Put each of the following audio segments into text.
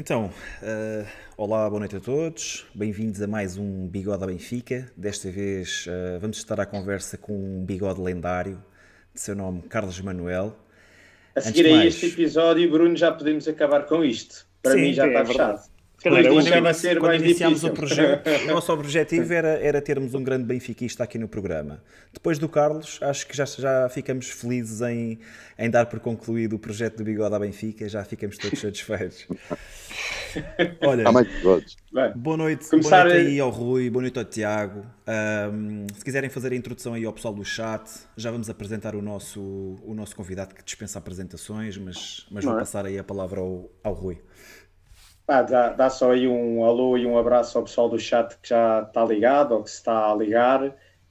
Então, uh, olá, boa noite a todos, bem-vindos a mais um Bigode à Benfica. Desta vez uh, vamos estar à conversa com um bigode lendário, de seu nome Carlos Manuel. A seguir a mais... este episódio, Bruno, já podemos acabar com isto. Para Sim, mim já é está fechado. Calhar, quando, ser quando iniciámos o projeto, o nosso objetivo era, era termos um grande benfiquista aqui no programa. Depois do Carlos, acho que já, já ficamos felizes em, em dar por concluído o projeto do Bigode à Benfica, já ficamos todos satisfeitos. Olha. Boa noite, Começar boa noite aí ao Rui, boa noite ao Tiago. Um, se quiserem fazer a introdução aí ao pessoal do chat, já vamos apresentar o nosso, o nosso convidado que dispensa apresentações, mas, mas vou é? passar aí a palavra ao, ao Rui. Ah, dá, dá, só aí um alô e um abraço ao pessoal do chat que já está ligado ou que se está a ligar.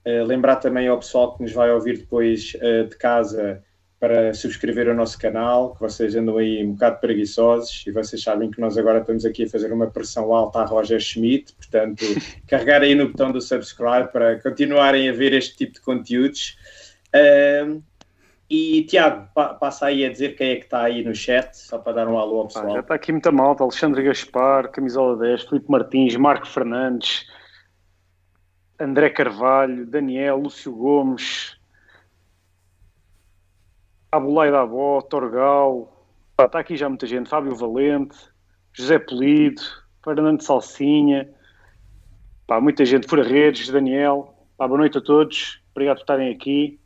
Uh, lembrar também ao pessoal que nos vai ouvir depois uh, de casa para subscrever o nosso canal, que vocês andam aí um bocado preguiçosos e vocês sabem que nós agora estamos aqui a fazer uma pressão alta a Roger Schmidt, portanto, carregar aí no botão do subscribe para continuarem a ver este tipo de conteúdos. Uh, e Tiago, pa passa aí a dizer quem é que está aí no chat, só para dar um alô ao pessoal. Ah, já está aqui muita malta: Alexandre Gaspar, Camisola 10, Filipe Martins, Marco Fernandes, André Carvalho, Daniel, Lúcio Gomes, Abulai da Avó, Torgal, pá, está aqui já muita gente: Fábio Valente, José Polido, Fernando Salsinha, pá, muita gente, Fura Redes, Daniel. Pá, boa noite a todos, obrigado por estarem aqui.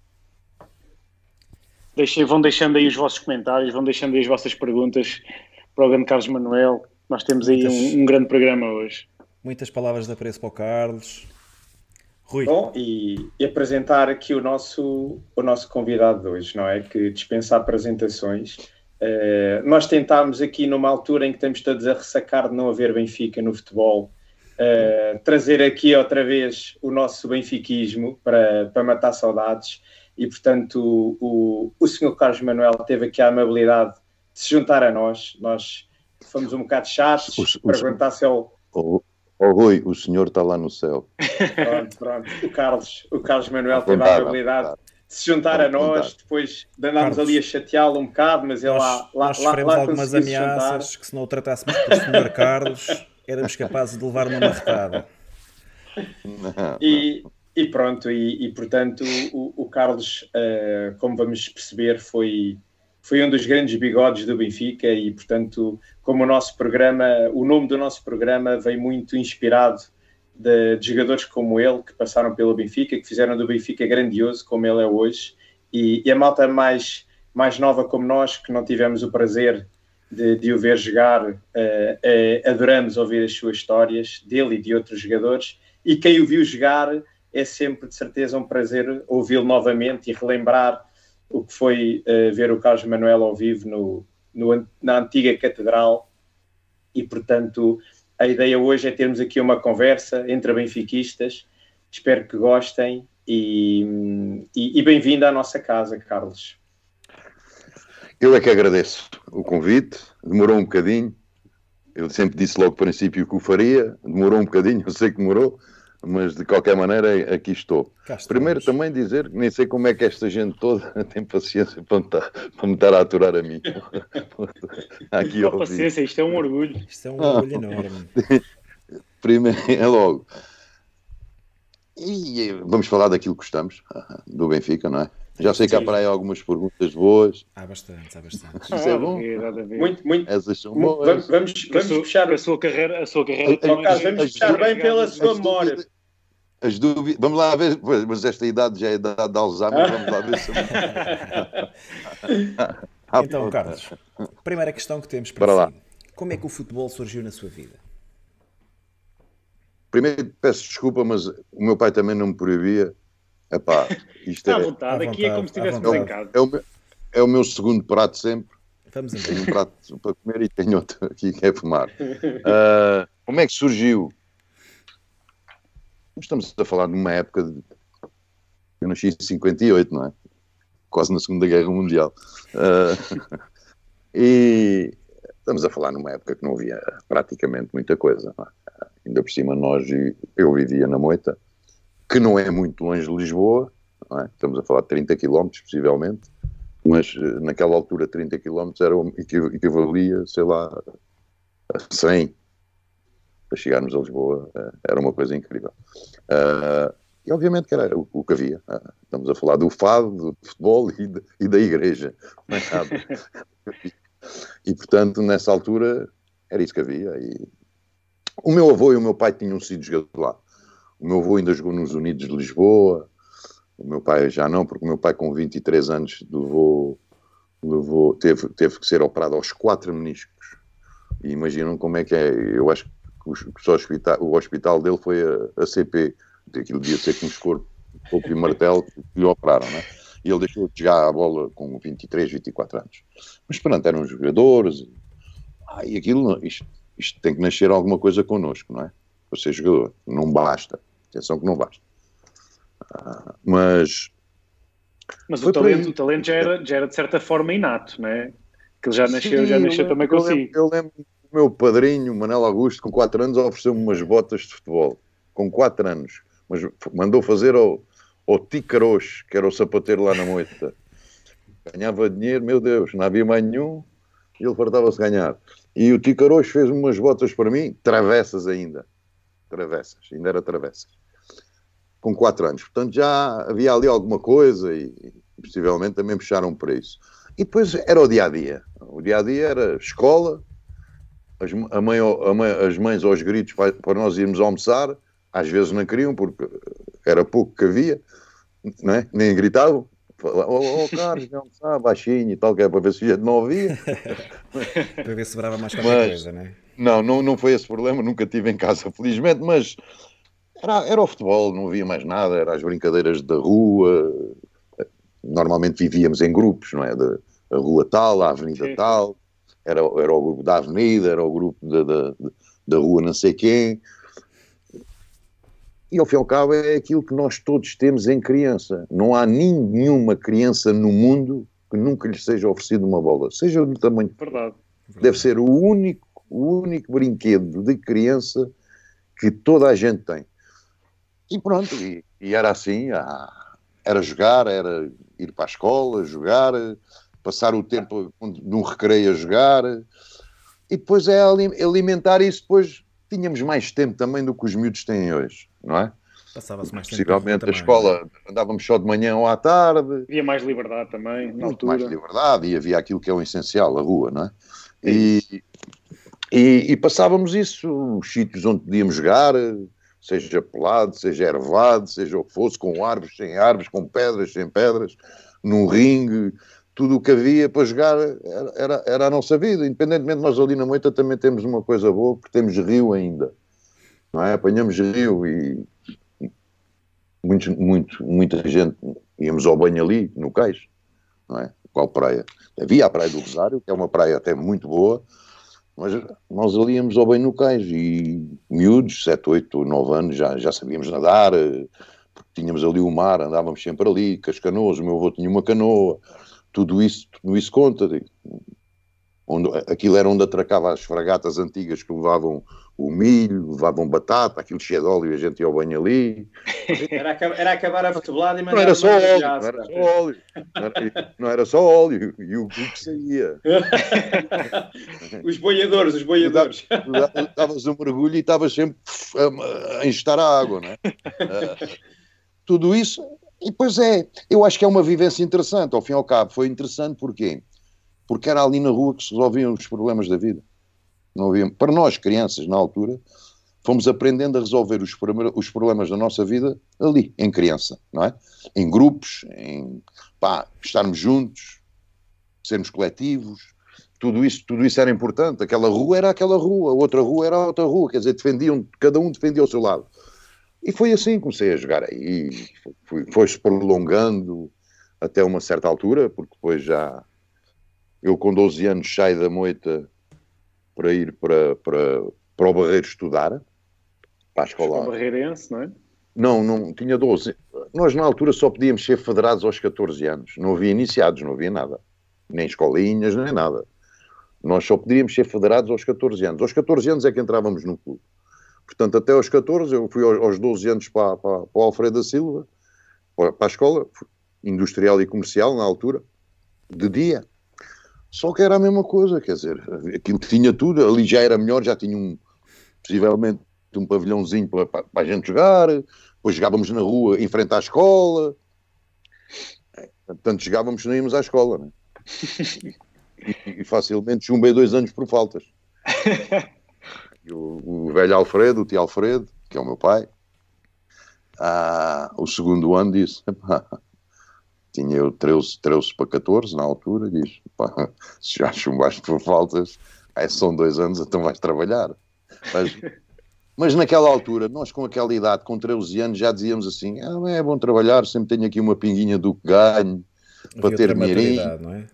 Deixem, vão deixando aí os vossos comentários, vão deixando aí as vossas perguntas para o grande Carlos Manuel. Nós temos aí muitas, um, um, grande programa hoje. Muitas palavras de apreço para o Carlos. Rui. Bom, e, e, apresentar aqui o nosso, o nosso convidado de hoje, não é? Que dispensa apresentações. Uh, nós tentámos aqui, numa altura em que estamos todos a ressacar de não haver Benfica no futebol, uh, trazer aqui outra vez o nosso benfiquismo para, para matar saudades e, portanto, o, o, senhor Carlos Manuel teve aqui a amabilidade de se juntar a nós. Nós fomos um bocado chatos o, para perguntar se ele. Oh, oh, Rui, o senhor está lá no céu. Pronto, pronto. O Carlos, o Carlos Manuel teve a amabilidade de se juntar a nós, depois de andarmos ali a chateá-lo um bocado, mas ele lá, lá, nós lá, lá algumas ameaças que se não o tratássemos por senhor Carlos, éramos capazes de levar uma marretada. E, e pronto, e, e portanto o, o Carlos, uh, como vamos perceber, foi, foi um dos grandes bigodes do Benfica e portanto, como o nosso programa, o nome do nosso programa vem muito inspirado de, de jogadores como ele, que passaram pelo Benfica, que fizeram do Benfica grandioso como ele é hoje, e, e a malta mais, mais nova como nós, que não tivemos o prazer de, de o ver jogar, uh, uh, adoramos ouvir as suas histórias, dele e de outros jogadores, e quem o viu jogar é sempre de certeza um prazer ouvi-lo novamente e relembrar o que foi uh, ver o Carlos Manuel ao vivo no, no, na antiga catedral. E portanto a ideia hoje é termos aqui uma conversa entre benfiquistas. Espero que gostem e, e, e bem-vindo à nossa casa, Carlos. Eu é que agradeço o convite, demorou um bocadinho, eu sempre disse logo no princípio que o faria, demorou um bocadinho, eu sei que demorou, mas de qualquer maneira aqui estou. Primeiro também dizer que nem sei como é que esta gente toda tem paciência para me estar, para me estar a aturar a mim. aqui Com paciência, isto é um orgulho. Isto é um orgulho ah, enorme. Primeiro, é logo. E vamos falar daquilo que gostamos, do Benfica, não é? Já sei que há para aí algumas perguntas boas. Há bastante, há bastante. Isso é bom. Muito, muito. Essas são boas. Vamos, vamos, vamos puxar a sua carreira. A sua carreira vamos puxar bem pela sua memória. As dúvidas, vamos lá ver, mas esta idade já é idade de Alzheimer, vamos lá ver se. então, Carlos, primeira questão que temos para, para si: lá. como é que o futebol surgiu na sua vida? Primeiro, peço desculpa, mas o meu pai também não me proibia. Epá, isto é, à vontade, aqui é como se estivéssemos em casa. É o, meu, é o meu segundo prato sempre. Vamos tenho um prato para comer e tenho outro aqui que é fumar. Uh, como é que surgiu? Estamos a falar numa época de. Eu nasci em 58, não é? Quase na Segunda Guerra Mundial. Uh, e estamos a falar numa época que não havia praticamente muita coisa. É? Ainda por cima, nós, eu vivia na Moita, que não é muito longe de Lisboa, é? estamos a falar de 30 km, possivelmente, mas eh, naquela altura 30 km era, equivalia, sei lá, a 100, para chegarmos a Lisboa, era uma coisa incrível. Uh, e obviamente que era o, o que havia. Uh, estamos a falar do fado, do futebol e, de, e da igreja. É nada. e portanto, nessa altura, era isso que havia. E o meu avô e o meu pai tinham sido jogadores lá. O meu avô ainda jogou nos Unidos de Lisboa, o meu pai já não, porque o meu pai, com 23 anos, levou, levou, teve, teve que ser operado aos quatro meniscos. E imaginam como é que é. Eu acho que o, hospital, o hospital dele foi a, a CP. Aquilo devia ser com escorpo, pouco e martelo, que lhe operaram, né? E ele deixou de jogar a bola com 23, 24 anos. Mas pronto, eram jogadores. Ah, e aquilo, isto, isto tem que nascer alguma coisa connosco, não é? Para ser jogador. Não basta. Atenção que não basta. Ah, mas. Mas o talento, o talento já era, já era de certa forma inato, não é? Que ele já nasceu, Sim, já nasceu também consigo. Eu lembro, o meu padrinho, Manel Augusto, com 4 anos, ofereceu-me umas botas de futebol. Com 4 anos. Mas mandou fazer ao, ao Ticaroz, que era o sapateiro lá na moita. Ganhava dinheiro, meu Deus, não havia mais nenhum, e ele fartava-se ganhar. E o Ticaroz fez umas botas para mim, travessas ainda. Travessas, ainda era travessas com 4 anos. Portanto, já havia ali alguma coisa e, possivelmente também puxaram para isso. E depois era o dia a dia. O dia a dia era escola, as, a mãe, a mãe, as mães aos gritos para, para, nós irmos almoçar, às vezes não queriam porque era pouco que havia, não é? nem gritavam. Oh, oh Carlos, não almoçar, baixinho e tal, que é para ver se a gente não ouvia. para ver se sobrava mais qualquer mas, coisa, não é? Não, não, não foi esse problema, nunca tive em casa, felizmente, mas era, era o futebol, não havia mais nada, eram as brincadeiras da rua. Normalmente vivíamos em grupos, não é? Da, a rua tal, a avenida Sim. tal, era, era o grupo da avenida, era o grupo da, da, da rua não sei quem. E ao fim e ao cabo é aquilo que nós todos temos em criança. Não há nenhuma criança no mundo que nunca lhe seja oferecido uma bola, seja do tamanho. Verdade. Deve ser o único, o único brinquedo de criança que toda a gente tem. E pronto, e, e era assim, ah, era jogar, era ir para a escola, jogar, passar o tempo num recreio a jogar, e depois é alimentar isso, depois tínhamos mais tempo também do que os miúdos têm hoje, não é? Passava-se mais tempo. Possivelmente a escola, é? andávamos só de manhã ou à tarde. Havia mais liberdade também, na altura. mais liberdade, e havia aquilo que é o essencial, a rua, não é? E, e, e passávamos isso, os sítios onde podíamos jogar, seja pelado, seja ervado, seja o que fosse, com árvores, sem árvores, com pedras, sem pedras, num ringue, tudo o que havia para jogar era, era, era, a nossa vida. Independentemente, nós ali na Moita também temos uma coisa boa, porque temos rio ainda, não é? Apanhamos rio e muito, muito, muita gente íamos ao banho ali, no cais, não é? Qual praia? Havia a Praia do Rosário, que é uma praia até muito boa, mas nós ali íamos ao bem no cais e miúdos, 7, 8, 9 anos, já, já sabíamos nadar, eh, porque tínhamos ali o mar, andávamos sempre ali, com as canoas, o meu avô tinha uma canoa, tudo isso, tudo isso conta. Onde, aquilo era onde atracava as fragatas antigas que levavam o milho, levavam batata, aquilo cheio de óleo e a gente ia ao banho ali. Era, era acabar a futebolada e mandar não era só óleo, não era só óleo, não era, não era só óleo, e o que saía. os boiadores, os boiadores. Davas um mergulho e estavas sempre a engestar a água, não é? Uh, tudo isso, e pois é, eu acho que é uma vivência interessante, ao fim e ao cabo, foi interessante porquê? Porque era ali na rua que se resolviam os problemas da vida. Não havia, para nós, crianças, na altura, fomos aprendendo a resolver os, os problemas da nossa vida ali, em criança, não é? Em grupos, em pá, estarmos juntos, sermos coletivos, tudo isso, tudo isso era importante. Aquela rua era aquela rua, outra rua era outra rua, quer dizer, defendiam, cada um defendia o seu lado. E foi assim que comecei a jogar aí, foi-se prolongando até uma certa altura, porque depois já, eu com 12 anos saio da moita para ir para, para, para o Barreiro estudar, para a escola. O Barreirense, não é? Não, não, tinha 12. Nós na altura só podíamos ser federados aos 14 anos. Não havia iniciados, não havia nada. Nem escolinhas, nem nada. Nós só podíamos ser federados aos 14 anos. Aos 14 anos é que entrávamos no clube. Portanto, até aos 14, eu fui aos 12 anos para, para, para o Alfredo da Silva, para a escola industrial e comercial, na altura, de dia. Só que era a mesma coisa, quer dizer, aquilo tinha tudo, ali já era melhor, já tinha um, possivelmente um pavilhãozinho para, para, para a gente jogar, depois jogávamos na rua em frente à escola, portanto jogávamos nem íamos à escola, né? e, e facilmente chumbei dois anos por faltas. o, o, velho Alfredo, o tio Alfredo, que é o meu pai, ah, o segundo ano disse: tinha eu 13, 13 para 14 na altura, diz: pá, se já chumbaste por faltas, aí são dois anos, então vais trabalhar. Mas, mas naquela altura, nós com aquela idade, com 13 anos, já dizíamos assim: ah, é bom trabalhar, sempre tenho aqui uma pinguinha do que ganho para ter. Não é?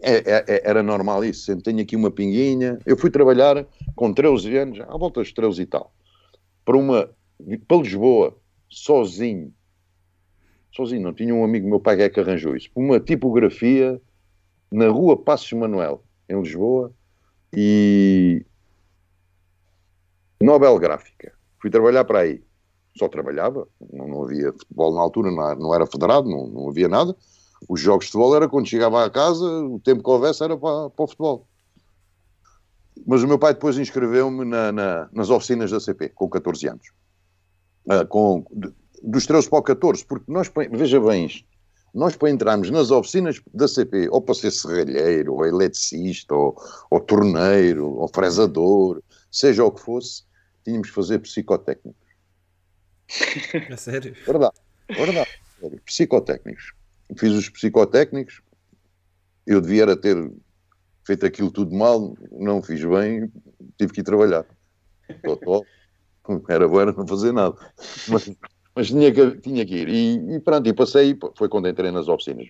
É, é, é, era normal isso, sempre tenho aqui uma pinguinha. Eu fui trabalhar com 13 anos, à volta dos 13 e tal, para uma, para Lisboa, sozinho. Sozinho, não tinha um amigo meu pai que arranjou isso. Uma tipografia na rua Passos Manuel, em Lisboa, e Nobel Gráfica. Fui trabalhar para aí. Só trabalhava, não, não havia futebol na altura, não, não era federado, não, não havia nada os jogos de futebol era quando chegava a casa, o tempo que houvesse era para, para o futebol. Mas o meu pai depois inscreveu-me na, na, nas oficinas da CP, com 14 anos. Uh, com, dos 13 para o 14, porque nós, veja bem isto, nós para entrarmos nas oficinas da CP, ou para ser serralheiro, ou eletricista, ou, ou torneiro, ou fresador, seja o que fosse, tínhamos que fazer psicotécnicos. É sério? Verdade, verdade. Psicotécnicos fiz os psicotécnicos, eu devia ter feito aquilo tudo mal, não fiz bem, tive que ir trabalhar. Era bom, era não fazer nada. Mas, mas tinha, que, tinha que ir. E, e pronto, e passei, foi quando entrei nas oficinas.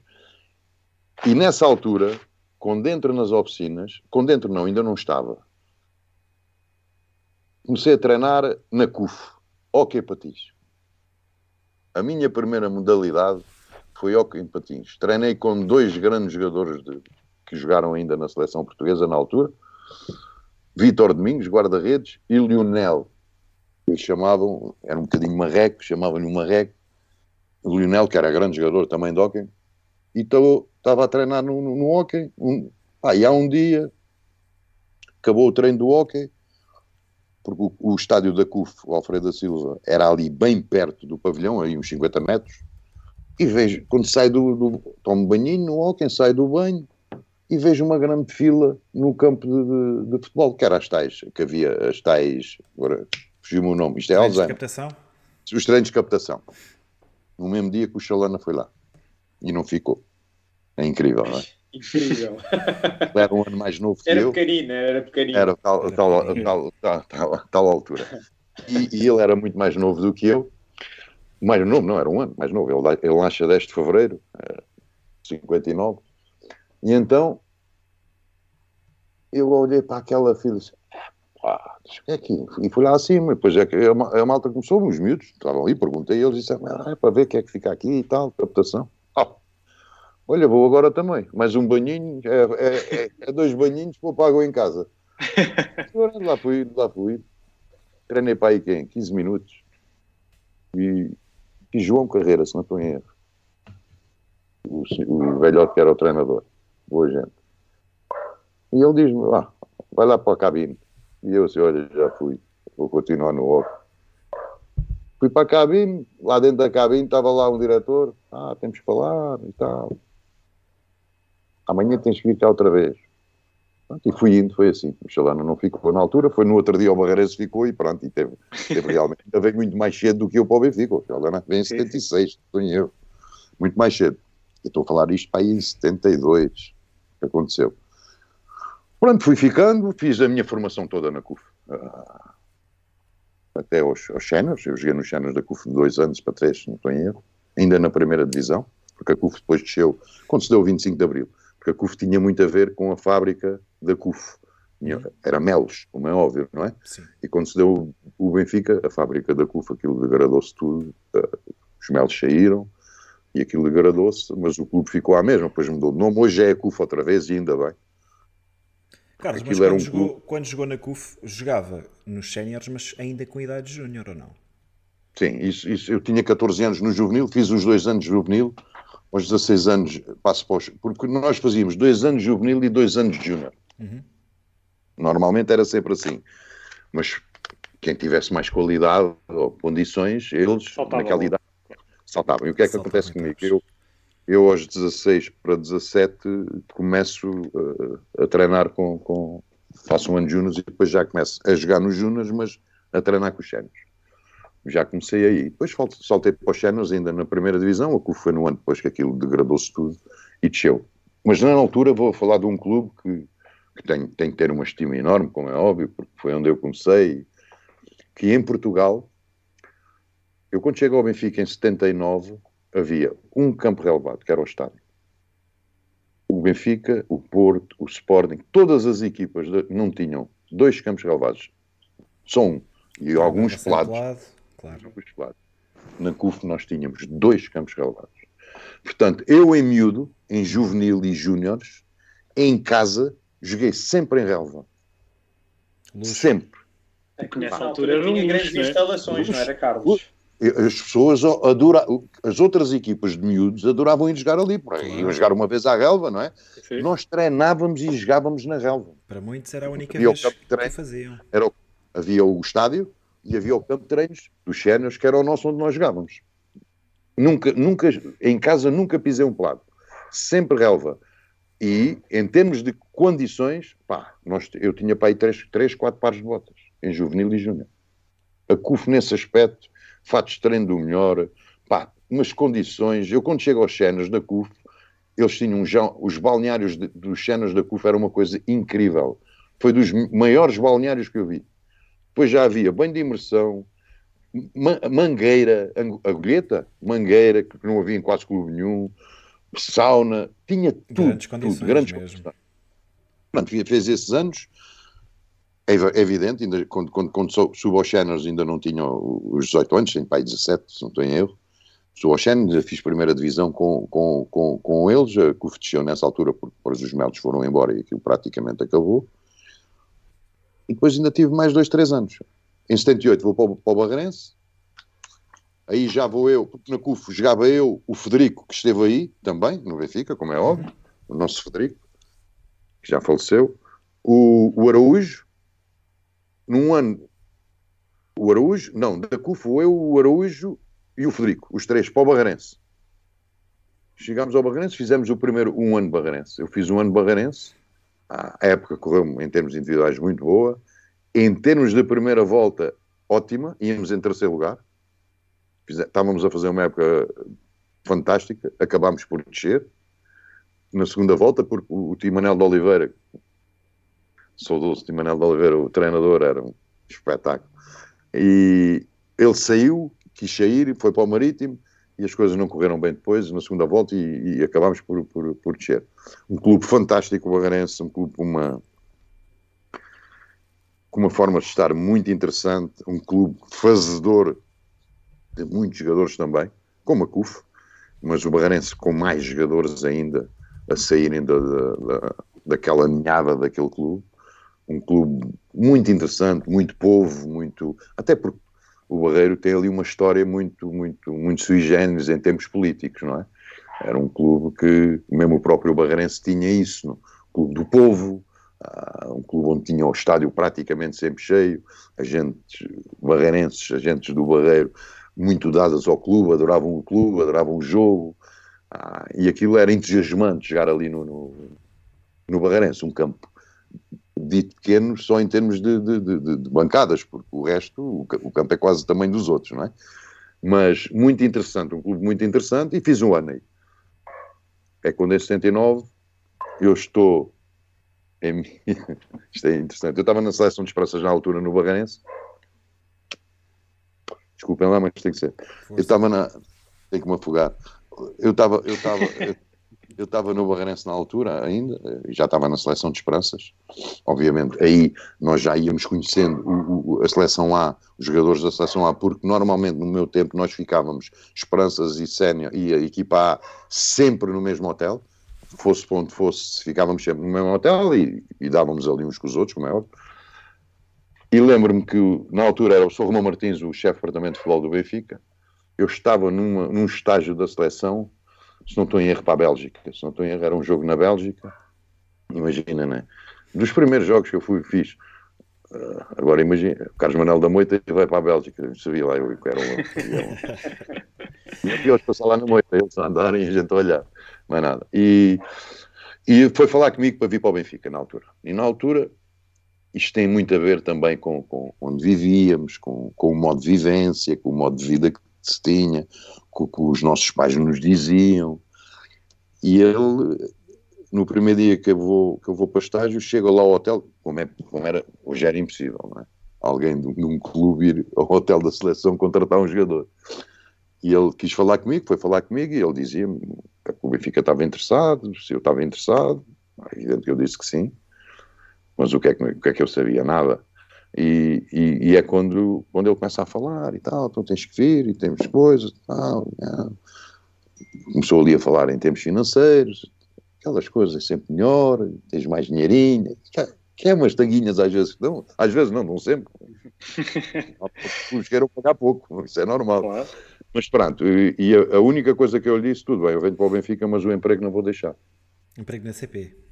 E nessa altura, quando entro nas oficinas, quando entro não, ainda não estava, comecei a treinar na CUF, hockey patins. A minha primeira modalidade foi hockey em patins. Treinei com dois grandes jogadores de, que jogaram ainda na seleção portuguesa na altura. Vítor Domingos, guarda-redes, e Lionel. Eles chamavam, era um bocadinho marreco, chamavam-lhe um marreco. Lionel, que era grande jogador também de hockey. E estava a treinar no, no, no hockey. Um, ah, e há um dia, acabou o treino do hockey, porque o, o estádio da CUF, o Alfredo da Silva, era ali bem perto do pavilhão, aí uns 50 metros e vejo, quando sai do, do tomo banhinho no hóquei, sai do banho e vejo uma grande fila no campo de, de, de futebol, que era as tais, que havia as tais, agora fugiu-me o nome, isto é treinos Alzheimer. De captação? Os treinos de captação. No mesmo dia que o Chalana foi lá. E não ficou. É incrível, não é? Incrível. Era um ano mais novo que era eu. Pequenino, era pequenino. Era tal, era tal, tal, tal, tal, tal, altura. E, e, ele era muito mais novo do que eu mais novo, não, era um ano mais novo. Ele, ele nasce 10 de fevereiro, é, 59. E então eu olhei para aquela filha e disse: pá, que é aquilo? E fui lá acima. E depois é que a, a malta começou, os miúdos estavam ali, perguntei, eles disseram: ah, é para ver o que é que fica aqui e tal, captação. Oh, olha, vou agora também. Mais um banhinho, é, é, é, é dois banhinhos, vou para água em casa. lá fui, lá fui. Treinei para aí quem? 15 minutos. E e João Carreira, se não estou em erro. O, o velhote que era o treinador. Boa gente. E ele diz-me, ah, vai lá para a cabine. E eu assim, olha, já fui, vou continuar no óculos. Fui para a cabine, lá dentro da cabine estava lá um diretor, ah, temos que falar e tal. Amanhã tens que vir cá outra vez. Pronto, e fui indo, foi assim. O Chalana não ficou na altura, foi no outro dia o Barreirense ficou e pronto, e teve, teve realmente, ainda veio muito mais cedo do que eu para o Benfica. O Chalana vem em 76, estou em erro. Muito mais cedo. Eu estou a falar isto para aí em 72, que aconteceu. Pronto, fui ficando, fiz a minha formação toda na CUF. Uh, até aos, aos Seniors, eu joguei nos Seniors da CUF de dois anos para três, não estou em erro, ainda na primeira divisão, porque a CUF depois desceu, quando se deu o 25 de Abril, porque a CUF tinha muito a ver com a fábrica da CUF. Uhum. Era Melos, como é óbvio, não é? Sim. E quando se deu o Benfica, a fábrica da CUF, aquilo degradou-se tudo, uh, os Melos saíram e aquilo degradou-se, mas o clube ficou à mesma, depois mudou de nome, hoje é a CUF outra vez e ainda bem. Carlos, aquilo mas quando, um jogou, clube... quando jogou na CUF, jogava nos séniores, mas ainda com idade júnior ou não? Sim, isso, isso, eu tinha 14 anos no juvenil, fiz os dois anos de juvenil, aos 16 anos, passo para os, porque nós fazíamos dois anos juvenil e dois anos júnior. Uhum. Normalmente era sempre assim. Mas quem tivesse mais qualidade ou condições, eles, Saltava naquela idade, saltavam. E o que é que Saltava acontece comigo? Eu, eu, aos 16 para 17, começo uh, a treinar com, com. Faço um ano de Junas e depois já começo a jogar nos Junas, mas a treinar com os sénios. Já comecei aí. Depois saltei para os sénios ainda na primeira divisão, a CUF foi no ano depois que aquilo degradou-se tudo e desceu. Mas na altura vou falar de um clube que, que tem, tem que ter uma estima enorme, como é óbvio, porque foi onde eu comecei, que em Portugal, eu quando chego ao Benfica em 79, havia um campo relevado, que era o estádio. O Benfica, o Porto, o Sporting, todas as equipas não tinham dois campos relevados. Só um. E alguns pelados. Claro. pelados. Na CUF nós tínhamos dois campos relevados. Portanto, eu em miúdo, em juvenil e júniores, em casa, joguei sempre em relva. Sempre. É que nessa altura tinha grandes né? instalações, não era, Carlos? As pessoas adoravam, as outras equipas de miúdos adoravam ir jogar ali, porque iam jogar uma vez à relva, não é? Sim. Nós treinávamos e jogávamos na relva. Para muitos era a única havia vez que faziam. Era, havia o estádio e havia o campo de treinos dos Xenas, que era o nosso onde nós jogávamos. Nunca, nunca, em casa nunca pisei um plato. Sempre relva. E, em termos de condições, pá, nós, eu tinha para aí 3, 3, 4 pares de botas, em juvenil e júnior. A CUF nesse aspecto fatos de treino do melhor, pá, umas condições. Eu, quando chego aos cenas da CUF, eles tinham já, os balneários de, dos cenas da CUF era uma coisa incrível. Foi dos maiores balneários que eu vi. Depois já havia banho de imersão, mangueira, agulheta, mangueira, que não havia em quase clube nenhum, sauna, tinha tudo. Grandes condições tudo, grandes mesmo. Condições. Pronto, fez esses anos, é, é evidente, ainda, quando, quando, quando subo aos Channels ainda não tinha os 18 anos, tenho pai 17, se não estou em erro. Subo aos Channels, fiz primeira divisão com, com, com, com eles, a CUF desceu nessa altura porque depois os melos foram embora e aquilo praticamente acabou. E depois ainda tive mais dois, três anos. Em 78 vou para o, para o Barreirense, aí já vou eu, porque na CUF jogava eu, o Federico, que esteve aí também, no Benfica, como é óbvio, o nosso Federico, que já faleceu, o, o Araújo, num ano, o Araújo, não, da CUFO, eu, o Araújo e o Federico, os três, para o Barreirense. Chegámos ao Barreirense, fizemos o primeiro um ano Barreirense. Eu fiz um ano Barreirense, a época correu em termos individuais muito boa, em termos de primeira volta, ótima, íamos em terceiro lugar. Estávamos a fazer uma época fantástica, acabámos por descer. Na segunda volta, porque o Timanel de Oliveira, saudoso de Manuel de Oliveira, o treinador, era um espetáculo. E ele saiu, quis sair, foi para o Marítimo e as coisas não correram bem depois, na segunda volta, e, e acabámos por, por, por descer. Um clube fantástico, o Barreirense, um clube com uma, com uma forma de estar muito interessante, um clube fazedor de muitos jogadores também, como a CUF, mas o Barreirense com mais jogadores ainda a saírem da, da, daquela ninhada daquele clube um clube muito interessante, muito povo, muito. Até porque o Barreiro tem ali uma história muito, muito, muito sui generis em termos políticos, não é? Era um clube que, mesmo o próprio Barreirense tinha isso, no clube do povo, uh, um clube onde tinha o estádio praticamente sempre cheio, agentes barreirenses, agentes do Barreiro, muito dadas ao clube, adoravam o clube, adoravam o jogo, uh, e aquilo era entusiasmante jogar ali no, no, no Barreirense, um campo dito pequenos só em termos de, de, de, de, bancadas, porque o resto, o campo é quase o tamanho dos outros, não é? Mas muito interessante, um clube muito interessante, e fiz um ano aí. É quando em 79 eu estou em... Isto é interessante. Eu estava na seleção de esperanças na altura no Barreirense. Desculpem lá, mas tem que ser. Eu estava na. Tenho que me afogar. Eu estava. Eu estava. Eu estava no Barreirense na altura ainda, já estava na seleção de esperanças, obviamente, aí nós já íamos conhecendo o, o, a seleção A, os jogadores da seleção A, porque normalmente no meu tempo nós ficávamos esperanças e sénior e a equipa A sempre no mesmo hotel, fosse para onde fosse, ficávamos sempre no mesmo hotel e, e dávamos ali uns com os outros, como é óbvio. E lembro-me que na altura era o Sr. Romão Martins, o chefe do departamento de futebol do Benfica, eu estava numa, num estágio da seleção se não estou em erro, para a Bélgica. Se não estou em erro, era um jogo na Bélgica. Imagina, né? Dos primeiros jogos que eu fui, fiz. Uh, agora imagina, o Carlos Manuel da Moita vai para a Bélgica. Sabia lá, eu era um. E hoje passar lá na Moita, eles a andarem e a gente a olhar. Mais nada. E, e foi falar comigo para vir para o Benfica na altura. E na altura isto tem muito a ver também com, com onde vivíamos, com, com, o modo de vivência, com o modo de vida que se tinha, com o que os nossos pais nos diziam. E ele, no primeiro dia que eu vou, que eu vou para estágio, chego lá ao hotel, como, é, como era, hoje era impossível, não é? Alguém de, de um clube ir ao hotel da seleção contratar um jogador. E ele quis falar comigo, foi falar comigo e ele dizia-me que o Benfica estava interessado, se eu estava interessado. É evidente que eu disse que sim mas o que é que, o que, é que eu sabia? Nada. E, e, e, é quando, quando ele começa a falar e tal, então tens que vir e temos coisas e tal. Começou ali a falar em termos financeiros, aquelas coisas é sempre melhor, tens mais dinheirinho, que é umas tanguinhas às vezes, não, às vezes não, não sempre. Os queiram pagar pouco, isso é normal. Claro. Mas pronto, e, e a, a, única coisa que eu lhe disse, tudo bem, eu venho para o Benfica, mas o emprego não vou deixar. Emprego na CP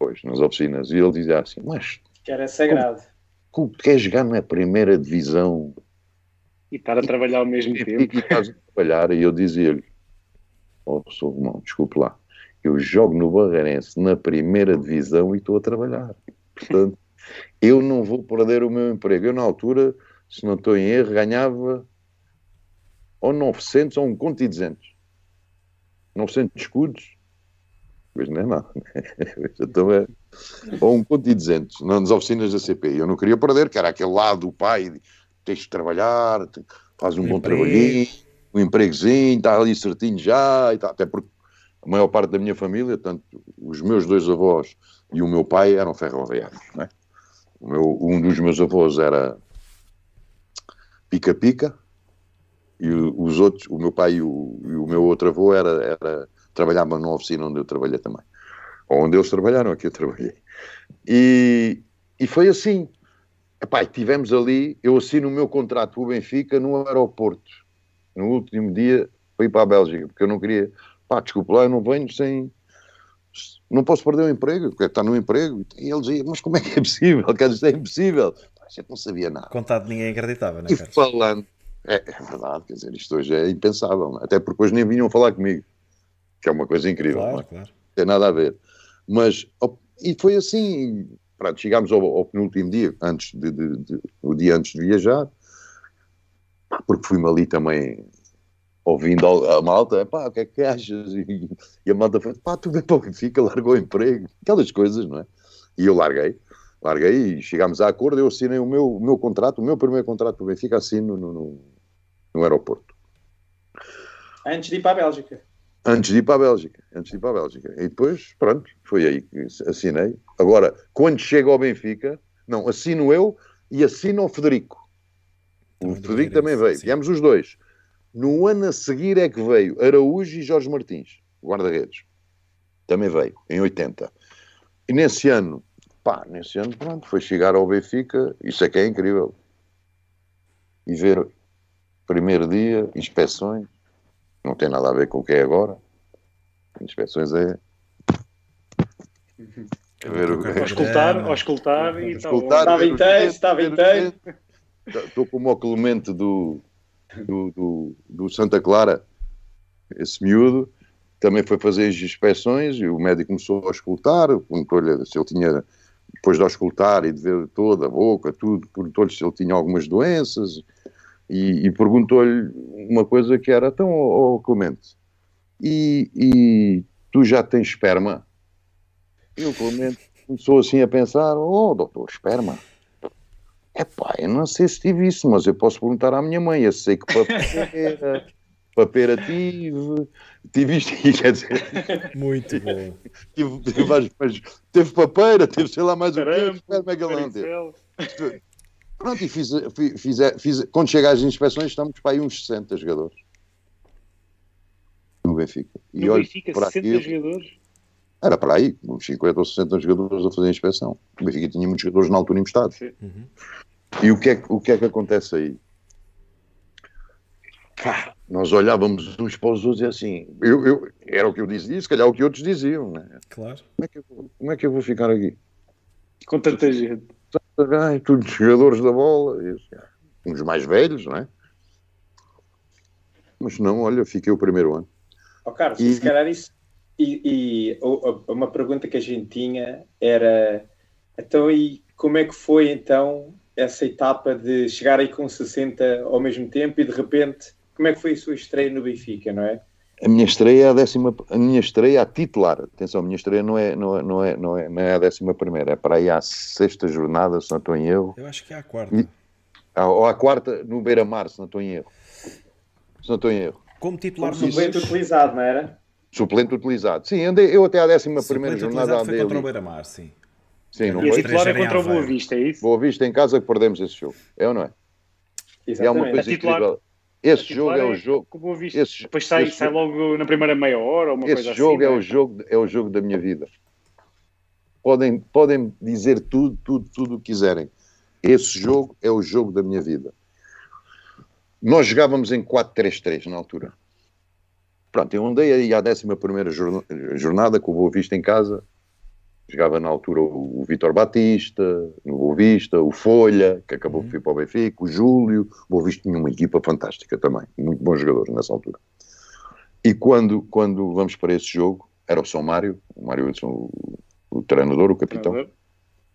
depois, nas oficinas, e ele dizia assim, mas... Que era sagrado. Como, como quer jogar na primeira divisão? E estar a trabalhar ao mesmo e, tempo. E, e estás a trabalhar, e eu dizia-lhe, oh, sou irmão, desculpe lá, eu jogo no Barreirense na primeira divisão e estou a trabalhar. Portanto, eu não vou perder o meu emprego. Eu, na altura, se não estou em erro, ganhava ou 900 ou um conto e 200. 900 escudos Pois não é nada. então é. Ou um conto e 200 nas oficinas da CP. Eu não queria perder, que era aquele lado do pai, tens de trabalhar, faz um, um bom emprego. trabalhinho, um empregozinho, está ali certinho já, e tá. até porque a maior parte da minha família, tanto os meus dois avós e o meu pai eram ferroviários. É? o meu, um dos meus avós era pica-pica, e os outros, o meu pai e o, e o meu outro avô era, era trabalhava numa oficina onde eu trabalhei também. Ou onde eles trabalharam, aqui eu trabalhei. E, e foi assim. Epá, tivemos ali, eu assino o meu contrato com o Benfica no aeroporto. No último dia fui para a Bélgica, porque eu não queria. Pá, desculpa lá, eu não venho sem. Não posso perder o emprego, porque está no emprego. E ele dizia, mas como é que é possível? Quer dizer, é impossível. A gente não sabia nada. Contado ninguém acreditava, não é? E falando, é, é, verdade, quer dizer, isto hoje é impensável, é? até porque hoje nem vinham falar comigo que é uma coisa incrível. Claro, não, é? claro. não tem nada a ver. Mas, e foi assim, pronto, chegámos ao, ao penúltimo dia, antes de, de, de, o dia antes de viajar, porque fui-me ali também ouvindo a malta, pá, o que é que achas? E, e a malta falou, pá, tu vem para o Benfica, largou o emprego, aquelas coisas, não é? E eu larguei, larguei e chegámos a acordo, eu assinei o meu, o meu contrato, o meu primeiro contrato para o Benfica, assino no, no, no aeroporto. Antes de ir para a Bélgica? Antes de ir para a Bélgica. Antes de ir para a Bélgica. E depois, pronto, foi aí que assinei. Agora, quando chego ao Benfica, não, assino eu e assino o Federico. O Federico também veio. Sim. Viemos os dois. No ano a seguir é que veio Araújo e Jorge Martins, guarda-redes. Também veio, em 80. E nesse ano, pá, nesse ano, pronto, foi chegar ao Benfica. Isso é que é incrível. E ver, primeiro dia, inspeções não tem nada a ver com o que é agora. Inspeções é. Ver o... Auscultar, escutar e tal. Estava inteiro, estava inteiro. Estou como o Clemente do, do, do, do Santa Clara, esse miúdo, também foi fazer as inspeções e o médico começou a escutar, perguntou-lhe se ele tinha, depois de escutar e de ver toda a boca, tudo, perguntou-lhe se ele tinha algumas doenças e, e perguntou-lhe uma coisa que era, então, oh, Clemente, e, e, tu já tens esperma? E o Clemente começou assim a pensar, oh, doutor, esperma? É pá, eu não sei se tive isso, mas eu posso perguntar à minha mãe, eu sei que papeira, papeira tive, tive isto, quer dizer... Muito bom. Tive, tive, teve papeira, teve sei lá mais o que, esperma é que ele não teve. Pronto, e fiz, fiz, fiz, quando chega às inspeções, estamos para aí uns 60 jogadores. No Benfica. E no Benfica, 60 aquilo, jogadores? Era para aí, uns 50 ou 60 jogadores a fazer a inspeção. O Benfica tinha muitos jogadores na altura emprestados. Uhum. E o que, é, o que é que acontece aí? nós olhávamos uns para os outros e assim, eu, eu, era o que eu dizia, se calhar o que outros diziam, né? Claro. Como é que eu, como é que eu vou ficar aqui? Com tanta gente. Ai, todos jogadores da bola, e, uns mais velhos, não é? Mas não, olha, fiquei o primeiro ano. Oh, Carlos, e, se calhar isso. E, e, uma pergunta que a gente tinha era: então, e como é que foi então essa etapa de chegar aí com 60 ao mesmo tempo e de repente, como é que foi a sua estreia no Benfica, não é? A minha estreia é a décima, a minha estreia é a titular. Atenção, a minha estreia não é, não é, não é, não é, não é a décima primeira, é para aí à sexta jornada, se não estou em erro. Eu acho que é a quarta. E, ou à quarta no Beira-Mar, se não estou em erro. Se não estou em erro. Como titular Como suplente utilizado, não era? Suplente utilizado. Sim, andei, eu até à décima primeira jornada andei foi contra o Beira-Mar, sim. Sim, não e a titular é contra o Boa Vista, é isso? Boa Vista em casa que perdemos esse jogo. É ou não é? Exatamente. E é uma coisa titular, incrível. Esse jogo é, é o jogo. Boa Vista. Esse, Depois sai, esse, sai logo na primeira meia hora uma esse coisa jogo assim. É, o jogo é o jogo da minha vida. Podem, podem dizer tudo, tudo, tudo o que quiserem. Esse jogo é o jogo da minha vida. Nós jogávamos em 4-3-3 na altura. Pronto, eu andei aí à 11 jornada com o Boa Vista em casa Jogava na altura o, o Vitor Batista, no Boa Vista, o Folha, que acabou por ir para o Benfica, o Júlio. O Boa Vista tinha uma equipa fantástica também, muito bons jogadores nessa altura. E quando, quando vamos para esse jogo, era o São Mário, o Mário Wilson, o, o treinador, o capitão, treinador.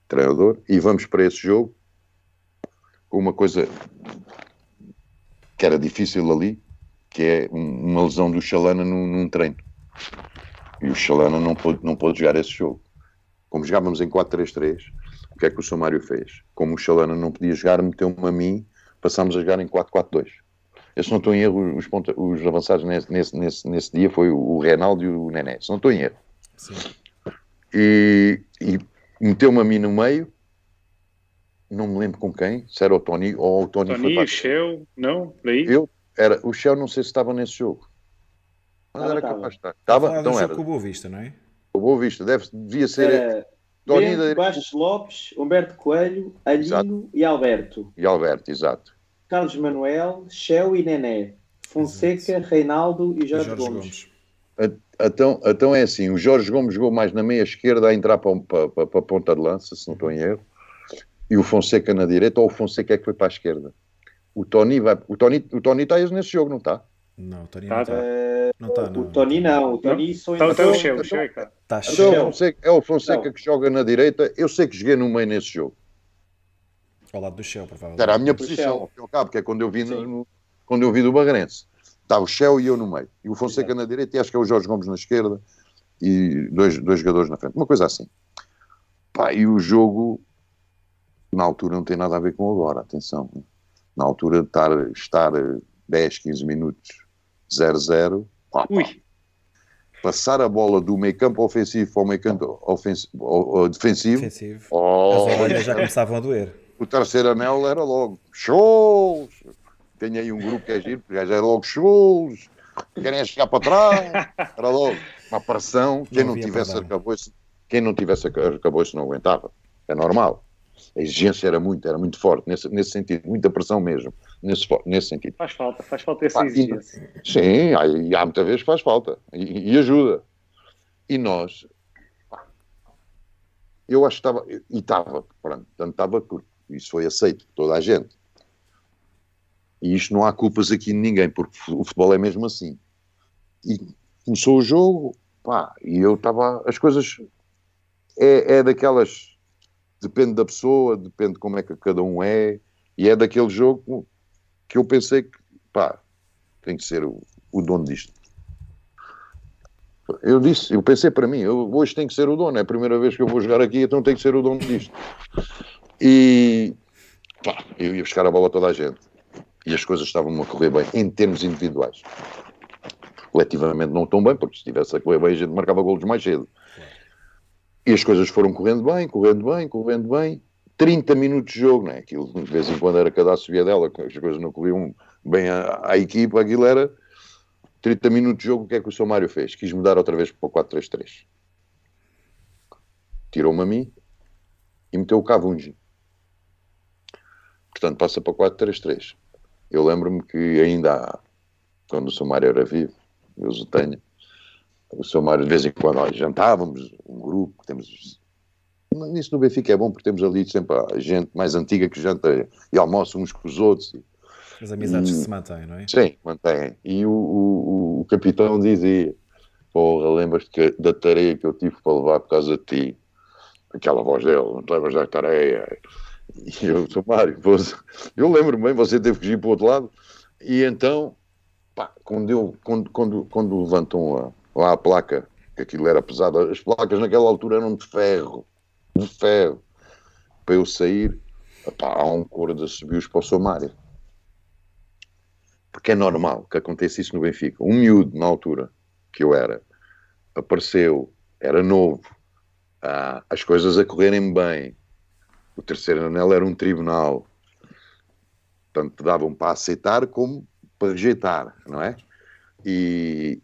treinador, e vamos para esse jogo com uma coisa que era difícil ali, que é uma lesão do Chalana num, num treino. E o Chalana não pôde, não pôde jogar esse jogo. Como jogávamos em 4-3-3, o que é que o Samário fez? Como o Chalana não podia jogar, meteu-me a mim, passámos a jogar em 4-4-2. Eu, se não estou em erro, os, ponta, os avançados nesse, nesse, nesse, dia foi o Reinaldo e o Nené, se não estou em erro. Sim. E, e meteu-me a mim no meio, não me lembro com quem, se era o Tony ou o Tony, Tony foi o Shell, não? Daí? Eu, era, o Shell não sei se estava nesse jogo. Mas era capaz de estar. Estava, então era. com o Boa Vista, não é? O Boa Vista deve, devia ser. Era Bento, da... Bastos Lopes, Humberto Coelho, Alino exato. e Alberto. E Alberto, exato. Carlos Manuel, Shell e Nené. Fonseca, exato. Reinaldo e Jorge, Jorge Gomes. Gomes. Então, então é assim: o Jorge Gomes jogou mais na meia esquerda a entrar para, para, para, para a ponta de lança, se não estou em erro, e o Fonseca na direita, ou o Fonseca é que foi para a esquerda. O Tony vai. O Tony, o Tony está nesse jogo, não está? Não, o Tony não está. Não tá, não. O Tony não, o Tony só entrou... Está o Checa. Tá então, é o Fonseca, é o Fonseca que joga na direita, eu sei que joguei no meio nesse jogo. Ao lado do Shell, provavelmente. Era a minha posição, ao cabo, que é quando eu vi, no, quando eu vi do Bagrense. Estava o Shell e eu no meio. E o Fonseca Exato. na direita e acho que é o Jorge Gomes na esquerda e dois, dois jogadores na frente. Uma coisa assim. Pá, e o jogo, na altura, não tem nada a ver com agora, atenção. Na altura de estar, estar 10, 15 minutos 0-0, passar a bola do meio campo ofensivo para o meio campo ofensivo, defensivo, defensivo. Oh, as orelhas já começavam a doer. O terceiro anel era logo shows. Tenho aí um grupo que é giro, já é logo shows. Querem chegar para trás. Era logo uma pressão. Quem não, não tivesse arcabouço, quem não tivesse arcabouço não aguentava. É normal. A exigência era muito, era muito forte, nesse, nesse sentido, muita pressão mesmo nesse, nesse sentido. Faz falta, faz falta essa exigência. Sim, há, e há muita vez que faz falta e, e ajuda. E nós, eu acho que estava, e estava, pronto, portanto estava, porque isso foi aceito por toda a gente. E isto não há culpas aqui de ninguém, porque o futebol é mesmo assim. E começou o jogo, pá, e eu estava, as coisas, é, é daquelas, depende da pessoa, depende de como é que cada um é, e é daquele jogo que eu pensei que, pá, tem que ser o, o dono disto. Eu disse, eu pensei para mim, eu, hoje tem que ser o dono, é a primeira vez que eu vou jogar aqui, então tem que ser o dono disto. E pá, eu ia buscar a bola a toda a gente. E as coisas estavam a correr bem, em termos individuais. Coletivamente não tão bem, porque se estivesse a correr bem a gente marcava golos mais cedo. E as coisas foram correndo bem, correndo bem, correndo bem. 30 minutos de jogo, né? Aquilo de vez em quando era cada subia dela, as coisas não corriam bem à, à, equipa, aquilo era 30 minutos de jogo. O que é que o São Mário fez? Quis mudar outra vez para o 4-3-3. Tirou-me a mim e meteu o Cavungi. Portanto, passa para o 4-3-3. Eu lembro-me que ainda há quando o seu Mário era vivo, Deus o tenha. O seu Mário, de vez em quando, nós jantávamos, um grupo, temos. Nisso no Benfica é bom porque temos ali sempre a gente mais antiga que janta e almoça uns com os outros. As amizades e, que se mantêm, não é? Sim, mantêm. E o, o, o capitão dizia: Porra, lembras-te da tarefa que eu tive para levar por causa de ti? Aquela voz dele, não te lembras da tarefa? E eu, sou Mário, eu lembro-me bem, você teve que ir para o outro lado. E então, pá, quando, eu, quando, quando, quando levantam a, lá a placa, que aquilo era pesado, as placas naquela altura eram de ferro, de ferro. Para eu sair, pá, há um coro de assobios para o seu Mário. Porque é normal que aconteça isso no Benfica. Um miúdo, na altura que eu era, apareceu, era novo, ah, as coisas a correrem bem, o terceiro anel era um tribunal. Tanto davam para aceitar como para rejeitar, não é? E,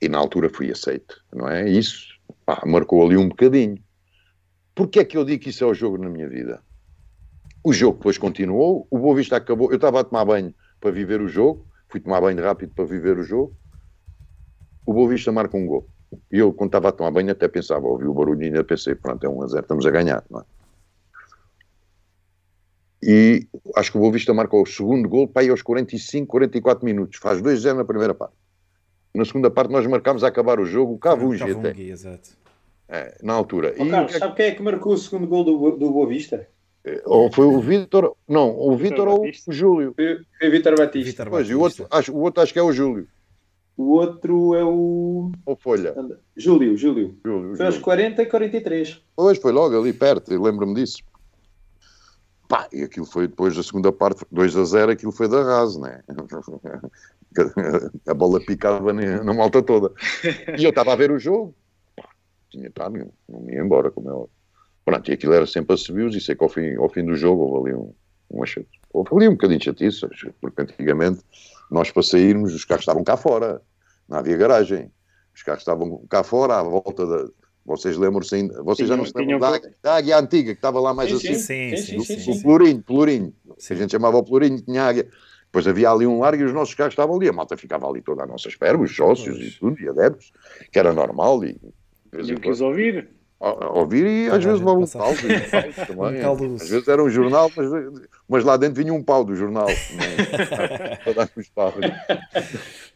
e na altura fui aceito, não é? Isso pá, marcou ali um bocadinho. Porquê é que eu digo que isso é o jogo na minha vida? O jogo depois continuou, o Boa Vista acabou. Eu estava a tomar banho para viver o jogo, fui tomar banho rápido para viver o jogo. O Boa Vista marca um gol. E eu, quando estava a tomar banho, até pensava, ouvi o barulho e ainda pensei, pronto, é um a zero, estamos a ganhar, não é? e acho que o Boa Vista marcou o segundo gol para ir aos 45, 44 minutos. Faz 2-0 na primeira parte. Na segunda parte nós marcámos a acabar o jogo, o Cavungi até. Exato. É, na altura. Oh, Carlos, e, sabe quem é que marcou o segundo gol do, do Boa Vista? É, ou foi o Vitor, não, o Vitor ou o Júlio. Foi, o Vitor Batista. Pois, o outro, acho, o outro acho que é o Júlio. O outro é o. Ou Folha. Júlio, Júlio. Júlio foi aos 40 e 43. Pois, foi logo ali perto, lembro-me disso. Pá, e aquilo foi depois da segunda parte, 2 a 0, aquilo foi da raso, né? a bola picava na malta toda. E eu estava a ver o jogo, pá, tinha estado, não me ia embora, como é óbvio. Pronto, e aquilo era sempre a subir e sei que ao fim, ao fim do jogo houve ali um, um houve ali um bocadinho de chatice, porque antigamente nós para sairmos, os carros estavam cá fora, não havia garagem. Os carros estavam cá fora, à volta da, vocês lembram-se ainda, vocês já não se lembram da, da, águia antiga que estava lá mais sim, assim? Sim, sim, sim, sim, O Pelourinho, que a gente chamava o Pelourinho, tinha águia. Depois havia ali um largo e os nossos carros estavam ali. A malta ficava ali toda à nossa espera, os sócios pois. e tudo, e adeptos, que era normal. E, eu quis ouvir. Ouvir e às vezes levava um pau. também. Às vezes era um jornal, mas, mas lá dentro vinha um pau do jornal. Né? Para dar os paus.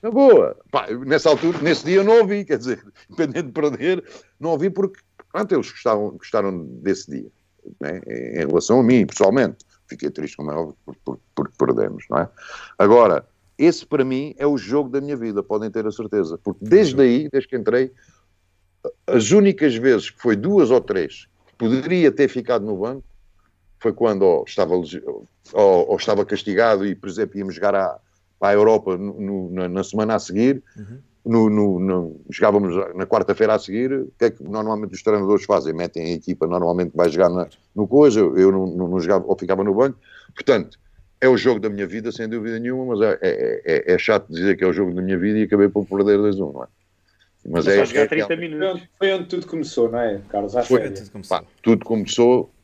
Na boa. Pá, nessa altura, nesse dia não ouvi, quer dizer, independente de perder, não ouvi porque, pronto, eles gostaram, gostaram desse dia, né? em relação a mim, pessoalmente. Fiquei triste, como é óbvio, porque por, por perdemos, não é? Agora, esse para mim é o jogo da minha vida, podem ter a certeza, porque desde aí, desde que entrei, as únicas vezes que foi duas ou três que poderia ter ficado no banco foi quando ou estava, ou, ou estava castigado e, por exemplo, íamos jogar à, a Europa no, na, na, semana a seguir, uhum. no, no, no, jogávamos na quarta-feira a seguir, o que é que normalmente os treinadores fazem? Metem a equipa normalmente que vai jogar na, no coisa, eu não, não, não, jogava ou ficava no banco, portanto, é o jogo da minha vida, sem dúvida nenhuma, mas é, é, é, é chato dizer que é o jogo da minha vida e acabei por perder 2-1, não é? Mas, mas é, jogar 30 é, minutos. Foi onde tudo começou, não é, Carlos? Foi, tudo começou. Pá, tudo começou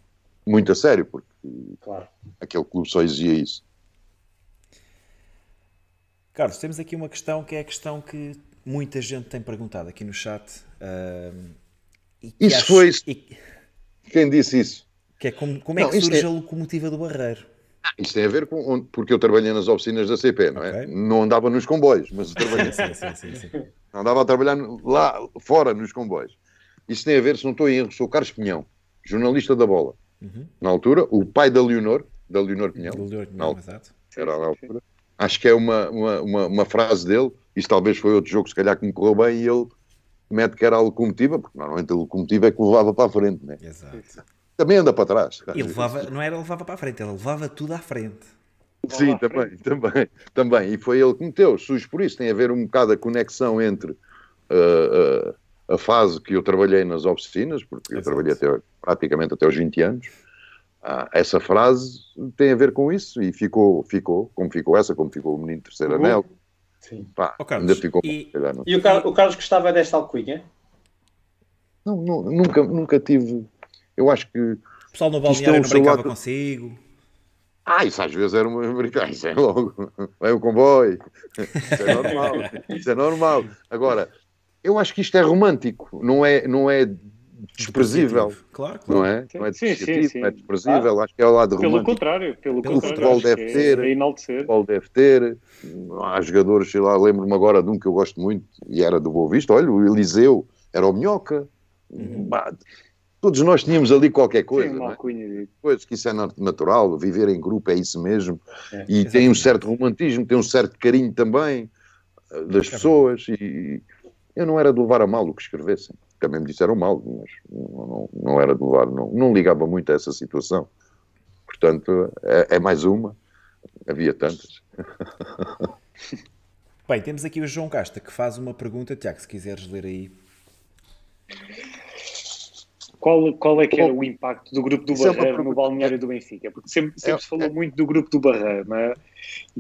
muito a sério, porque claro. aquele clube só exigia isso. Carlos, temos aqui uma questão que é a questão que muita gente tem perguntado aqui no chat. Uh, isso acho, foi. E, Quem disse isso? Que é como, como é não, é que surge é... a locomotiva do Barreiro? Isto tem a ver com. Porque eu trabalhei nas oficinas da CP, não é? Okay. Não andava nos comboios, mas trabalhei. sim, sim, sim, sim. Andava a trabalhar lá fora nos comboios. Isso tem a ver, se não estou em erro, sou o Carlos Pinhão, jornalista da bola. Uhum. Na altura, o pai da Leonor, da Leonor Pinhão. Leonor Pinhão, exato. Era na altura acho que é uma, uma, uma, uma, frase dele, isso talvez foi outro jogo, se calhar que me correu bem, e ele mete que era a locomotiva, porque normalmente a locomotiva é que levava para a frente, né? Exato. Também anda para trás. E levava, não era levava para a frente, ele levava tudo à frente. Sim, também, também, também. E foi ele que meteu, sujo por isso. Tem a ver um bocado a conexão entre uh, uh, a fase que eu trabalhei nas oficinas, porque Exato. eu trabalhei até, praticamente até aos 20 anos, ah, essa frase tem a ver com isso e ficou, ficou, como ficou essa, como ficou o menino terceiro uhum. anel. Sim. Pá, oh, ainda ficou. E, e o, Carlos, o, Carlos, gostava desta alcunha? Não, não, nunca, nunca tive. Eu acho que. O pessoal no balneário é um não brincava lado... consigo. Ah, isso às vezes era um americano, isso é logo, é o comboio, isso é normal, isso é normal. Agora, eu acho que isto é romântico, não é, não é desprezível. Claro, claro. Não é? Não é desprezível, não é desprezível, acho que é o lado Pelo romântico. contrário, pelo, Pelo contrário. futebol acho deve ter. É, é enaltecer. futebol deve ter. Há jogadores, sei lá, lembro-me agora de um que eu gosto muito e era do Boa Vista. Olha, o Eliseu era o Minhoca. Bah, Todos nós tínhamos ali qualquer coisa. Sim, não é? Pois, que isso é nat- natural, viver em grupo é isso mesmo. É, e tem um exatamente. certo romantismo, tem um certo carinho também eh, das É pessoas. E eu não era de levar a mal o que escrevessem. Também me disseram mal, mas não, não, não era de levar, não, não ligava muito a essa situação. Portanto, é, é mais uma. Havia tantas. Bem, temos aqui o João Casta que faz uma pergunta. Tiago, se quiseres ler aí. Qual, qual é que era o impacto do grupo do Isso é Barreiro no pergunta- balneário do Benfica? Porque sempre, sempre É- se falou muito do grupo do Barreiro, não é?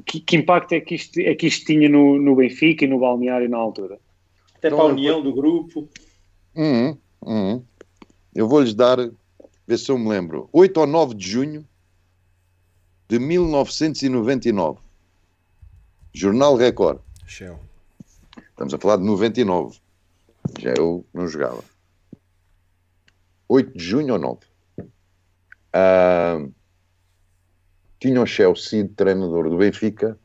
Que, que impacto é que isto, é que isto tinha no, no Benfica e no balneário na altura? Até Então, para a eu- união do grupo. Uhum, uhum. Eu vou-lhes dar, ver se eu me lembro, 8 ou 9 de junho de 1999. Jornal Record. Shell. Estamos a falar de 99. Já eu não jogava. 8 de junho ou 9. Ah, tinha o Chelsea de treinador do Benfica.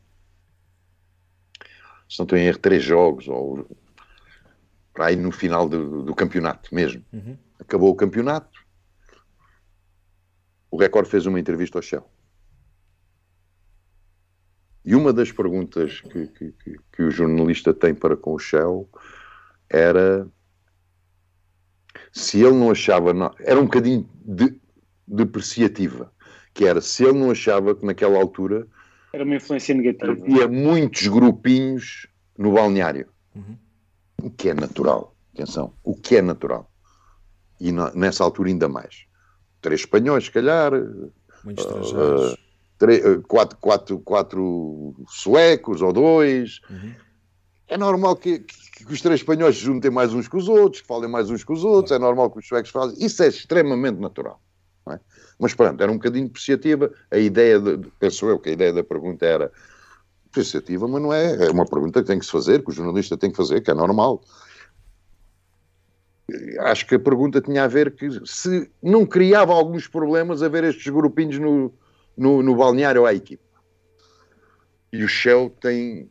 Se não estou em erro, três jogos, ou para aí no final do, do campeonato mesmo. Uhum. Acabou o campeonato. O Record fez uma entrevista ao Shell. E uma das perguntas que, que, que- que o jornalista tem para com o Shell era se ele não achava, era um bocadinho de- depreciativa, que era se ele não achava que naquela altura Era uma influência negativa. havia muitos grupinhos no balneário. Uhum. O que é natural. Atenção, o que é natural. E na- nessa altura ainda mais. Três espanhóis, se calhar, Muitos Ah, estrangeiros. tre- eh, quatro, quatro, quatro suecos ou dois. Uhum. É normal que, que- que os três espanhóis se juntem mais uns com os outros, que falem mais uns com os outros, é normal que os suecos fazem. Isso é extremamente natural. é? Mas pronto, era um bocadinho depreciativa. A ideia, de, penso eu, que a ideia da pergunta era depreciativa, mas não é. É uma pergunta que tem que se fazer, que o jornalista tem que fazer, que é normal. Acho que a pergunta tinha a ver que se não criava alguns problemas a ver estes grupinhos no, no, no balneário à equipe. E o Shell tem,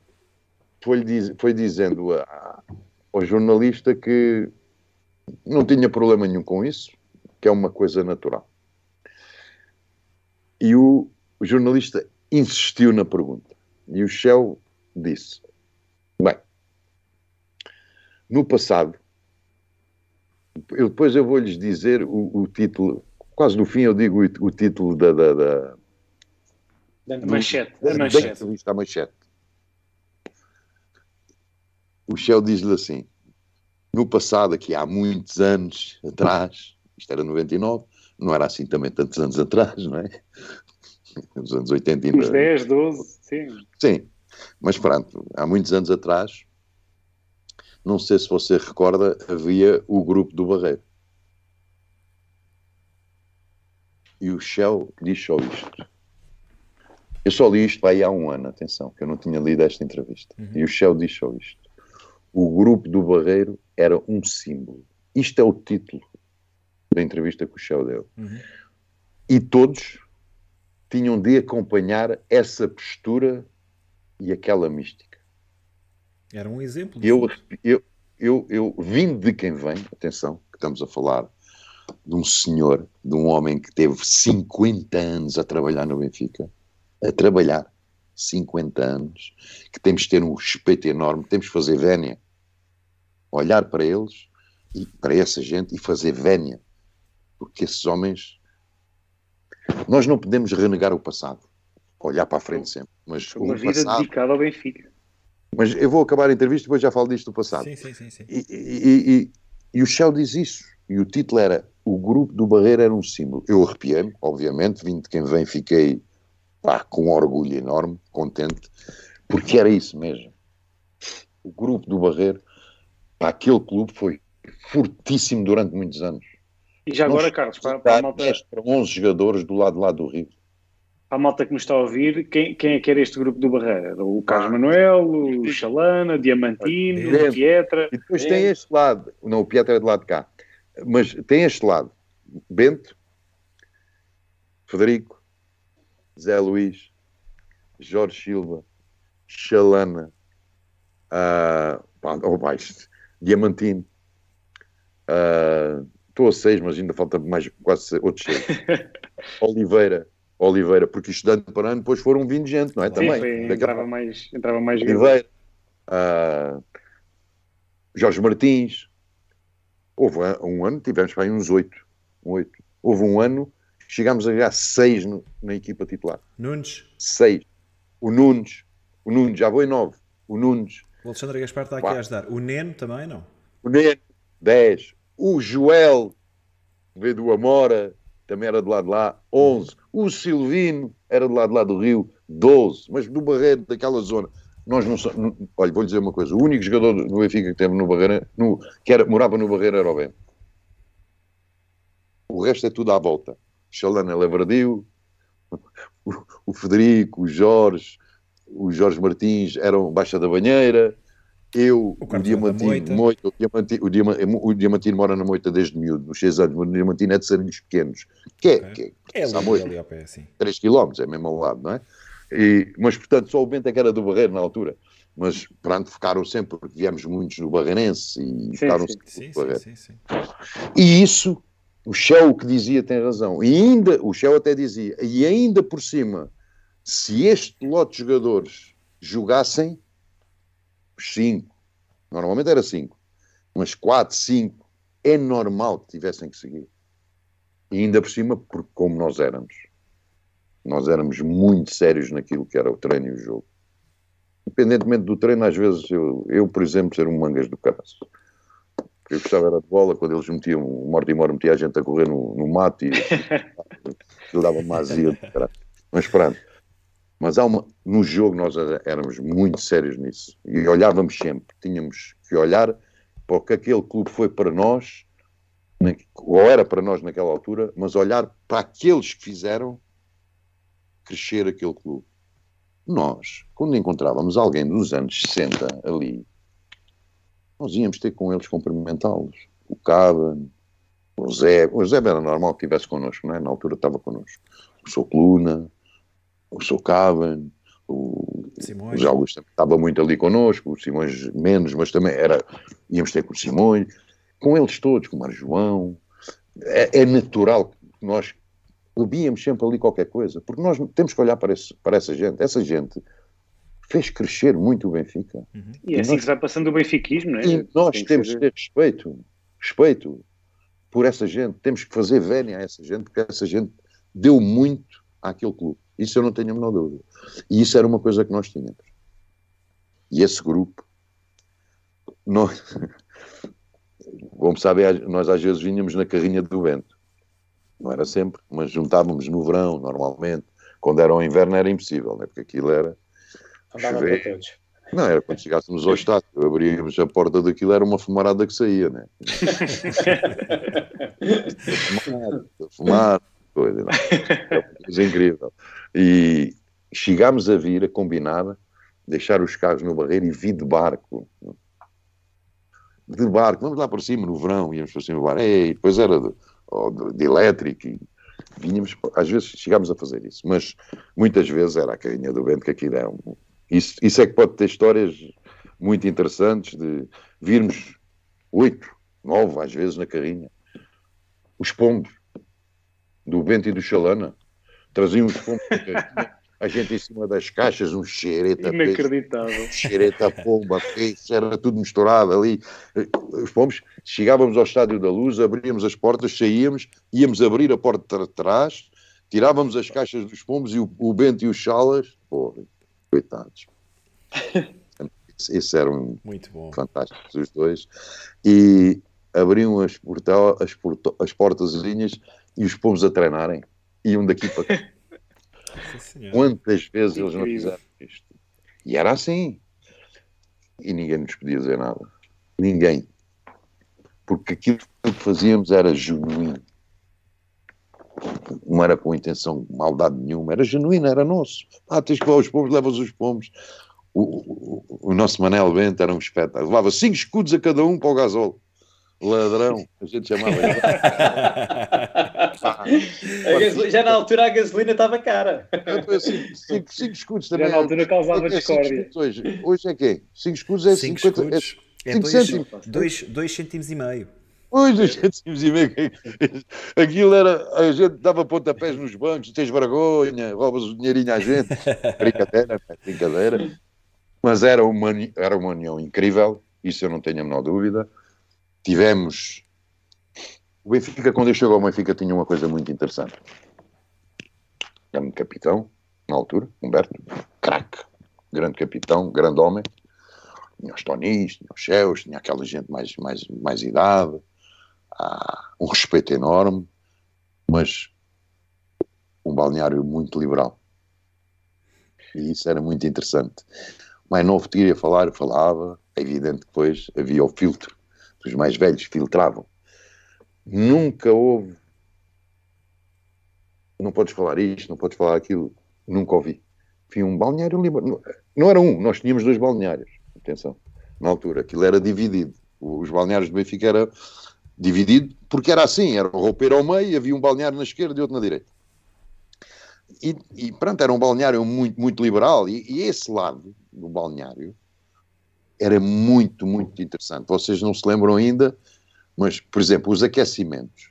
foi, diz, foi dizendo a- ao jornalista que não tinha problema nenhum com isso, que é uma coisa natural. E o, o jornalista insistiu na pergunta. E o Shell disse: Bem, no passado, eu, depois eu vou-lhes dizer o, o título, quase no fim eu digo o, o título da, da, da, A manchete. da, da manchete. à manchete. O Shell diz-lhe assim: no passado, aqui há muitos anos atrás, isto era 99, não era assim também tantos anos atrás, não é? Nos anos 80 ainda. Uns 10, 12, sim. Sim, mas pronto, há muitos anos atrás, não sei se você recorda, havia o grupo do Barreiro. E o Shell diz só isto. Eu só li isto aí há um ano, atenção, que eu não tinha lido esta entrevista. E o Shell diz só isto. O grupo do Barreiro era um símbolo. Isto é o título da entrevista que o Shell deu. Uhum. E todos tinham de acompanhar essa postura e aquela mística. Era um exemplo. Eu, eu, eu, eu vindo de quem vem, atenção, que estamos a falar de um senhor, de um homem que teve 50 anos a trabalhar no Benfica, a trabalhar 50 anos, que temos de ter um respeito enorme, temos de fazer vénia, olhar para eles e para essa gente e fazer vénia, porque esses homens nós não podemos renegar o passado, olhar para a frente sempre, mas Uma o vida passado, dedicada ao Benfica. mas eu vou acabar a entrevista e depois já falo disto do passado. Sim, sim, sim. sim. E, e- e- e o Shell diz isso. E o título era O Grupo do Barreiro era um símbolo. Eu arrepiei-me, obviamente, vindo de quem vem, fiquei pá, com orgulho enorme, contente, porque era isso mesmo. O Grupo do Barreiro, aquele clube foi fortíssimo durante muitos anos. E já agora, Nós Carlos, para, para a malta, 10 para 11 jogadores do lado lá do Rio. para a malta que nos está a ouvir, quem, quem é que era este grupo do Barreira? O Carlos ah, Manuel, o Chalana, Diamantino, o Pietra. E depois é. tem este lado, não, o Pietra é do lado de cá, mas tem este lado: Bento, Federico, Zé Luís, Jorge Silva, Chalana, uh, oh, baixo, Diamantino. Uh, estou a seis, mas ainda falta mais quase outros seis. Oliveira, Oliveira, porque estudante para ano, depois foram vindo gente, não é? Sim, Também. Foi, entrava, mais, entrava mais Oliveira, uh, Jorge Martins. Houve um ano, tivemos para aí uns oito. Um oito. Houve um ano, chegámos a ganhar seis no, na equipa titular. Nunes? Seis. O Nunes, o Nunes, já vou em nove. O Nunes. O Alexandre Gaspar está aqui a ajudar. O Neno também, não? O Neno, dez. O Joel, veio do Amora, também era do lado de lá, 11. O Silvino era do lado de lá do Rio, 12. Mas do Barreiro, daquela zona. Nós não somos. Olha, vou-lhe dizer uma coisa: o único jogador do Benfica que teve no Barreiro, no, que era, morava no Barreiro era o Bento. O resto é tudo à volta. Chalana Levardio, o, o Federico, o Jorge, o Jorge Martins eram Baixa da Banheira, eu, o, o Diamantino, Moita, o, Diamantino, o, Diamantino, o Diamantino mora na Moita desde miúdo, nos 6 anos, mas o Diamantino é de Sarilhos Pequenos, que é, okay. que é, é ali, Moita, ali ao pé, assim. 3 km, é mesmo ao lado, não é? E, mas, portanto, só o Bento é que era do Barreiro na altura. Mas, pronto, ficaram sempre, porque viemos muitos no Barreirense e sim, ficaram sim. sempre no Barreiro. Sim, sim, E isso, o Shell que dizia tem razão. E ainda, o Shell até dizia, e ainda por cima, se este lote de jogadores jogassem, cinco, normalmente era cinco, mas quatro, cinco, é normal que tivessem que seguir. E ainda por cima, porque como nós éramos, nós éramos muito sérios naquilo que era o treino e o jogo. Independentemente do treino, às vezes eu, eu por exemplo, ser um mangas do caraço. Eu gostava era de bola, quando eles metiam, o Mortimer metia a gente a correr no, no mato e eu dava uma azia. Mas pronto, mas há uma, no jogo nós éramos muito sérios nisso e olhávamos sempre, tínhamos que olhar para o que aquele clube foi para nós, ou era para nós naquela altura, mas olhar para aqueles que fizeram crescer aquele clube. Nós, quando encontrávamos alguém dos anos 60 ali, nós íamos ter com eles cumprimentá-los. O Caban, o Zé, o Zé era normal que estivesse connosco, não é? na altura estava connosco. O Socluna, o Socavan, o, Simões. o José Augusto estava muito ali connosco, o Simões menos, mas também era, íamos ter com o Simões, com eles todos, com o Mar João, é, é, natural que nós bebíamos sempre ali qualquer coisa, porque nós temos que olhar para, esse, para essa gente, essa gente fez crescer muito o Benfica. Uhum. E, é assim nós, que vai passando o benfiquismo, não é? E nós Tem temos que ter respeito, respeito por essa gente, temos que fazer vénia a essa gente, porque essa gente deu muito àquele clube. Isso eu não tenho a menor dúvida. E isso era uma coisa que nós tínhamos. E esse grupo, nós, como sabem, nós às vezes vinhamos na carrinha do vento. Não era sempre, mas juntávamos no verão, normalmente. Quando era o inverno era impossível, né? porque aquilo era. Todos. Não, era quando chegássemos ao estádio, abríamos a porta daquilo, era uma fumarada que saía, né? fumar, fumar, coisa, não. É uma coisa incrível. E chegámos a vir, a combinar, deixar os carros no barreiro e vir de barco. De barco, vamos lá para cima no verão, íamos para cima do barco, e depois era de, de, de elétrico, e vinhamos, às vezes chegámos a fazer isso, mas muitas vezes era a carrinha do vento que aqui dá. Isso, isso é que pode ter histórias muito interessantes de virmos oito, nove às vezes na carrinha. Os pombos do vento e do Chalana traziam os pombos, a gente em cima das caixas, um xereta Inacreditável. Peixe, xereta pomba, peixe, era tudo misturado ali. Os pombos, chegávamos ao Estádio da Luz, abríamos as portas, saíamos, íamos abrir a porta de trás, tirávamos as caixas dos pombos e o, o Bento e os Chalas, porra, coitados. Esses eram Muito bom. fantásticos, os dois. E abriam as, portal, as, porto, as portazinhas e os pombos a treinarem iam daqui para cá. Quantas vezes eles não fizeram isto? E era assim. E ninguém nos podia dizer nada. Ninguém. Porque aquilo que fazíamos era genuíno. não era com intenção de maldade nenhuma, era genuíno, era nosso. Ah, tens que levar os pombos, levas os pombos. O, o, o nosso Manel Bento era um espetáculo, levava cinco escudos a cada um para o gasóleo. Ladrão, a gente chamava. a já na altura a gasolina estava cara. Cinco, cinco, cinco escudos também. Já na altura causava discórdia. Hoje, hoje é quê? Cinco escudos é cinco 50 escudos. É, é dois, cêntimos. Dois, dois cêntimos e meio. Pois, dois cêntimos e meio. Aquilo era. A gente dava pontapés nos bancos, tens vergonha, roubas o dinheirinho à gente. Brincadeira, brincadeira. Mas era uma, era uma união incrível, isso eu não tenho a menor dúvida. Tivemos. O Benfica, quando eu chegou ao Benfica, tinha uma coisa muito interessante. Grande capitão, na altura, Humberto, craque, grande capitão, grande homem. Tinha os Tonis, tinha os Cheus, tinha aquela gente mais, mais, mais idade, ah, um respeito enorme, mas um balneário muito liberal. E isso era muito interessante. O mais novo queria falar, falava, é evidente que depois havia o filtro os mais velhos filtravam. Nunca houve. Não podes falar isto, não podes falar aquilo. Nunca ouvi. Fui um balneário liberal. Não era um, nós tínhamos dois balneários. Atenção. Na altura, aquilo era dividido. Os balneários do Benfica era dividido porque era assim: era o roupeiro ao meio, havia um balneário na esquerda e outro na direita. E, e pronto, era um balneário muito, muito liberal. E, e esse lado do balneário era muito, muito interessante. Vocês não se lembram ainda, mas, por exemplo, os aquecimentos.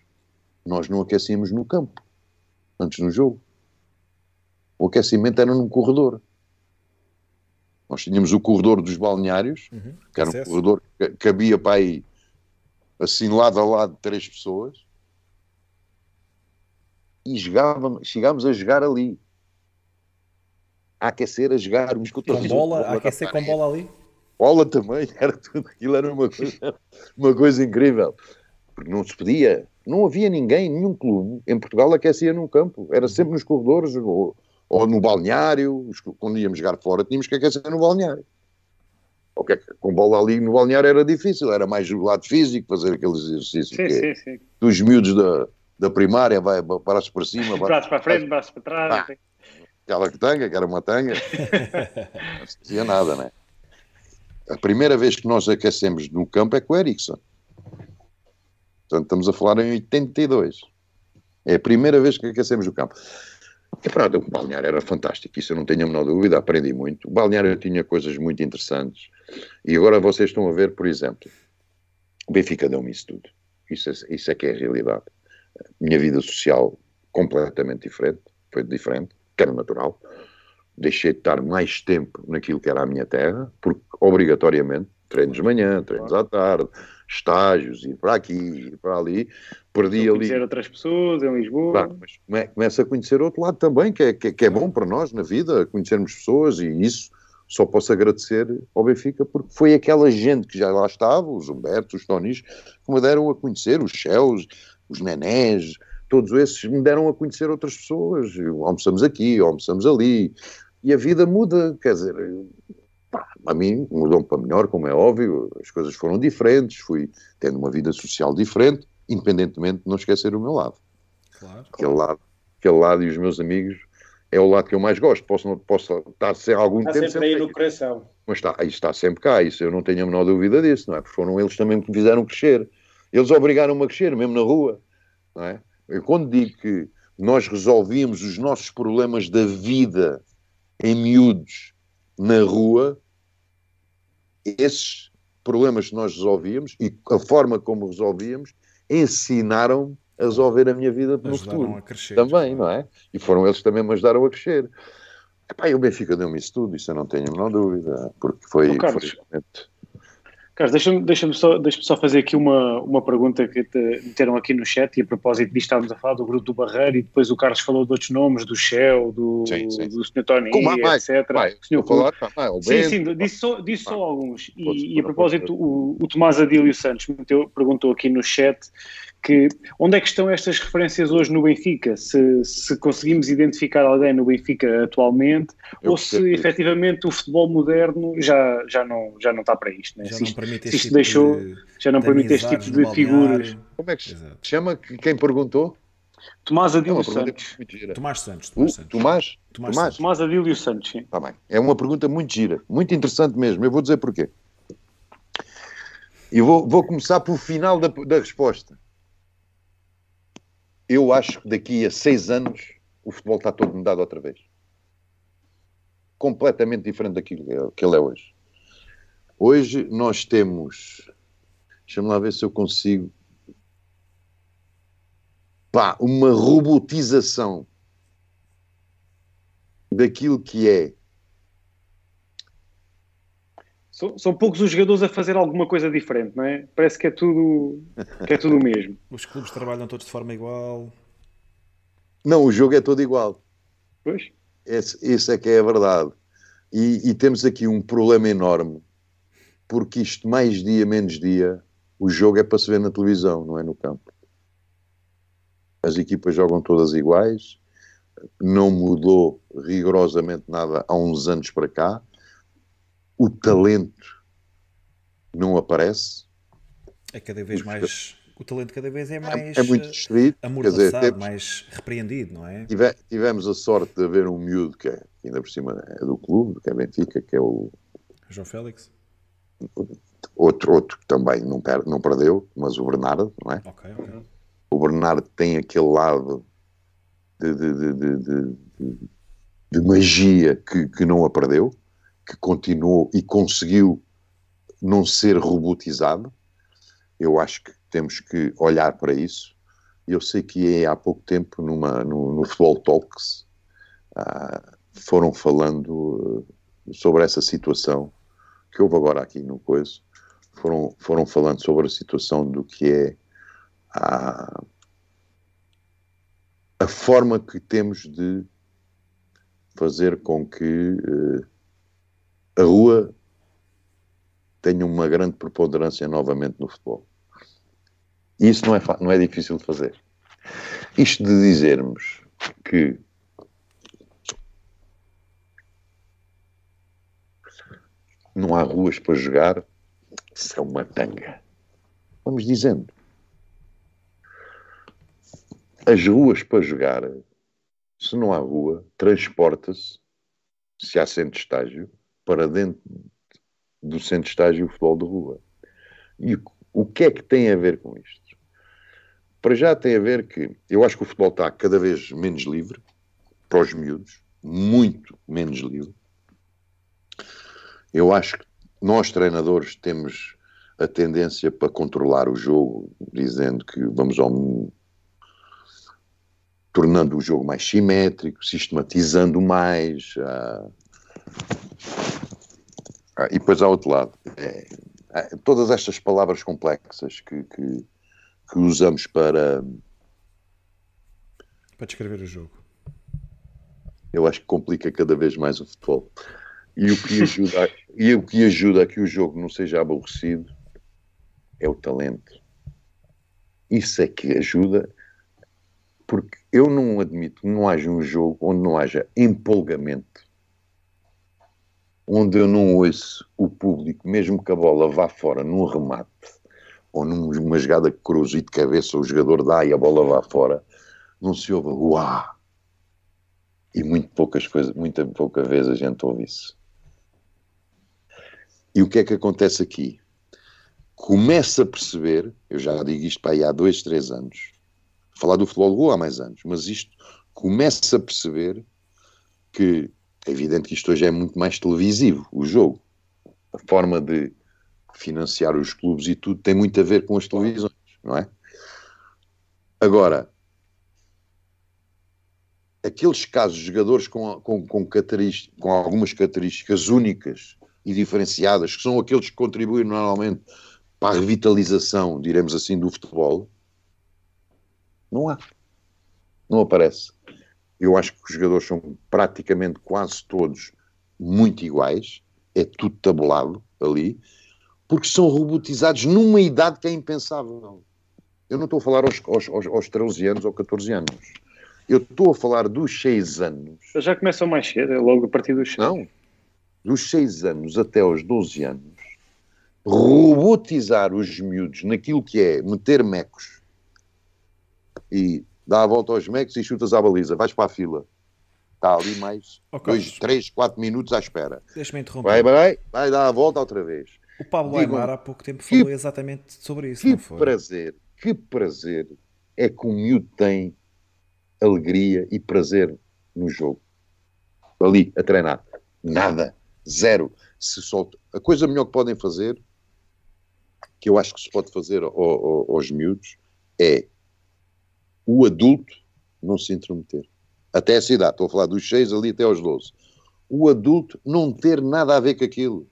Nós não aquecíamos no campo, antes no jogo. O aquecimento era num corredor. Nós tínhamos o corredor dos balneários, uhum, que era um corredor que cabia para aí, assim, lado a lado, três pessoas. E jogávamos, chegámos a jogar ali. A aquecer, a jogar com bola, a aquecer com bola ali? Bola também, era tudo aquilo, era uma coisa, uma coisa incrível. Porque não se podia, não havia ninguém, nenhum clube em Portugal aquecia num campo, era sempre nos corredores ou, ou no balneário, quando íamos jogar fora tínhamos que aquecer no balneário. Okay, com bola ali no balneário era difícil, era mais o lado físico, fazer aqueles exercícios sim, que, sim, sim. dos miúdos da, da primária, vai para cima, braços para frente, braços para trás. Ah, aquela que tanga, que era uma tanga, não se dizia nada, né? A primeira vez que nós aquecemos no campo é com o Ericsson. Portanto, estamos a falar em 82. É a primeira vez que aquecemos o campo. E pronto, o balneário era fantástico, isso eu não tenho a menor dúvida, aprendi muito. O balneário tinha coisas muito interessantes. E agora vocês estão a ver, por exemplo, o Benfica deu-me isso tudo. Isso é, isso é que é a realidade. Minha vida social completamente diferente, foi diferente, que era natural deixei de estar mais tempo naquilo que era a minha terra, porque obrigatoriamente, treinos de manhã, treinos à tarde, estágios, ir para aqui, ir para ali, perdi ali. Conhecer outras pessoas em Lisboa. Claro, mas começa a conhecer outro lado também, que é, que, que é bom para nós na vida, conhecermos pessoas e isso só posso agradecer ao Benfica porque foi aquela gente que já lá estava, os Humbertos, os Tonis, que me deram a conhecer, os Shells, os Nenés, todos esses me deram a conhecer outras pessoas. Almoçamos aqui, almoçamos ali, e a vida muda, quer dizer, pá, a mim mudou para melhor, como é óbvio, as coisas foram diferentes, fui tendo uma vida social diferente, independentemente de não esquecer o meu lado. Claro, aquele, Lado, aquele lado e os meus amigos é o lado que eu mais gosto. Posso, posso estar sem algum está tempo. Está sempre aí no coração. Mas está, está sempre cá, isso eu não tenho a menor dúvida disso, não é? Porque foram eles também que me fizeram crescer. Eles obrigaram-me a crescer, mesmo na rua, não é? Eu quando digo que nós resolvíamos os nossos problemas da vida em miúdos na rua, esses problemas que nós resolvíamos e a forma como resolvíamos ensinaram a resolver a minha vida no futuro. Crescer, também, não é? E foram eles que também me ajudaram a crescer. Epá, e o Benfica deu-me isso tudo, isso eu não tenho a menor dúvida, porque foi, oh, foi realmente Carlos, deixa-me deixa só, deixa só fazer aqui uma, uma pergunta que te meteram aqui no chat e a propósito disto estávamos a falar do grupo do Barreiro e depois o Carlos falou de outros nomes, do Shell, do, sim, sim. do Sr. Tony, etc. Vai, o falar, vai, sim, sim, disse só, disse só alguns. E, e, a propósito, o, o Tomás Adílio Santos meteu, perguntou aqui no chat que onde é que estão estas referências hoje no Benfica? Se, se conseguimos identificar alguém no Benfica atualmente Eu ou se efetivamente o futebol moderno já, já, não, já não está para isto. Né? Já se, não permite se isto tipo deixou, de, já não permite este tipo de figuras. Como é que se chama? Quem perguntou? Tomás Adílio é Santos. Tomás Santos. Tomás, uh, Santos. Tomás? Tomás, Tomás. Tomás Adílio Santos, sim. Tá bem. É uma pergunta muito gira, muito interessante mesmo. Eu vou dizer porquê. E vou, vou começar pelo final da, da resposta. Eu acho que daqui a seis anos o futebol está todo mudado outra vez. Completamente diferente daquilo que ele é hoje. Hoje nós temos. Deixa-me lá ver se eu consigo pá, uma robotização daquilo que é. São, são, poucos os jogadores a fazer alguma coisa diferente, não é? Parece que é tudo, que é tudo o mesmo. Os clubes trabalham todos de forma igual. Não, o jogo é todo igual. Pois. Esse, esse é que é a verdade. E, e temos aqui um problema enorme, porque isto, mais dia, menos dia, o jogo é para se ver na televisão, não é no campo as equipas jogam todas iguais, não mudou rigorosamente nada há uns anos para cá, o talento não aparece. É cada vez mais. O talento cada vez é mais. É, é muito distrito, amordaçado, dizer, temos, mais repreendido, não é? Tive, tivemos a sorte de haver um miúdo que é, ainda por cima é do clube, que é Benfica, que é o. João Félix. Outro, outro que também não, per, não perdeu, mas o Bernardo, não é? Ok, ok o Bernardo tem aquele lado de, de, de, de magia que, que não a perdeu, que continuou e conseguiu não ser robotizado. Eu acho que temos que olhar para isso. Eu sei que é, há pouco tempo, numa, no, no Futebol Talks, uh, foram falando uh, sobre essa situação que houve agora aqui no Coiso. Foram, foram falando sobre a situação do que é a, a forma que temos de fazer com que uh, a rua tenha uma grande preponderância novamente no futebol. E isso não é, não é difícil de fazer. Isto de dizermos que não há ruas para jogar, isso é uma tanga. Vamos dizendo as ruas para jogar, se não há rua, transporta-se, se há centro de estágio, para dentro do centro de estágio o futebol de rua. E o que é que tem a ver com isto? Para já tem a ver que eu acho que o futebol está cada vez menos livre para os miúdos, muito menos livre. Eu acho que nós, treinadores, temos a tendência para controlar o jogo, dizendo que vamos ao tornando o jogo mais simétrico, sistematizando mais. Uh, e depois há outro lado. É, é, todas estas palavras complexas que, que, que, usamos para. Para descrever o jogo. Eu acho que complica cada vez mais o futebol. E o que ajuda, e o que ajuda a que o jogo não seja aborrecido é o talento. Isso é que ajuda porque eu não admito que não haja um jogo onde não haja empolgamento, onde eu não ouço o público, mesmo que a bola vá fora num remate ou numa jogada que cruza e de cabeça o jogador dá e a bola vá fora, não se ouve uau! E muito poucas coisas, muita pouca vez a gente ouve isso. E o que é que acontece aqui? Começa a perceber, eu já digo isto para aí há dois, três anos, falar do futebol há mais anos, mas isto começa a perceber que é evidente que isto hoje é muito mais televisivo, o jogo. A forma de financiar os clubes e tudo tem muito a ver com as televisões, não é? Agora, aqueles casos de jogadores com, com, com, com algumas características únicas e diferenciadas, que são aqueles que contribuem normalmente para a revitalização, diremos assim, do futebol, não há. Não aparece. Eu acho que os jogadores são praticamente quase todos muito iguais. É tudo tabulado ali. Porque são robotizados numa idade que é impensável. Eu não estou a falar aos, aos, aos 13 anos ou 14 anos. Eu estou a falar dos 6 anos. Já começam mais cedo, é logo a partir dos 6. Não. Dos 6 anos até aos 12 anos, robotizar os miúdos naquilo que é meter mecos e dá a volta aos mecos e chutas à baliza, vais para a fila. Está ali mais 2, 3, 4 minutos à espera. Deixa-me interromper. Vai, vai, vai dar a volta outra vez. O Pablo Digam, Aymar há pouco tempo falou que, exatamente sobre isso. Que prazer, que prazer é que o miúdo tem alegria e prazer no jogo. Ali, a treinar. Nada. Zero. Se solta. A coisa melhor que podem fazer, que eu acho que se pode fazer ao, ao, aos miúdos, é o adulto não se intrometer. Até essa idade, estou a falar dos 6 ali até aos 12. O adulto não ter nada a ver com aquilo.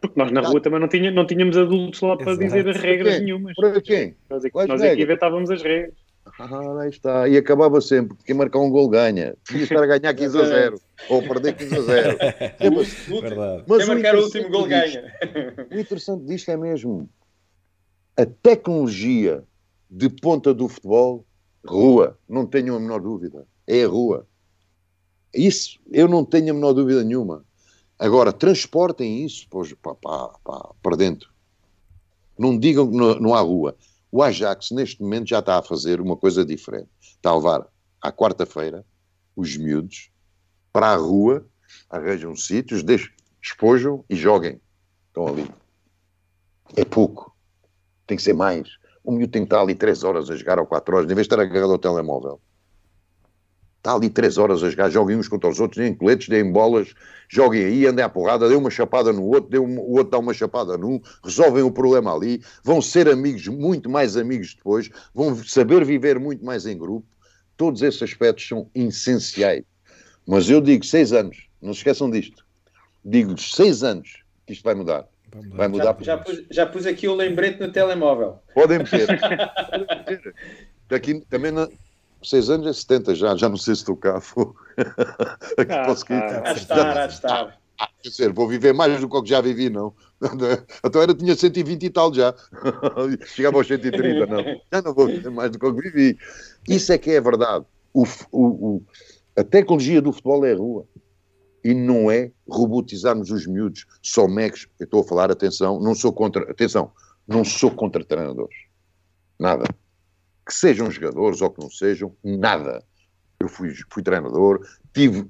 Porque nós na rua também não, tinha, não tínhamos adultos lá para Exato. dizer as regras nenhumas. Para quem? Nós, aqui, nós aqui inventávamos as regras. Ah, aí está. E acabava sempre. Quem marcar um gol ganha. Podia estar a ganhar 15 a 0. ou perder 15 a 0. É, mas, mas Quem marcar o último gol ganha. O interessante disto é mesmo a tecnologia de ponta do futebol, rua. Não tenho a menor dúvida. É a rua. Isso eu não tenho a menor dúvida nenhuma. Agora, transportem isso para, para, para, para dentro. Não digam que não, não há rua. O Ajax, neste momento, já está a fazer uma coisa diferente. Está a levar à quarta-feira os miúdos para a rua, arranjam sítios, despojam e joguem. Estão ali. É pouco. Tem que ser mais. O miúdo tem que estar ali 3 horas a jogar ou 4 horas, em vez de estar agarrado ao telemóvel. Está ali três horas a jogar, joguem uns contra os outros, deem coletes, deem bolas, joguem aí, andem à porrada, dê uma chapada no outro, um, o outro dá uma chapada num, resolvem o problema ali, vão ser amigos, muito mais amigos depois, vão saber viver muito mais em grupo. Todos esses aspectos são essenciais. Mas eu digo seis anos, não se esqueçam disto. Digo-lhes seis anos que isto vai mudar. Vai mudar. Já, já, pus, já pus aqui o lembrete no telemóvel. Podem meter. Daqui também seis anos é 70 já, já não sei se estou cá. Aqui ah, posso ah, a estar, a estar. Ah, quer dizer, vou viver mais do que já vivi, não. Então era, tinha 120 e tal já. Chegava aos 130, não. Já não vou viver mais do que vivi. Isso é que é a verdade. O, o, o, a tecnologia do futebol é a rua. E não é robotizarmos os miúdos, só mecos. Eu estou a falar, atenção, não sou contra, atenção, não sou contra treinadores. Nada que sejam jogadores ou que não sejam, nada. Eu fui, fui treinador, tive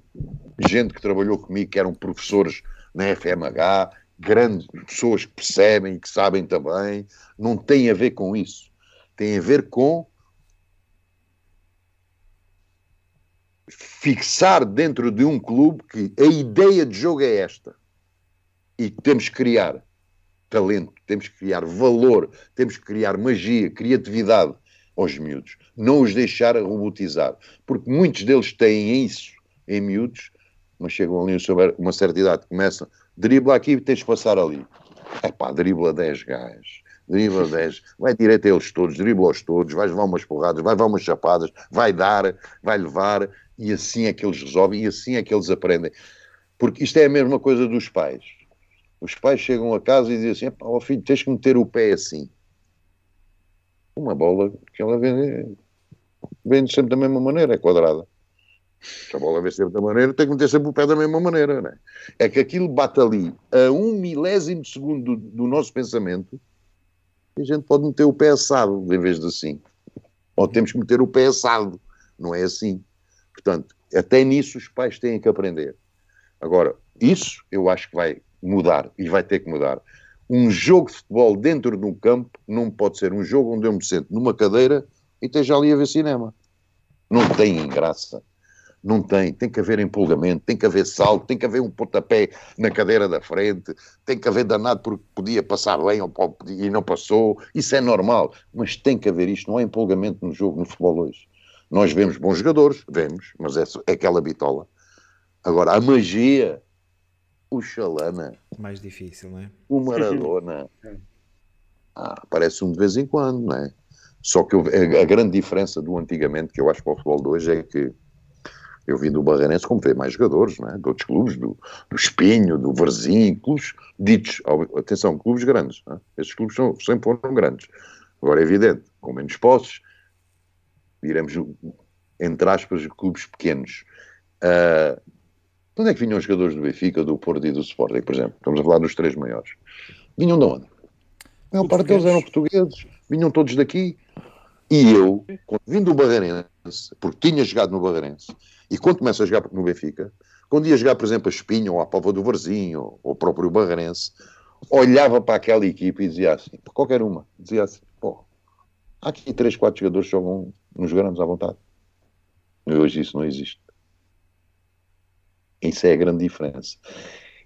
gente que trabalhou comigo que eram professores na FMH, grandes pessoas que percebem que sabem também, não tem a ver com isso. Tem a ver com fixar dentro de um clube que a ideia de jogo é esta. E temos que criar talento, temos que criar valor, temos que criar magia, criatividade aos miúdos, não os deixar robotizar, porque muitos deles têm isso em miúdos, mas chegam ali sobre uma certa idade, começam, dribla aqui e tens de passar ali. É pá, dribla 10 gajos, dribla 10, vai direto a eles todos, dribla-os todos, vai levar umas porradas, vai levar umas chapadas, vai dar, vai levar, e assim é que eles resolvem, e assim é que eles aprendem. Porque isto é a mesma coisa dos pais. Os pais chegam a casa e dizem assim, ó filho, tens que meter o pé assim uma bola que ela vende, vende sempre da mesma maneira, é quadrada. Se a bola vem sempre da maneira, tem que meter sempre o pé da mesma maneira. Né? É que aquilo bate ali a um milésimo de segundo do, do nosso pensamento a gente pode meter o pé assado em vez de assim. Ou temos que meter o pé assado. Não é assim. Portanto, até nisso os pais têm que aprender. Agora, isso eu acho que vai mudar e vai ter que mudar um jogo de futebol dentro de um campo não pode ser um jogo onde eu me sento numa cadeira e esteja ali a ver cinema. Não tem graça. Não tem. Tem que haver empolgamento, tem que haver salto, tem que haver um pontapé na cadeira da frente, tem que haver danado porque podia passar bem ou e não passou. Isso é normal. Mas tem que haver isto. Não há empolgamento no jogo, no futebol hoje. Nós vemos bons jogadores, vemos, mas é, é aquela bitola. Agora, a magia o Chalana. Mais difícil, não é? O Maradona. ah, aparece-me de vez em quando, não é? Só que eu, a, a, grande diferença do antigamente, que eu acho para o futebol de hoje, é que eu vim do Barreirense como ver mais jogadores, não é? De outros clubes, do, do Espinho, do Varzim, clubes ditos, atenção, clubes grandes, não é? Estes clubes são, sempre foram grandes. Agora é evidente, com menos posses, diremos, entre aspas, clubes pequenos. Uh, de onde é que vinham os jogadores do Benfica, do Porto e do Sporting, por exemplo? Estamos a falar dos três maiores. Vinham de onde? A maior parte deles eram portugueses, vinham todos daqui. E eu, quando vim do Barreirense, porque tinha jogado no Barreirense, e quando começo a jogar no Benfica, quando ia jogar, por exemplo, a Espinha, ou a Pova do Varzinho, ou o próprio Barreirense, olhava para aquela equipe e dizia assim, para qualquer uma, dizia assim, pô, há aqui três, quatro jogadores que jogam nos grandes à vontade. E hoje isso não existe. Isso é a grande diferença.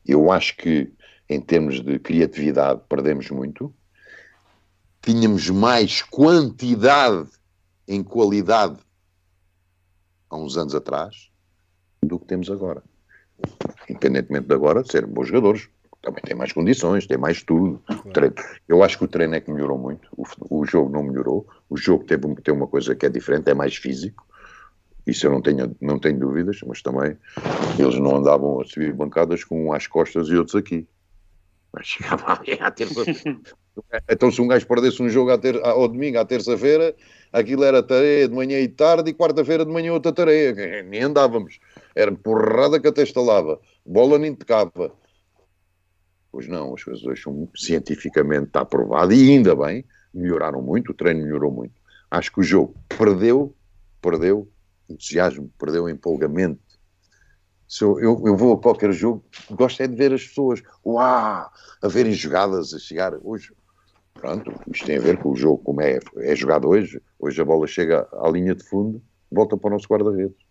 Eu acho que, em termos de criatividade, perdemos muito, tínhamos mais quantidade em qualidade há uns anos atrás do que temos agora. Independentemente de agora de serem bons jogadores, também tem mais condições, tem mais tudo. Claro. Eu acho que o treino é que melhorou muito, o, o jogo não melhorou, o jogo teve, tem uma coisa que é diferente, é mais físico, isso eu não tenho, não tenho dúvidas, mas também eles não andavam a subir bancadas com um às costas e outros aqui. Mas chegava ali então, se um gajo perdesse um jogo ter, ao domingo, à terça-feira, aquilo era tarefa de manhã e tarde, e quarta-feira de manhã outra tarefa. Nem andávamos. Era porrada que até estalava. Bola nem tocava. Pois não, as coisas hoje são cientificamente está e ainda bem, melhoraram muito, o treino melhorou muito. Acho que o jogo perdeu, perdeu entusiasmo, perdeu empolgamento. Se eu, eu, eu, vou a qualquer jogo, gosto é de ver as pessoas, uau, a verem jogadas, a chegar. Hoje, Pronto, isto tem a ver com o jogo, como é, é jogado hoje. Hoje a bola chega à linha de fundo, volta para o nosso guarda-redes.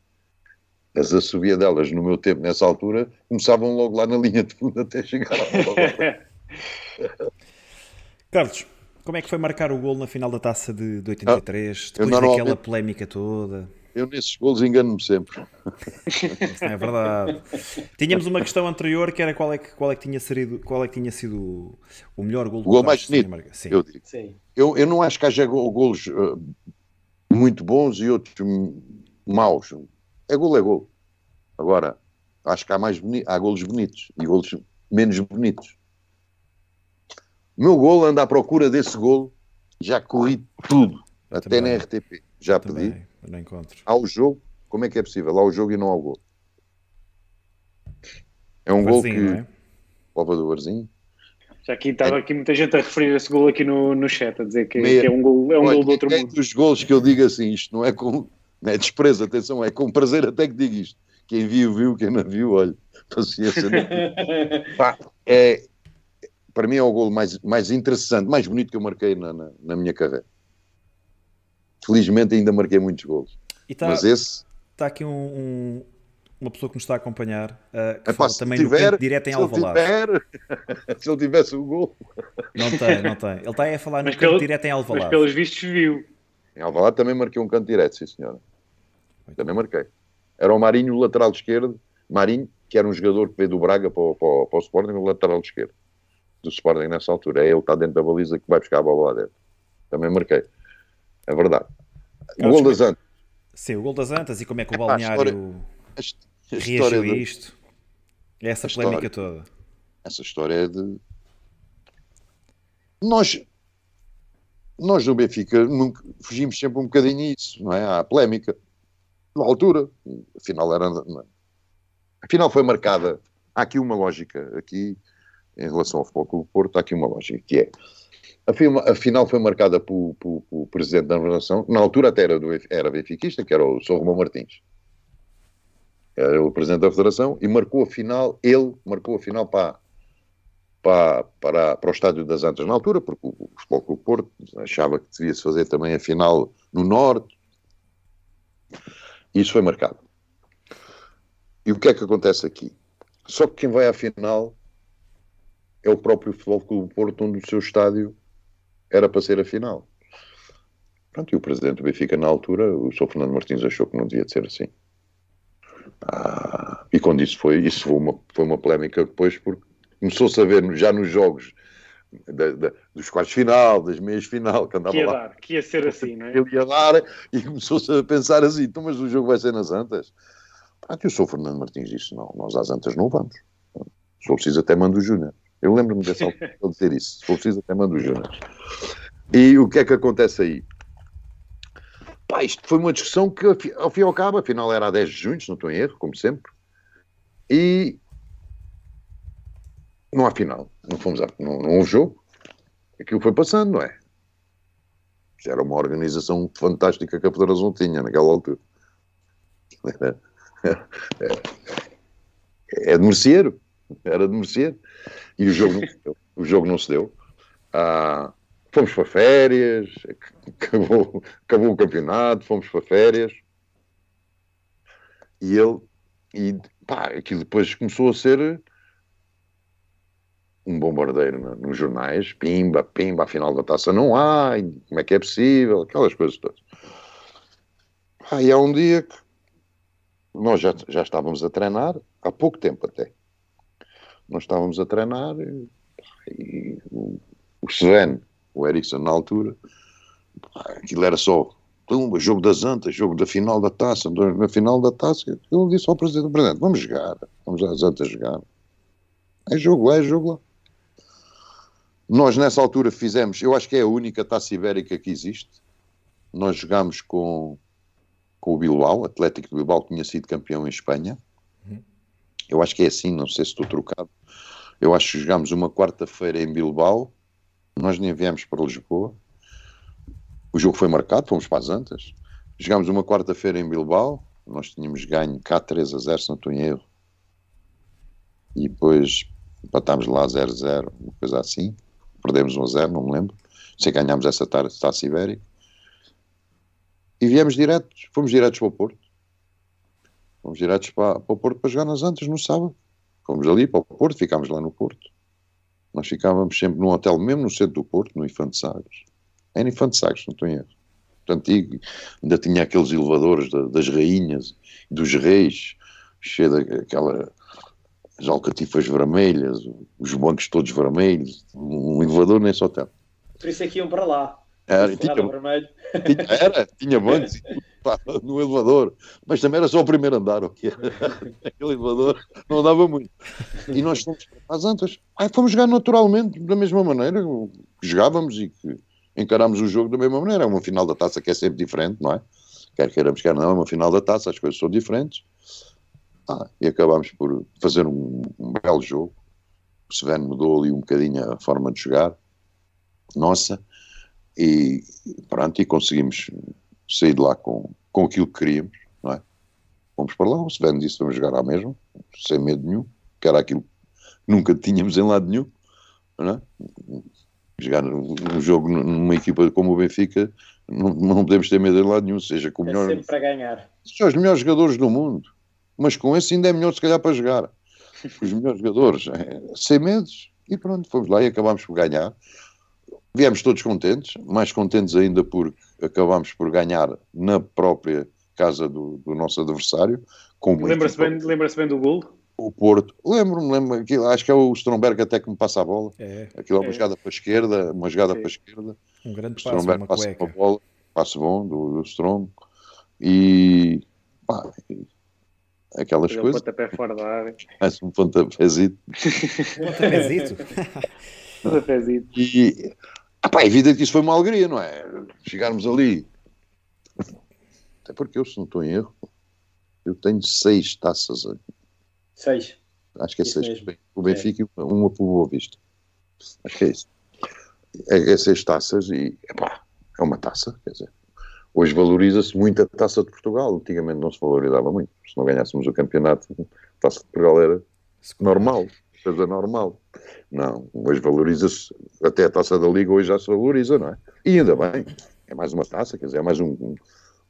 As assobiadelas, no meu tempo, nessa altura, começavam logo lá na linha de fundo até chegar à bola. Carlos, como é que foi marcar o gol na final da taça de, de 83, ah, depois daquela polémica toda? Eu nesses gols engano-me sempre. Isso é verdade. Tínhamos uma questão anterior que era qual é que, qual é que, tinha, sido, qual é que tinha sido o melhor gol do O gol mais bonito, Sim. eu digo. Sim. Eu, eu não acho que haja golos uh, muito bons e outros maus. É gol, é gol. Agora, acho que há, mais boni há golos bonitos e golos menos bonitos. O meu gol anda à procura desse gol. Já corri tudo, até Também. na RTP. Já Também. pedi não encontro. Ao jogo, como é que é possível? Ao jogo e não ao gol. É um gol que. É? Copa do Barzinho. Já aqui estava é. aqui muita gente a referir esse gol aqui no, no chat, a dizer que, que é um gol, é um Olha, gol do outro é mundo. dos gols que eu digo assim, isto não é com não é desprezo, atenção, é com prazer até que digo isto. Quem viu, viu, quem não viu, olha, paciência. Pá, é, para mim é o gol mais, mais interessante, mais bonito que eu marquei na, na, na minha carreira. Felizmente ainda marquei muitos golos. Tá, Mas esse. Está aqui um, um, uma pessoa que nos está a acompanhar uh, que Epá, também tiver, no canto direto em Alvalade. se ele tivesse o um gol. Não tem, não tem. Ele está aí a falar no mas canto pelo, direto em Alvalade. Mas pelos vistos viu. Em Alvalade também marquei um canto direto, sim senhora. Também marquei. Era o Marinho, o lateral esquerdo. Marinho, que era um jogador que veio do Braga para o, para o, para o Sporting, o lateral esquerdo. Do Sporting nessa altura. É ele que está dentro da baliza que vai buscar a bola lá dentro. Também marquei. É verdade. O gol das Antas. Sim, o gol das Antas e como é que o balneário a história, a reagiu a isto. É essa polémica toda. Essa história é de. Nós, nós no Benfica nunca, fugimos sempre um bocadinho isso, não é? À polémica. Na altura, afinal era. Afinal foi marcada. Há aqui uma lógica, aqui, em relação ao Futebol Clube Porto, há aqui uma lógica, que é a, final foi marcada pelo, pelo, pelo, presidente da organização, na altura até era, do, era benfiquista, que era o Sr. Romão Martins. Era o presidente da federação e marcou a final, ele marcou a final para, para, para, para o Estádio das Antas na altura, porque o Futebol Clube Porto achava que devia-se fazer também a final no Norte. Isso foi marcado. E o que é que acontece aqui? Só que quem vai à final é o próprio Futebol Clube Porto, onde o seu estádio era para ser a final. Pronto, e o presidente do Benfica, na altura, o Sr. Fernando Martins, achou que não devia de ser assim. Ah, e quando isso foi, isso foi uma, foi uma polémica depois, porque começou-se a ver já nos jogos da, da, dos quartos final, das meias final, que andava que ia lá. Dar, que ia ser assim, não é? Ele ia dar e começou-se a pensar assim, então, mas o jogo vai ser nas Antas. Pronto, e o Sr. Fernando Martins disse, não, nós às Antas não vamos. Se for preciso até mando o Júnior. Eu lembro-me dessa altura de dizer isso. Se for preciso, até mando o Jonas. E o que é que acontece aí? Pá, isto foi uma discussão que, ao fim e ao cabo, afinal era a 10 de junho, se não estou em erro, como sempre. E não há final. Não, fomos a, não, não houve jogo. Aquilo foi passando, não é? Já era uma organização fantástica que a Federação tinha naquela altura. É, é de merecer, era de merecer. E o jogo. O jogo não se deu. Ah, fomos para férias, acabou, acabou o campeonato, fomos para férias. E ele, e pá, aquilo depois começou a ser um bombardeiro no, nos jornais, pimba, pimba, afinal da taça não há, como é que é possível, aquelas coisas todas. E há um dia que nós já, já estávamos a treinar, há pouco tempo até. Nós estávamos a treinar e, e o, o Sven, o Ericsson na altura, aquilo era só tumba, jogo das Antas, jogo da final da taça, na final da taça, eu disse ao presidente, presidente, vamos jogar, vamos às Antas jogar. É jogo é jogo lá. Nós, nessa altura, fizemos, eu acho que é a única taça ibérica que existe. Nós jogámos com, com o Bilbao, Atlético de Bilbao, que tinha sido campeão em Espanha. Uhum. Eu acho que é assim, não sei se estou trocado. Eu acho que jogámos uma quarta-feira em Bilbao, nós nem viemos para Lisboa. O jogo foi marcado, fomos para as Antas. Jogámos uma quarta-feira em Bilbao, nós tínhamos ganho cá 3 a 0, se não estou em erro. E depois empatámos lá 0-0, uma coisa assim perdemos 1 a 0, não me lembro. Que ganhámos essa taça ibérica. E viemos diretos, fomos diretos para o Porto. Fomos diretos para, para o Porto para jogar nas Antas no sábado. Fomos ali para o Porto, ficámos lá no Porto. Nós ficávamos sempre num hotel, mesmo no centro do Porto, no Infante Sagres. É no Infante Sagres, não estou em erro. Antigo, ainda tinha aqueles elevadores da, das rainhas, dos reis, cheio daquela as alcatifas vermelhas, os bancos todos vermelhos, um elevador nesse hotel. Por isso é que iam para lá. Era, tinha. Tinha, era, tinha bancos no elevador, mas também era só o primeiro andar, o que Aquele elevador não andava muito. E nós fomos às Antas. Aí fomos jogar naturalmente, da mesma maneira que jogávamos e que encarámos o jogo da mesma maneira. É uma final da taça que é sempre diferente, não é? Quer queiramos, quer não, é uma final da taça, as coisas são diferentes. Ah, e acabámos por fazer um, um, belo jogo. O Sven mudou ali um bocadinho a forma de jogar, nossa, e pronto, e conseguimos sair de lá com, com aquilo que queríamos, não é? Fomos para lá, o Sven disse vamos jogar à mesma, sem medo nenhum, que era aquilo que nunca tínhamos em lado nenhum, não é? Jogar um jogo numa equipa como o Benfica, não, não podemos ter medo em lado nenhum, seja com o é melhor. sempre para ganhar. São os melhores jogadores do mundo mas com esse ainda é melhor se calhar para jogar. Os melhores jogadores, é, sem medos, e pronto, fomos lá e acabámos por ganhar. Viemos todos contentes, mais contentes ainda porque acabámos por ganhar na própria casa do, do nosso adversário. Lembra-se bem, lembra bem do gol? O Porto, lembro-me, lembro, aquilo, acho que é o Stromberg até que me passa a bola. É. Aquilo é uma é. jogada para a esquerda, uma jogada Sim. para a esquerda. Um grande passo, Stromberg passa a bola, passo bom do, do Strom. E pá, aquelas coisas. Um pontapé fora da área. Mais um pontapézito. pontapézito. pontapézito. E, ah, pá, é evidente que isso foi uma alegria, não é? Chegarmos ali. Até porque eu, se não estou em erro, eu tenho seis taças. Seis. Acho que é isso seis. Mesmo. O Benfica é. e uma para o Boa Vista. Acho que é isso. É, é seis taças e, epá, é uma taça, quer dizer, Hoje valoriza-se muito a Taça de Portugal. Antigamente não se valorizava muito. Se não ganhássemos o campeonato, a Taça de Portugal era normal, coisa normal. Não, hoje valoriza-se, até a Taça da Liga hoje já se valoriza, não é? E ainda bem, é mais uma taça, quer dizer, é mais um... um,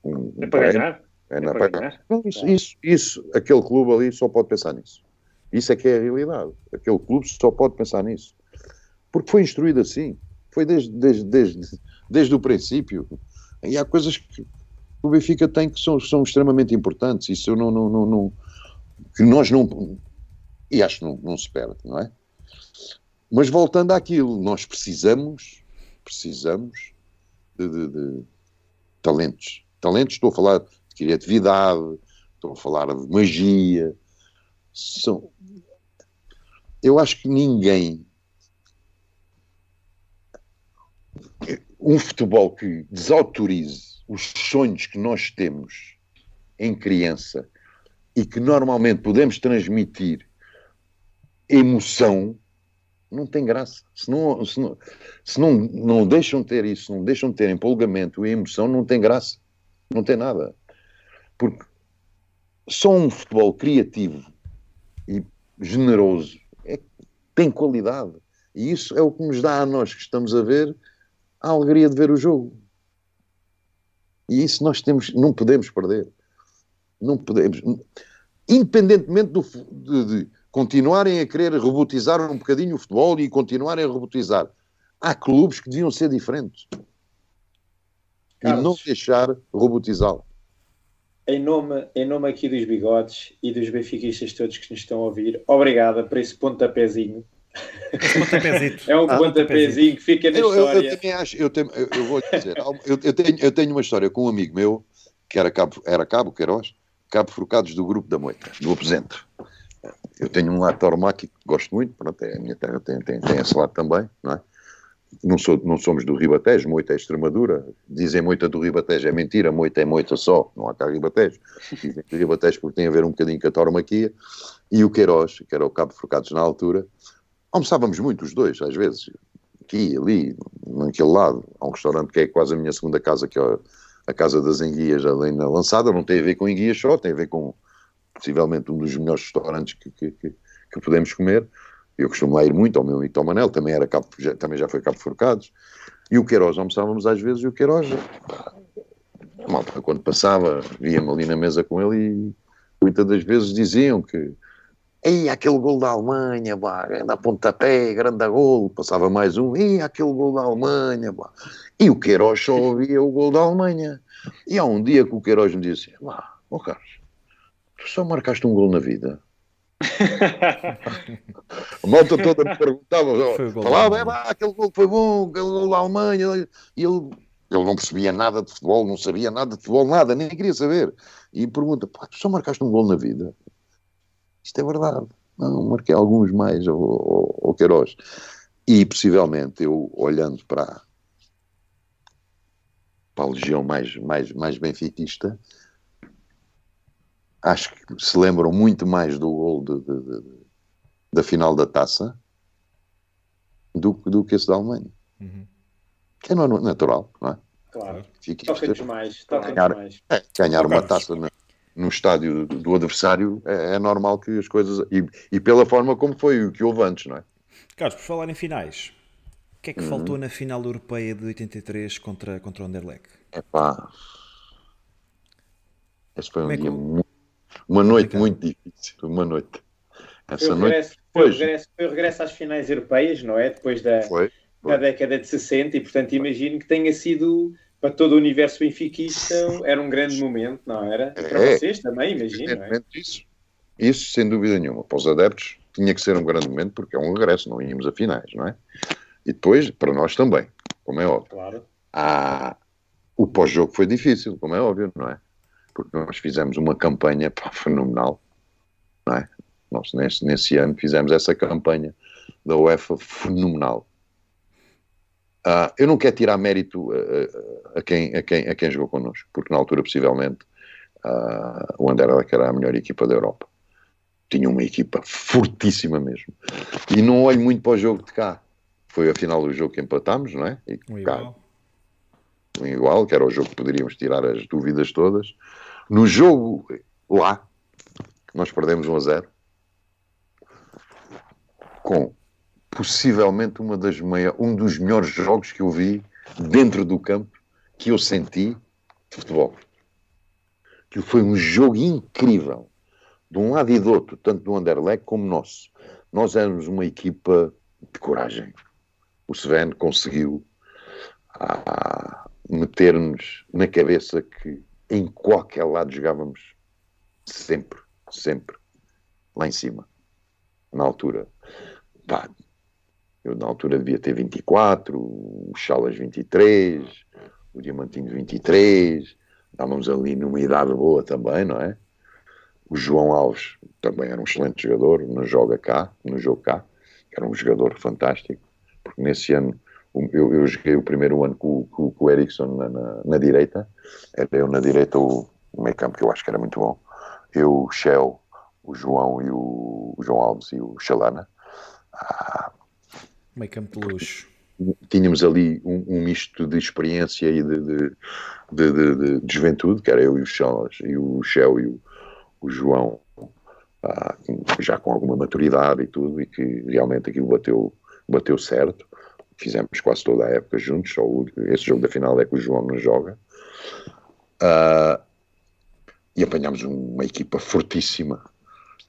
um é para ganhar. É, é para ganhar. Não, isso, isso, isso, aquele clube ali só pode pensar nisso. Isso é que é a realidade. Aquele clube só pode pensar nisso. Porque foi instruído assim. Foi desde, desde, desde, desde o princípio. E há coisas que o Benfica tem que são, são extremamente importantes. Isso eu não, não, não, não que nós não. E acho que não, não se perde, não é? Mas voltando àquilo, nós precisamos, precisamos de, de, de talentos. Talentos, estou a falar de criatividade, estou a falar de magia. São... Eu acho que ninguém um futebol que desautorize os sonhos que nós temos em criança e que normalmente podemos transmitir emoção, não tem graça. Se não, se não, se não, não deixam ter isso, não deixam ter empolgamento e emoção, não tem graça. Não tem nada. Porque só um futebol criativo e generoso é, tem qualidade. E isso é o que nos dá a nós que estamos a ver a alegria de ver o jogo. E isso nós temos, não podemos perder. Não podemos. Independentemente do, de, de continuarem a querer robotizar um bocadinho o futebol e continuarem a robotizar. Há clubes que deviam ser diferentes. Carlos, e não deixar robotizá-lo. Em nome, em nome aqui dos bigodes e dos benfiquistas todos que nos estão a ouvir, obrada por esse pontapézinho. É um ah, pontapézinho que fica na eu, história. Eu, eu, também acho, eu, tenho, eu, eu vou dizer, eu, eu, tenho, eu tenho uma história com um amigo meu, que era cabo, era cabo Queiroz, cabo Forcados do grupo da Moita, do Aposento. Eu tenho um lado que gosto muito, pronto, é, a minha terra tem, tem, tem esse lado também, não é? Não, sou, não somos do Ribatejo, Moita é Extremadura. Dizem Moita do Ribatejo, é mentira, Moita é Moita só, não há cá Ribatejo. Dizem que Ribatejo porque tem a ver um bocadinho com a tauromaquia. E o Queiroz, que era o cabo Forcados na altura, almoçávamos muito os dois, às vezes, aqui, ali, naquele lado. Há um restaurante que é quase a minha segunda casa, que é a Casa das Enguias, ali na Lançada, não tem a ver com enguias só, tem a ver com possivelmente um dos melhores restaurantes que, que, que, que podemos comer. Eu costumo lá ir muito ao meu amigo Tom Manel, também, era já, também já foi Cabo Forcados. E o Queiroz, almoçávamos às vezes, e o Queiroz, malta, quando passava, via-me ali na mesa com ele e muitas das vezes diziam que Ei, aquele gol da Alemanha, pá, grande pontapé, grande gol, passava mais um, ei, aquele gol da Alemanha, pá. E o Queiroz só ouvia o gol da Alemanha. E há um dia que o Queiroz me disse, pá, ó oh Carlos, tu só marcaste um gol na vida. a malta toda me perguntava, falava, é, pá, aquele gol foi bom, aquele gol da Alemanha, e ele, ele não percebia nada de futebol, não sabia nada de futebol, nada, nem queria saber. E pergunta, pá, tu só marcaste um gol na vida? Isto é verdade. Não, marquei alguns mais ao, Queiroz. E possivelmente eu, olhando para, para a legião mais, mais, mais benfiquista, acho que se lembram muito mais do gol de, de, de, da final da taça do, do que esse da Alemanha. Uhum. Que é natural, não é? Claro. Toca-nos mais. Toca ganhar, mais. É, ganhar uma taça na, no estádio do adversário, é, é normal que as coisas. E, e, pela forma como foi o que houve antes, não é? Carlos, por falar em finais, o que é que uhum. faltou na final europeia de 83 contra, contra o Anderlecht? É pá. Esse foi um é dia muito, uma noite muito difícil. Uma noite. Essa foi, noite. Regresso, foi, o regresso, foi o regresso às finais europeias, não é? Depois da, foi, foi. da década de 60, e portanto imagino que tenha sido para todo o universo benfiquista era um grande momento, não era? É, para vocês também, imagino. É? Isso, isso, sem dúvida nenhuma. Para os adeptos, tinha que ser um grande momento porque é um regresso, não íamos a finais, não é? E depois, para nós também, como é óbvio. Claro. Ah, o pós-jogo foi difícil, como é óbvio, não é? Porque nós fizemos uma campanha pá, fenomenal, não é? Nós, nesse, nesse ano, fizemos essa campanha da UEFA fenomenal Uh, eu não quero tirar mérito a, a, quem, a, quem, a quem jogou connosco, porque na altura, possivelmente, uh, o Anderlecht era a melhor equipa da Europa. Tinha uma equipa fortíssima mesmo. E não olho muito para o jogo de cá. Foi a final do jogo que empatámos, não é? E, um igual. Cá, um igual, que era o jogo que poderíamos tirar as dúvidas todas. No jogo lá, nós perdemos 1 a 0 com possivelmente uma das maiores, um dos melhores jogos que eu vi dentro do campo que eu senti de futebol. Que foi um jogo incrível, de um lado e do outro, tanto do Anderlecht como nosso. Nós éramos uma equipa de coragem. O Sven conseguiu ah, meter-nos na cabeça que em qualquer lado jogávamos sempre, sempre lá em cima, na altura. Pá, eu, na altura, devia ter 24, o Chalas 23, o Diamantinho 23. Estávamos ali numa idade boa também, não é? O João Alves também era um excelente jogador, no joga cá, no jogo cá. Era um jogador fantástico, porque nesse ano eu, eu joguei o primeiro ano com, com, com o Ericsson na, na, na, direita. Era eu na direita o, o meio campo, que eu acho que era muito bom. Eu, o Shell, o João e o, o João Alves e o Chalana. Ah, Meio campo de luxo. Tínhamos ali um, um misto de experiência e de, de, de, de, de juventude, que era eu e o Shell, e o, Shell e o, o João, ah, já com alguma maturidade e tudo, e que realmente aquilo bateu, bateu certo. Fizemos quase toda a época juntos, só o, esse jogo da final é que o João não joga. Uh, e apanhámos uma equipa fortíssima,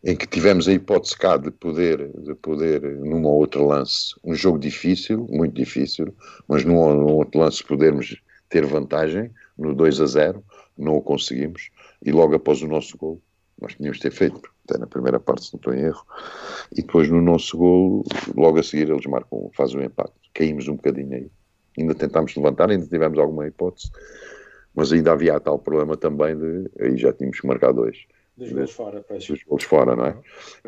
em que tivemos a hipótese cá de poder, de poder, num ou outro lance, um jogo difícil, muito difícil, mas num ou outro lance podermos ter vantagem, no 2 a 0, não o conseguimos, e logo após o nosso gol, nós tínhamos de ter feito, até na primeira parte, se não estou em erro, e depois no nosso gol, logo a seguir, eles marcam, fazem o um impacto. Caímos um bocadinho aí. Ainda tentámos levantar, ainda tivemos alguma hipótese, mas ainda havia tal problema também de, aí já tínhamos marcar dois. Dos gols fora, pois. Dos gols fora, não é?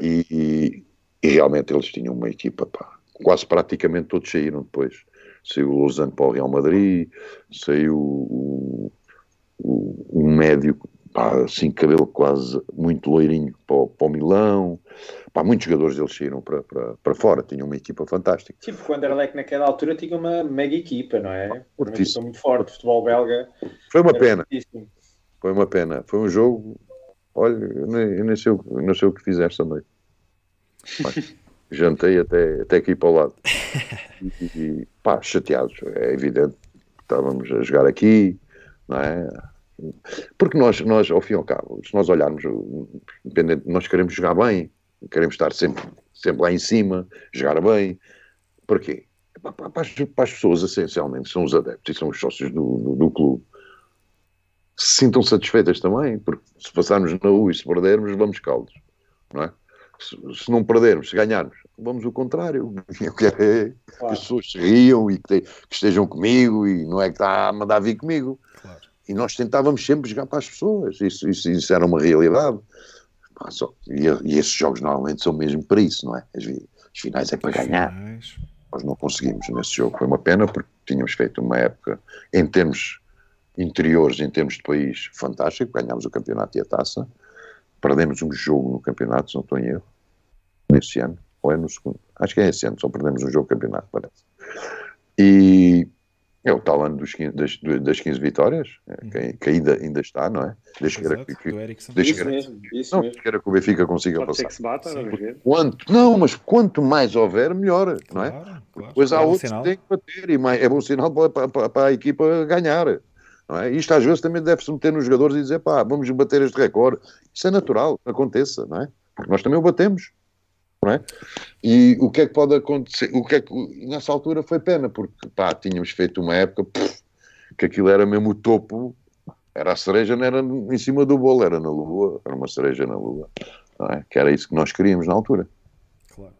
E, e, e, realmente eles tinham uma equipa, pá, quase praticamente todos saíram depois. Saiu o Lausanne para o Real Madrid, saiu o, o, o médio pá, assim, cabelo quase muito loirinho para o, para o Milão. Pá, muitos jogadores deles saíram para, para, para fora, tinham uma equipa fantástica. Sim, porque o Anderlecht naquela altura tinha uma mega equipa, não é? Uma equipa muito forte, futebol belga. Foi uma pena. Foi uma pena. Foi um jogo. Olha, eu nem, eu nem, sei, o, não sei o que fizeste também. jantei até, até aqui para o lado. E, e pá, chateados, é evidente. Estávamos a jogar aqui, não é? Porque nós, nós, ao fim e ao cabo, se nós olharmos, nós queremos jogar bem, queremos estar sempre, sempre lá em cima, jogar bem. Porquê? Para, para as pessoas, essencialmente, são os adeptos e são os sócios do, do, do clube. Se sintam satisfeitas também, porque se passarmos na U e se perdermos, vamos caldos, não é? Se, se, não perdermos, se ganharmos, vamos o contrário. Eu quero é claro. que as pessoas se riam e que, que, estejam comigo e não é que está a mandar vir comigo. Claro. E nós tentávamos sempre jogar para as pessoas, isso, isso, isso era uma realidade. E, e, esses jogos normalmente são mesmo para isso, não é? As, as finais é para ganhar. Nós não conseguimos nesse jogo, foi uma pena porque tínhamos feito uma época em termos interiores, em termos de país, fantástico. Ganhámos o campeonato e a taça, perdemos um jogo no campeonato, se não estou em erro, nesse ano, ou é no segundo, acho que é esse ano, só perdemos um jogo no campeonato, parece. E é o tal ano dos 15, das, das 15 vitórias, é, uhum. que, que, ainda, ainda está, não é? Deixa Exato, que, que, deixa isso mesmo, isso não, mesmo. que o Benfica consiga Pode passar. que se bata, quanto, não, mas quanto mais houver, melhor, não é? Claro, Depois há é outros que têm que bater e mais, é bom sinal para, para, para, a equipa ganhar. Não é? Isto às vezes também deve-se meter nos jogadores e dizer pá, vamos bater este recorde. Isso é natural, aconteça, não é? Porque nós também o batemos não é? E o que é que pode acontecer? O que é que, nessa altura foi pena, porque pá, tínhamos feito uma época pff, que aquilo era mesmo o topo, era a cereja, não era em cima do bolo, era na lua, era uma cereja na lua, é? que era isso que nós queríamos na altura. Claro.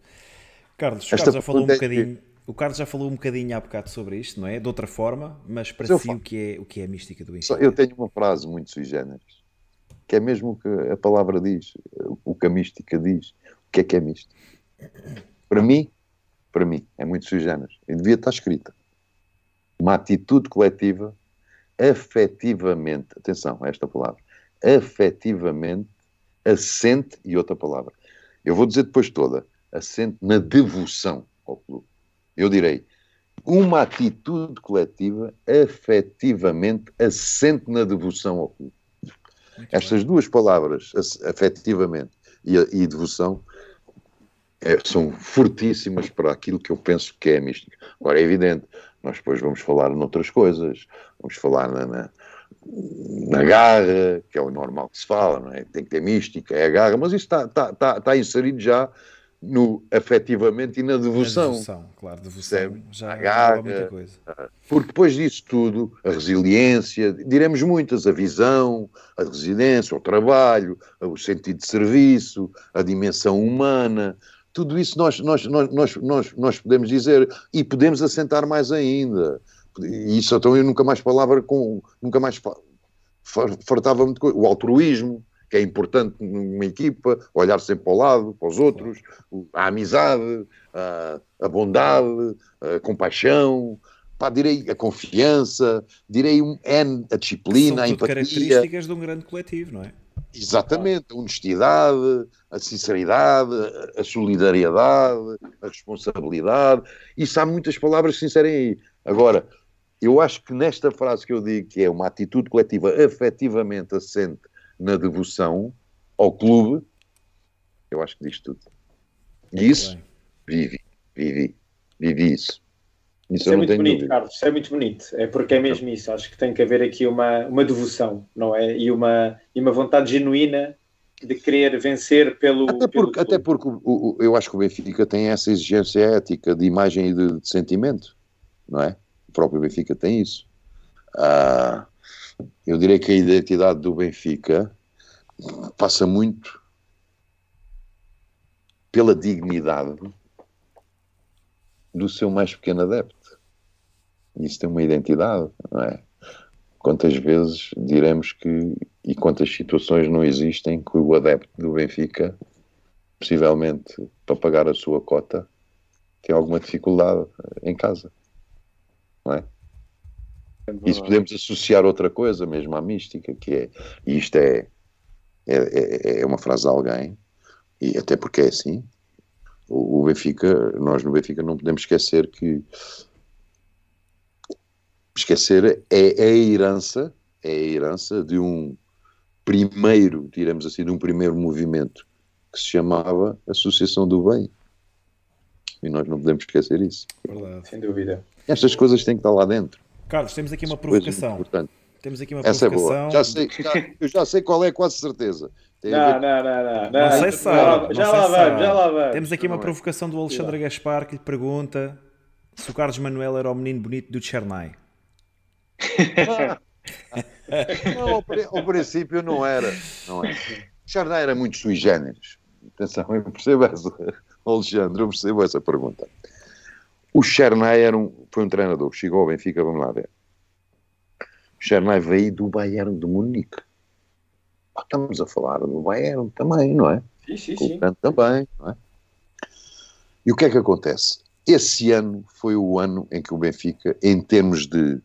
Carlos, o Carlos já falou um bocadinho. O Carlos já falou um bocadinho há bocado sobre isto, não é? De outra forma, mas para si o que, é, o que é a mística do Benfica? Eu tenho uma frase muito sui generis, que é mesmo o que a palavra diz, o que a mística diz o que é que é misto? Para mim, para mim, é muito sui generis. E devia estar escrita. Uma atitude coletiva afetivamente, atenção a esta palavra, afetivamente assente, e outra palavra, eu vou dizer depois toda, assente na devoção ao clube. Eu direi, uma atitude coletiva afetivamente assente na devoção ao clube. Estas duas palavras, afetivamente e, e devoção, é, são fortíssimas para aquilo que eu penso que é a mística. Agora, é evidente, nós depois vamos falar noutras coisas, vamos falar na, na, na, garra, que é o normal que se fala, não é? Tem que ter mística, é a garra, mas isso está, está, está, está inserido já no afetivamente e na devoção. devoção, claro, devoção. Já garra, muita coisa. Ah, porque depois disso tudo, a resiliência, diremos muitas, a visão, a resiliência, o trabalho, o sentido de serviço, a dimensão humana, tudo isso nós, nós, nós, nós, nós, nós podemos dizer e podemos assentar mais ainda. E isso então eu nunca mais palavra com. Nunca mais fartava muito coisa. O altruísmo, que é importante numa equipa, olhar sempre para o lado, para os outros, a amizade, a, a bondade, a compaixão, pá, direi a confiança, direi um N, a disciplina, a empatia. características de um grande coletivo, não é? Exatamente, a honestidade, a sinceridade, a solidariedade, a responsabilidade. Isso há muitas palavras que se inserem aí. Agora, eu acho que nesta frase que eu digo, que é uma atitude coletiva afetivamente assente na devoção ao clube, eu acho que diz tudo. E isso, vivi, vivi, vivi isso. Isso, isso é muito bonito, dúvida. Carlos, isso é muito bonito. É porque é mesmo isso. Acho que tem que haver aqui uma, uma devoção, não é? E uma, e uma vontade genuína de querer vencer pelo. Até porque, pelo até porque o, o, eu acho que o Benfica tem essa exigência ética de imagem e de, de sentimento, não é? O próprio Benfica tem isso. Ah, eu diria que a identidade do Benfica passa muito pela dignidade do seu mais pequeno adepto. Isso tem uma identidade, não é? Quantas vezes diremos que, e quantas situações não existem que o adepto do Benfica, possivelmente para pagar a sua cota, tem alguma dificuldade em casa, não é? É Isso podemos associar outra coisa mesmo à mística, que é, e isto é, é, é, é uma frase de alguém, e até porque é assim, o Benfica, nós no Benfica não podemos esquecer que esquecer é, é a herança, é a herança de um primeiro, diremos assim, de um primeiro movimento que se chamava Associação do Bem. E nós não podemos esquecer isso. Verdade. Sem dúvida. Estas coisas têm que estar lá dentro. Carlos, temos aqui uma provocação. Temos aqui uma Essa provocação. é boa. Já sei, já, eu já sei qual é, quase certeza. Não, não, não, não, não. Não sei se sabe. Já, lá vamos, já lá vamos. Temos aqui uma provocação do Alexandre Gaspar que lhe pergunta se o Carlos Manuel era o menino bonito do Chernai. não, ao, ao, princípio não era. Não era. Chardin era muito sui generis. Atenção, eu percebo essa, Alexandre, eu percebo essa pergunta. O Chernay era um, foi um treinador que chegou ao Benfica, vamos lá ver. O Chernay veio do Bayern de Munique. Ah, estamos a falar do Bayern também, não é? Sim, sim, sim. também, não é? E o que é que acontece? Esse ano foi o ano em que o Benfica, em termos de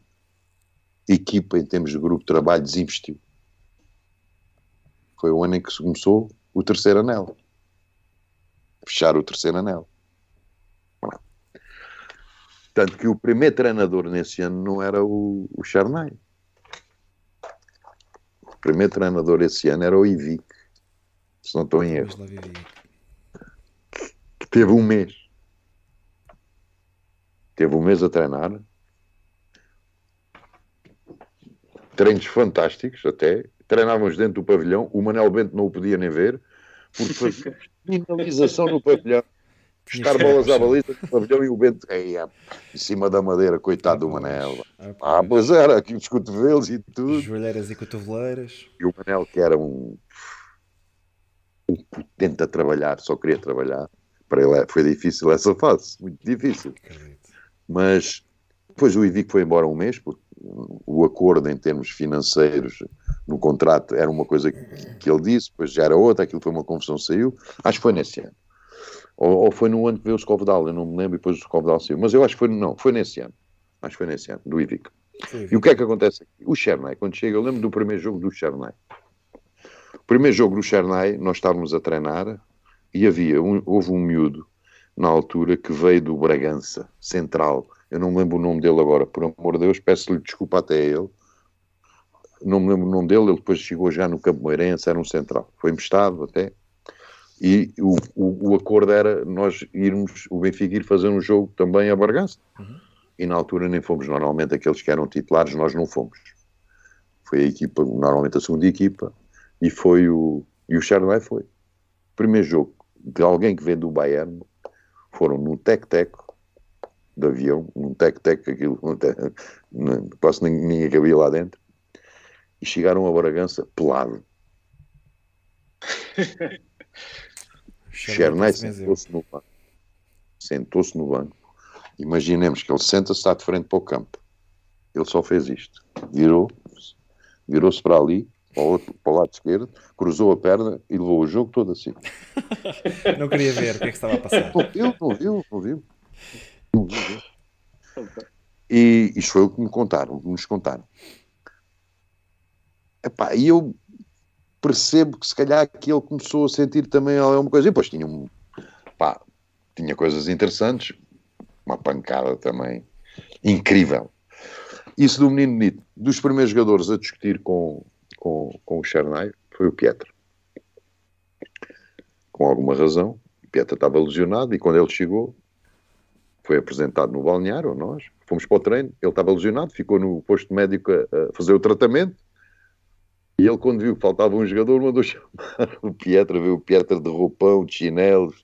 equipa, em termos de grupo de trabalho, desinvestiu. Foi o ano em que começou o terceiro anel. Fechar o terceiro anel. Tanto que o primeiro treinador nesse ano não era o, o Charnay. O primeiro treinador esse ano era o Ivic. Se não estou em erro. Que teve um mês. Teve um mês a treinar treinos fantásticos até, treinávamos dentro do pavilhão, o Manel Bento não o podia nem ver, porque fazia finalização no pavilhão, buscar bolas à baliza no pavilhão e o Bento aí, em cima da madeira, coitado do Manel. Ah, ah pois era, aqui os cotovelos e tudo. Joelheiras e cotoveleiras. E o Manel, que era um, um potente a trabalhar, só queria trabalhar, para ele é, foi difícil essa fase, muito difícil. Mas depois o Ivico foi embora um mês, porque o acordo em termos financeiros no contrato era uma coisa que ele disse, depois já era outra, aquilo foi uma confusão, saiu. Acho que foi nesse ano. Ou, ou foi no ano que veio o Scovedal, eu não me lembro, e depois o Scovedal saiu. Mas eu acho que foi, não, foi nesse ano. Acho que foi nesse ano, do Ivic. E o que é que acontece aqui? O Chernay, quando chega, eu lembro do primeiro jogo do Chernay. O primeiro jogo do Chernay, nós estávamos a treinar e havia, um, houve um miúdo na altura que veio do Bragança, Central, eu não me lembro o nome dele agora, por amor de Deus, peço-lhe desculpa até a ele. Não me lembro o nome dele, ele depois chegou já no Campo Meirense, era um central. Foi emprestado até. E o, o, o, acordo era nós irmos, o Benfica ir fazer um jogo também a Bargança. Uhum. E na altura nem fomos, normalmente aqueles que eram titulares, nós não fomos. Foi a equipa, normalmente a segunda equipa, e foi o, e o Chardonnay foi. Primeiro jogo de alguém que vem do Bayern, foram no Tec-Tec, de avião, um tec-tec, aquilo, quase ninguém cabia lá dentro, e chegaram a Bragança pelado. Chernay sentou-se no banco. Sentou-se no banco. Imaginemos que ele senta-se, está de frente para o campo. Ele só fez isto. Virou, virou-se para ali, para o, outro, para o lado esquerdo, cruzou a perna e levou o jogo todo assim. não queria ver o que é que estava a passar. Não viu, não viu, não viu. E isto foi o que me contaram, que nos contaram. Epá, e eu percebo que se calhar que ele começou a sentir também alguma coisa. E depois tinha um. Pá, tinha coisas interessantes, uma pancada também incrível. Isso do menino Nito, dos primeiros jogadores a discutir com, com, com o Chernay, foi o Pietra. Com alguma razão, o Pietra estava lesionado e quando ele chegou, foi apresentado no balneário, nós, fomos para o treino, ele estava lesionado, ficou no posto médico a, a fazer o tratamento, e ele, quando viu que faltava um jogador, mandou chamar o Pietra, viu o Pietra de roupão, de chinelos,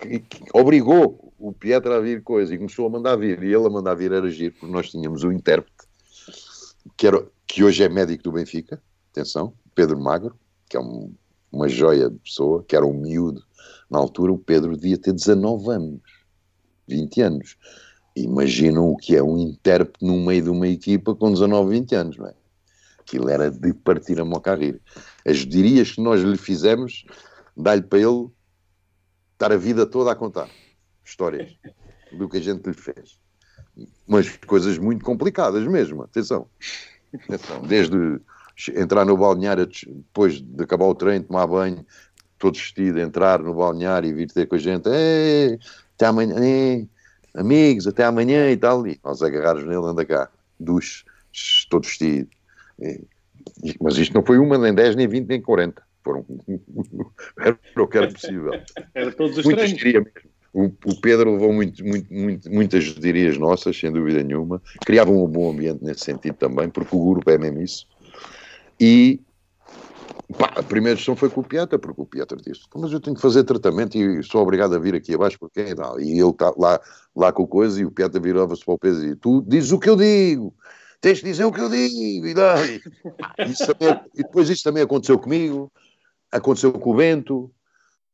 que, que, obrigou o Pietra a vir coisa e começou a mandar vir. E ele a mandar vir era giro, porque nós tínhamos um intérprete, que, era, que hoje é médico do Benfica, atenção, Pedro Magro, que é um, uma joia de pessoa, que era um miúdo. Na altura, o Pedro devia ter 19 anos, 20 anos. Imaginam o que é um intérprete no meio de uma equipa com 19, 20 anos, não é? Aquilo era de partir a moca a rir. As dirias que nós lhe fizemos, dá-lhe para ele estar a vida toda a contar histórias do que a gente lhe fez. Mas coisas muito complicadas mesmo, atenção. atenção. Desde entrar no balneário depois de acabar o treino, tomar banho, todo vestido, entrar no balneário e vir ter com a gente, até amanhã, amigos, até amanhã e tal, e nós agarrados nele, anda cá, duche, todo vestido, mas isto não foi uma, nem 10, nem 20, nem 40. Foram. era o que era possível. Era todos os Muitas. O, o, Pedro levou muito, muito, muito, muitas dirias nossas, sem dúvida nenhuma. Criava um bom ambiente nesse sentido também, porque o grupo é mesmo isso. E pá, a primeira gestão foi com o Pietra, porque o Pietra disse: Mas eu tenho que fazer tratamento e sou obrigado a vir aqui abaixo porque é. E ele está lá, lá com coisa e o Pietra virava-se para o peso e tu dizes o que eu digo tens de dizer o que eu digo. E, também, e depois isso também aconteceu comigo, aconteceu com o Bento,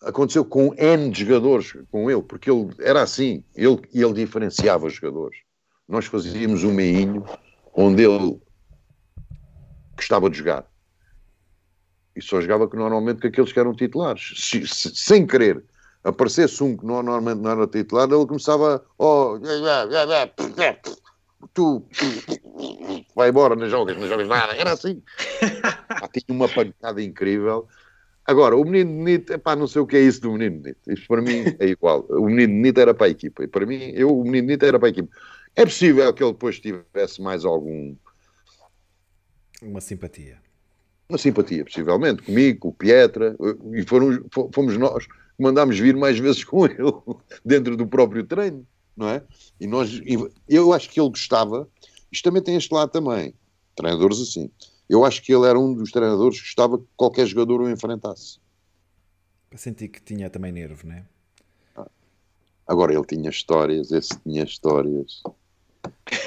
aconteceu com N jogadores com ele, porque ele era assim, ele, ele diferenciava os jogadores. Nós fazíamos um meinho onde ele gostava de jogar. E só jogava que normalmente com aqueles que eram titulares. Se, se, sem querer aparecesse um que normalmente não era titular, ele começava. Oh, tu, vai embora, não jogas, não jogas nada. Era assim. Pá, tinha uma pancada incrível. Agora, o menino bonito, epá, não sei o que é isso do menino bonito. Isto para mim é igual. O menino bonito era para a equipa. E para mim, eu, o menino bonito era para a equipa. É possível que ele depois tivesse mais algum. Uma simpatia. Uma simpatia, possivelmente, comigo, com o Pietra. E foram, fomos nós que mandámos vir mais vezes com ele, dentro do próprio treino não é? E nós, eu acho que ele gostava, isto também tem este lado também, treinadores assim. Eu acho que ele era um dos treinadores que gostava que qualquer jogador o enfrentasse. Para sentir que tinha também nervo, não é? Agora ele tinha histórias, esse tinha histórias.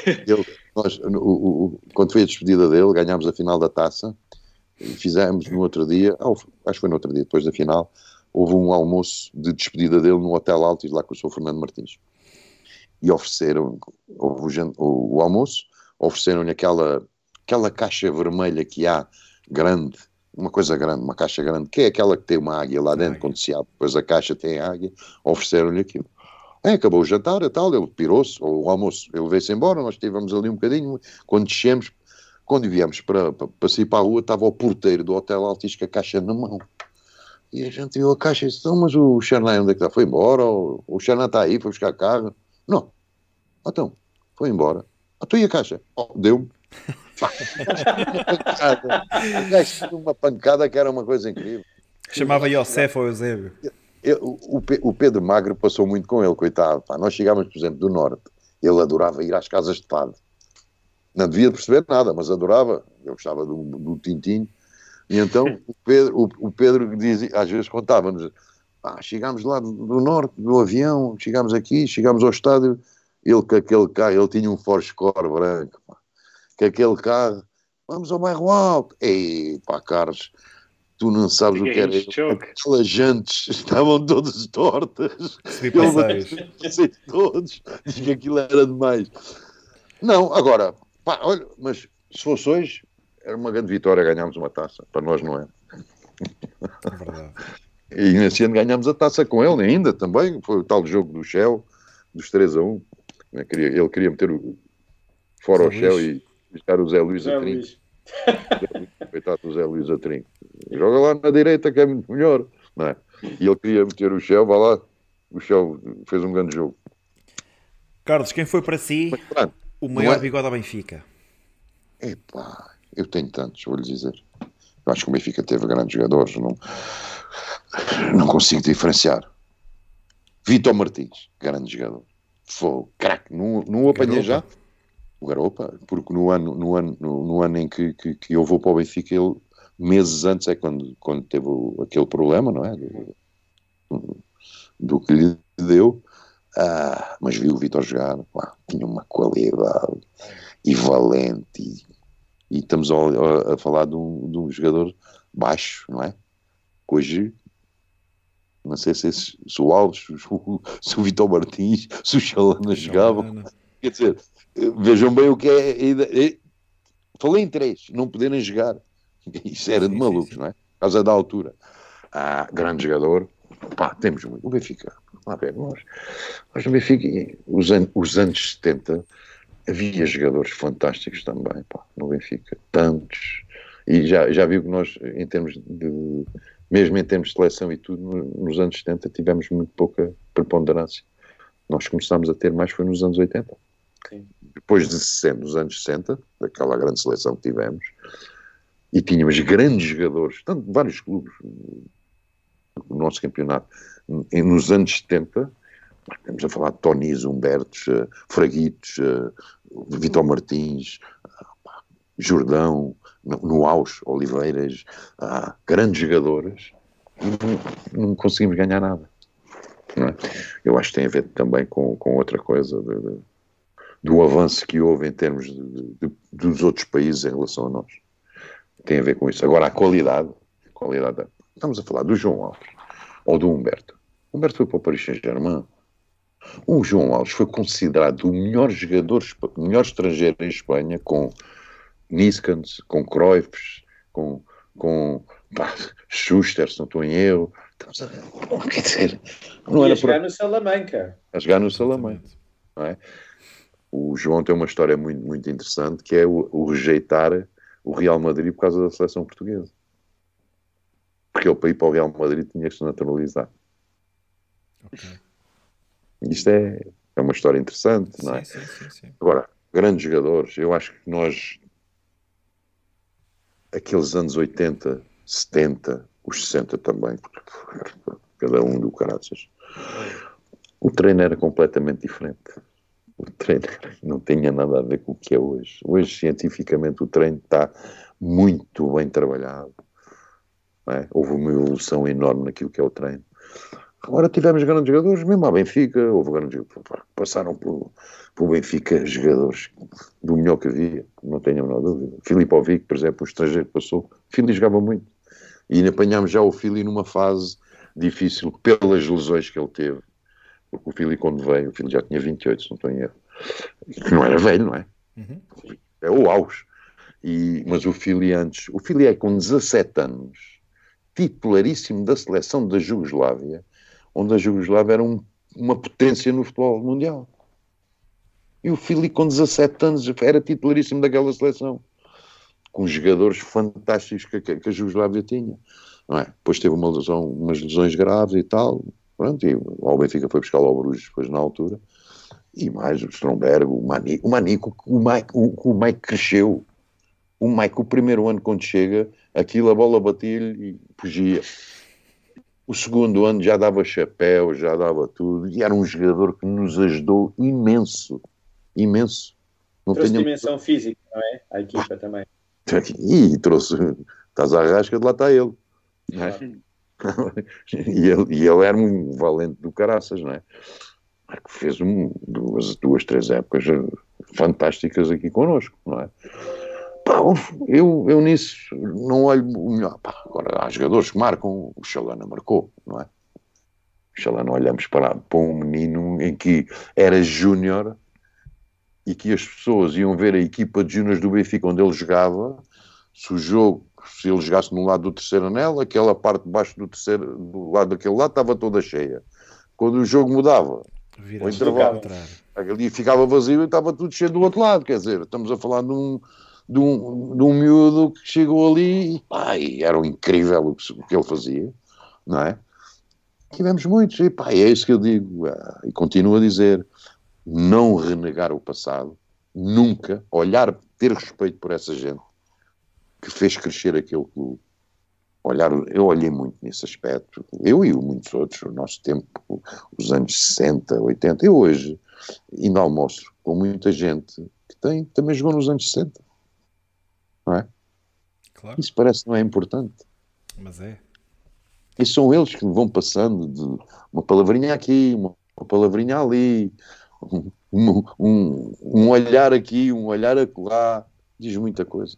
Ele, nós, o, o, quando foi a despedida dele, ganhámos a final da taça e fizemos no outro dia, acho que foi no outro dia, depois da final, houve um almoço de despedida dele no Hotel Altis, lá com o Sr. Fernando Martins e ofereceram o, o, o almoço, ofereceram-lhe aquela, aquela caixa vermelha que há, grande, uma coisa grande, uma caixa grande, que é aquela que tem uma águia lá dentro, águia. quando se abre, depois a caixa tem águia, ofereceram-lhe aquilo. É, acabou o jantar e tal, ele pirou-se, ou o almoço, ele veio-se embora, nós estivemos ali um bocadinho, quando descemos, quando viemos para, para, para sair para a rua, estava o porteiro do Hotel Altis com a caixa na mão. E a gente viu a caixa e disse, então, mas o Xanai onde é que está? Foi embora? O Xanai está aí, foi buscar carro? Não. Então, foi embora. Então e a caixa? Oh, Deu-me. uma pancada que era uma coisa incrível. Chamava Yosef ou Eusébio. o, Pedro Magro passou muito com ele, coitado. Pá. Nós chegávamos, por exemplo, do Norte. Ele adorava ir às casas de fado. Não devia perceber nada, mas adorava. Eu gostava do, do Tintinho. E então o Pedro, o, o Pedro dizia, às vezes contava-nos ah, chegámos lá do, norte, do avião, chegámos aqui, chegámos ao estádio, ele com aquele carro, ele tinha um Ford Core branco, pá, com aquele carro, vamos ao bairro alto. Ei, pá, Carlos, tu não sabes o que, era. Aquelas jantes estavam todas tortas. Ele todos, diz que aquilo era demais. Não, agora, pá, olha, mas se fosse hoje, era uma grande vitória ganharmos uma taça. Para nós não é. É verdade. E nesse ano ganhámos a taça com ele ainda também. Foi o tal jogo do Shell, dos 3 a 1. Ele queria meter o, fora Zé o Shell e deixar o Zé Luís Zé a 30. Coitado do Zé Luís Atrim. Joga lá na direita que é muito melhor. Não é? E ele queria meter o Shell, vá lá. O Shell fez um grande jogo. Carlos, quem foi para si Mas, o maior é... bigode ao Benfica? Epá, eu tenho tantos, vou-lhe dizer. Eu acho que o Benfica teve grandes jogadores, não, não consigo diferenciar. Vitor Martins, grande jogador. Foi craque, não, não o apanhei já. O Garopa, porque no ano, no ano, no, no ano em que, que, que, eu vou para o Benfica, ele, meses antes é quando, quando teve o, aquele problema, não é? Do, do que lhe deu. Ah, mas vi o Vitor jogar, tinha uma qualidade e valente e e estamos a, a, falar de um, de um, jogador baixo, não é? Hoje, não sei se, esse, se o Alves, se o, se o Vitor Martins, se o Chalana jogavam. Quer dizer, vejam bem o que é. é falei em três, não poderem jogar. Isso era sim, de malucos, sim, sim. não é? Por causa da altura. Ah, grande jogador. Pá, temos muito. O Benfica. Lá ver, nós, nós no Benfica, os, an os anos 70 havia jogadores fantásticos também, pá, no Benfica, tantos. E já, já viu que nós, em termos de, mesmo em termos de seleção e tudo, nos anos 70 tivemos muito pouca preponderância. Nós começámos a ter mais foi nos anos 80. Sim. Depois de 60, nos anos 60, daquela grande seleção que tivemos, e tínhamos grandes jogadores, tanto vários clubes no nosso campeonato, nos anos 70, Estamos a falar de Tonis, Humbertos, uh, Fraguitos, uh, Vitor Martins, uh, Jordão, no, no Aus, Oliveiras, grandes jogadores, e não, não, conseguimos ganhar nada. É? Eu acho que tem a ver também com, com outra coisa, de, de, do avanço que houve em termos de, dos outros países em relação a nós. Tem a ver com isso. Agora, a qualidade, qualidade estamos a falar do João Alves ou do Humberto. Humberto foi para o Paris Saint-Germain o João Alves foi considerado o melhor jogador, o melhor estrangeiro em Espanha, com Niskans, com Cruyff, com, com pá, Schuster, se não estou em erro. Estamos a, quer dizer, não era a jogar por... no Salamanca. A jogar no Salamanca. É? O João tem uma história muito, muito interessante que é o, o, rejeitar o Real Madrid por causa da seleção portuguesa. Porque ele para ir para o Real Madrid tinha que se naturalizar. Okay. Isto é, é uma história interessante, sim, não é? Sim, sim, sim. Agora, grandes jogadores, eu acho que nós, aqueles anos 80, 70, os 60 também, cada um do caraças, o treino era completamente diferente. O treino não tinha nada a ver com o que é hoje. Hoje, cientificamente, o treino está muito bem trabalhado. É? Houve uma evolução enorme naquilo que é o treino. Agora tivemos grandes jogadores, mesmo a Benfica, houve grandes passaram pelo, pelo Benfica jogadores do melhor que havia, não tenho a menor dúvida. Filipe Ovic, por exemplo, o estrangeiro passou, o Fili jogava muito. E apanhámos já o Fili numa fase difícil pelas lesões que ele teve. Porque o Fili, quando veio, o Fili já tinha 28, se não estou em erro. Que não era velho, não é? Uhum. É o auge. E, mas o Fili antes, o Fili é com 17 anos, titularíssimo da seleção da Jugoslávia, onde a Jugoslávia era um, uma potência no futebol mundial. E o Fili, com 17 anos, era titularíssimo daquela seleção, com jogadores fantásticos que, que, que a Jugoslávia tinha. Não é? Depois teve uma lesão, umas lesões graves e tal. Pronto, e o Benfica foi buscar o Bruges depois na altura. E mais o Stromberg, o Manico, o Manico, o Mike, o, o Mike cresceu. O Mike, o primeiro ano quando chega, aquilo a bola batia-lhe e fugia. O segundo ano já dava chapéu, já dava tudo, e era um jogador que nos ajudou imenso, imenso. Não trouxe tenho... dimensão física, não é? A equipa também. E trouxe, estás à rasca, de lá está ele. É? e ele. E ele era um valente do caraças, não é? Que fez um, duas, duas, três épocas fantásticas aqui connosco, não é? Pá, eu, eu nisso não olho o melhor. Pá, agora há jogadores que marcam, o Chalana marcou, não é? O Chalana olhamos para, para um menino em que era júnior e que as pessoas iam ver a equipa de júniores do Benfica onde ele jogava, se o jogo, se ele jogasse no lado do terceiro anel, aquela parte de baixo do terceiro, do lado daquele lado estava toda cheia. Quando o jogo mudava, o intervalo, ali ficava vazio e estava tudo cheio do outro lado, quer dizer, estamos a falar de um de um, de um miúdo que chegou ali e, pá, e era incrível o que, o que ele fazia, não é? Tivemos muitos, e pá, é isso que eu digo, ah, e continuo a dizer, não renegar o passado, nunca, olhar, ter respeito por essa gente que fez crescer aquele clube. Olhar, eu olhei muito nesse aspecto, eu e muitos outros, o nosso tempo, os anos 60, 80, eu hoje ainda almoço com muita gente que tem, também jogou nos anos 60, não é? Claro. Isso parece que não é importante. Mas é. E são eles que vão passando de uma palavrinha aqui, uma, palavrinha ali, um, um, um, olhar aqui, um olhar acolá, diz muita coisa.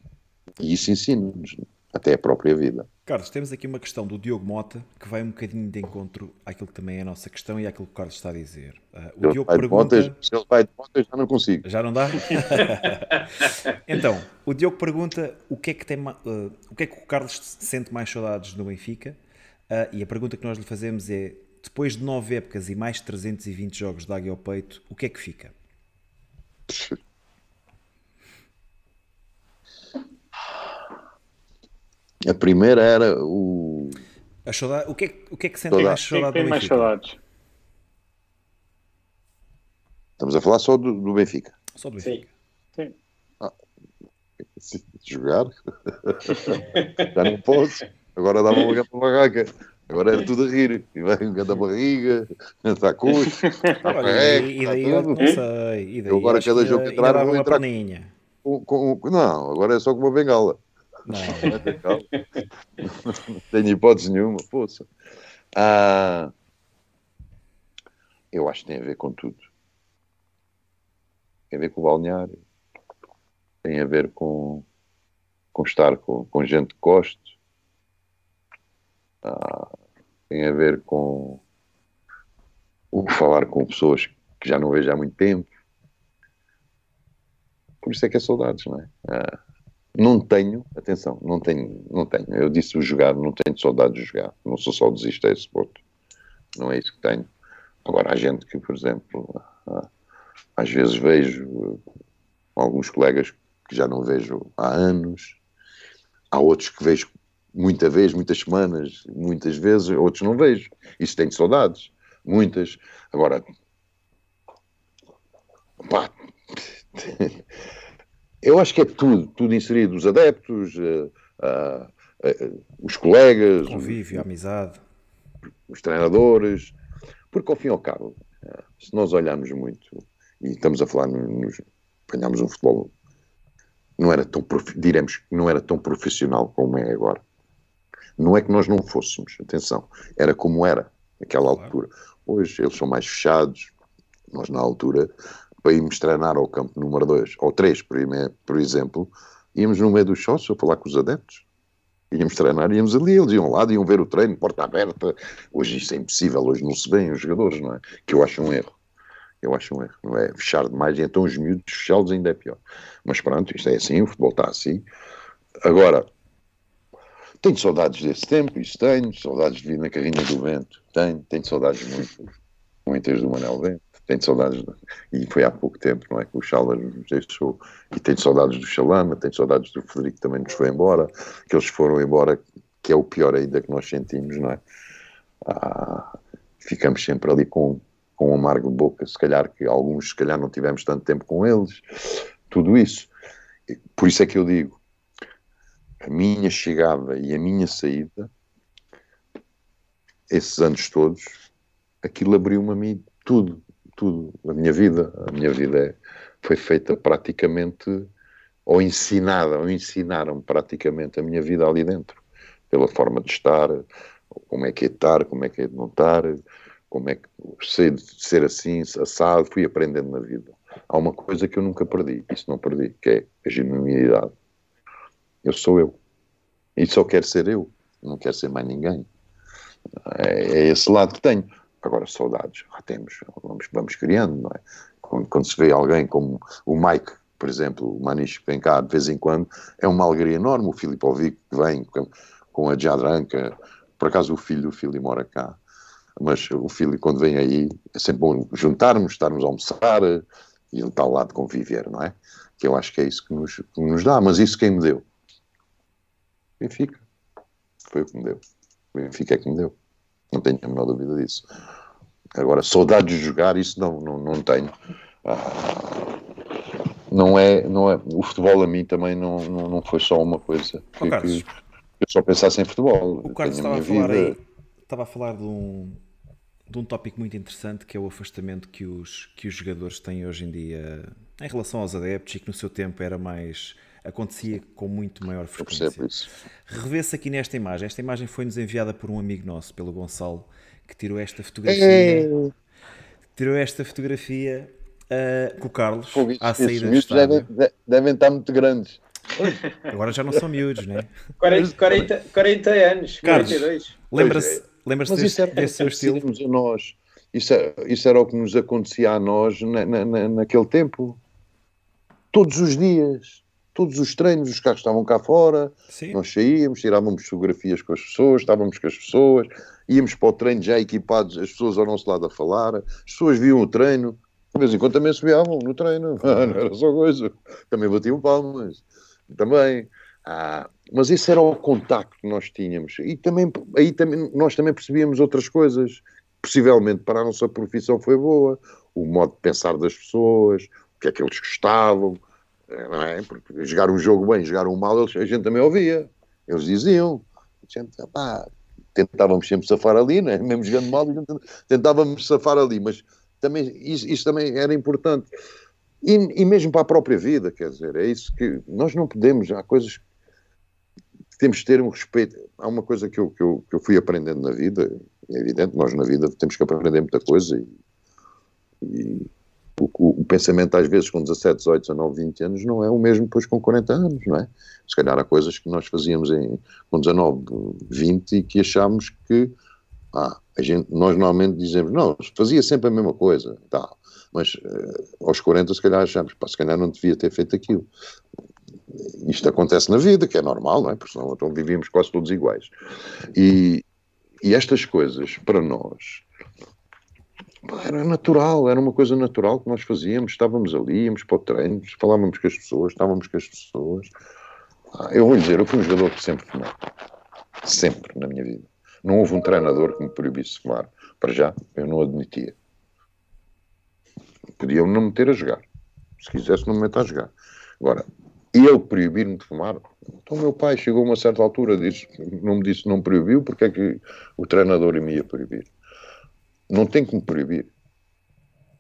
E isso ensina-nos, até a própria vida. Carlos, temos aqui uma questão do Diogo Mota que vai um bocadinho de encontro àquilo que também é a nossa questão e àquilo que o Carlos está a dizer. Uh, o Diogo pergunta. Se ele vai de motas, já não consigo. Já não dá? então, o Diogo pergunta o que é que tem uh, o que é que o Carlos sente mais saudades no Benfica Uh, e a pergunta que nós lhe fazemos é: depois de nove épocas e mais 320 jogos de águia ao peito, o que é que fica? A primeira era o. A saudade, o, que é, o que é que sentem mais saudade tem mais saudades? Estamos a falar só do, do Benfica. Só do Benfica. Sim. Sim. Ah, jogar? Já não posso. Agora dava uma grande barraca. Agora era tudo a rir. E vai um da barriga, está a coxa, está a e, daí eu não sei. E daí eu agora cada jogo que entrar vou entrar com, com, com, Não, agora é só com uma bengala. Não, é não tenho hipótese nenhuma. Poxa. Ah, eu acho que tem a ver com tudo. Tem a ver com o balneário. Tem a ver com, com estar com, com gente que gosto ah, tem a ver com o falar com pessoas que já não vejo há muito tempo. Por isso é que é saudades, não é? Ah, não tenho, atenção, não tenho, não tenho. Eu disse o jogar, não tenho saudades de jogar. Não sou só desistir a esse ponto. Não é isso que tenho. Agora, há gente que, por exemplo, às vezes vejo alguns colegas que já não vejo há anos. Há outros que vejo muita vez, muitas semanas, muitas vezes, outros não vejo. Isso tenho saudades, muitas. Agora, pá, eu acho que é tudo, tudo inserido, os adeptos, uh, uh, uh, os colegas, convívio, os, amizade, os treinadores, porque ao fim e ao cabo, se nós olharmos muito, e estamos a falar nos, um futebol não era tão, diremos, não era tão profissional como é agora. Não é que nós não fôssemos, atenção, era como era naquela claro. altura. Hoje eles são mais fechados, nós na altura, para irmos treinar ao campo número 2 ou 3, por, exemplo, íamos no meio dos sócios a falar com os adeptos. Íamos treinar, íamos ali, eles iam lá, iam ver o treino, porta aberta. Hoje isso é impossível, hoje não se vêem os jogadores, não é? Que eu acho um erro. Eu acho um erro, não é? Fechar demais, então os miúdos fechá-los ainda é pior. Mas pronto, isto é assim, o futebol está assim. Agora, tenho saudades desse tempo, isso tenho, saudades de vir na carrinha do vento, tenho, tenho saudades muito, muitas do Manel Vento, tenho saudades, de, e foi há pouco tempo, não é, que o Chalas nos deixou, e tenho saudades do Chalama, tenho saudades do Frederico também nos foi embora, que eles foram embora, que é o pior ainda que nós sentimos, não é? Ah, ficamos sempre ali com, com um amargo de boca, se calhar que alguns, se calhar não tivemos tanto tempo com eles, tudo isso. Por isso é que eu digo, a minha chegada e a minha saída, esses anos todos, aquilo abriu-me a mim tudo, tudo. A minha vida, a minha vida é, foi feita praticamente, ou ensinada, ou ensinaram praticamente a minha vida ali dentro, pela forma de estar, como é que é estar, como é que é não estar, como é que sei de ser assim, assado, fui aprendendo na vida. Há uma coisa que eu nunca perdi, isso não perdi, que é a genuinidade eu sou eu. E só quero ser eu. Não quero ser mais ninguém. É, é esse lado que tenho. Agora, saudades, já temos. Vamos, vamos criando, não é? Quando, quando, se vê alguém como o Mike, por exemplo, o Maniche que vem cá de vez em quando, é uma alegria enorme. O Filipe Ovic que vem com, com a Jadranca. Por acaso, o filho do Fili mora cá. Mas o filho, quando vem aí, é sempre bom juntarmos, estarmos a almoçar e ele está lá de conviver, não é? Que eu acho que é isso que nos, que nos dá, mas isso quem me deu? Benfica. Foi o que me deu. Benfica é que me deu. Não tenho a menor dúvida disso. Agora, saudades de jogar, isso não, não, não tenho. Ah, não é, não é. O futebol a mim também não, não, não foi só uma coisa que, oh, que eu só pensasse em futebol. O Carlos estava a, falar vida... aí, estava a falar de um, de um tópico muito interessante que é o afastamento que os, que os jogadores têm hoje em dia em relação aos adeptos e que no seu tempo era mais acontecia com muito maior frequência. Revê-se aqui nesta imagem. Esta imagem foi-nos enviada por um amigo nosso, pelo Gonçalo, que tirou esta fotografia. É. Tirou esta fotografia uh, com o Carlos Pô, à saída do estádio. Devem, devem estar muito grandes. Agora já não são miúdos, né? 40, 40, 40 anos, Carlos, 42. Lembra-se lembra desse, era, desse seu estilo? A nós. Isso, é, isso era o que nos acontecia a nós na, na, naquele tempo. Todos os dias todos os treinos, os carros estavam cá fora, Sim. nós saíamos, tirávamos fotografias com as pessoas, estávamos com as pessoas, íamos para o treino já equipados, as pessoas ao nosso lado a falar, as pessoas viam o treino, de vez em quando também subiavam no treino, não era só coisa, também batiam palmas, também. Ah, mas esse era o contacto que nós tínhamos, e também, aí também, nós também percebíamos outras coisas, possivelmente para a nossa profissão foi boa, o modo de pensar das pessoas, o que é que eles gostavam, é? Porque jogar um jogo bem, jogar um mal, a gente também ouvia. Eles diziam. A gente, pá, tentávamos sempre safar ali, né? mesmo jogando mal, tentávamos safar ali, mas também, isso, isso também era importante. E, e, mesmo para a própria vida, quer dizer, é isso que nós não podemos, há coisas que temos de ter um respeito. Há uma coisa que eu, que eu, que eu fui aprendendo na vida, é evidente, nós na vida temos que aprender muita coisa e, e o, o, pensamento às vezes com 17, 18, 19, 20 anos não é o mesmo depois com 40 anos, não é? Se calhar há coisas que nós fazíamos em, com 19, 20 e que achámos que ah, a gente, nós normalmente dizemos, não, fazia sempre a mesma coisa, tal. mas uh, aos 40 se calhar achamos, pá, se calhar não devia ter feito aquilo. Isto acontece na vida, que é normal, não é? Porque senão então vivíamos quase todos iguais. E, e estas coisas, para nós, era natural, era uma coisa natural que nós fazíamos, estávamos ali, íamos para o treino, falávamos com as pessoas, estávamos com as pessoas. Ah, eu vou lhe dizer, eu fui um jogador que sempre fumei. Sempre na minha vida. Não houve um treinador que me proibisse fumar. Para já, eu não admitia. Podiam não me meter a jogar. Se quisesse, não me meter a jogar. Agora, ele proibir-me de fumar. Então, meu pai chegou a uma certa altura, disse, não me disse não proibiu, porque é que o treinador me ia proibir? Não tem me proibir.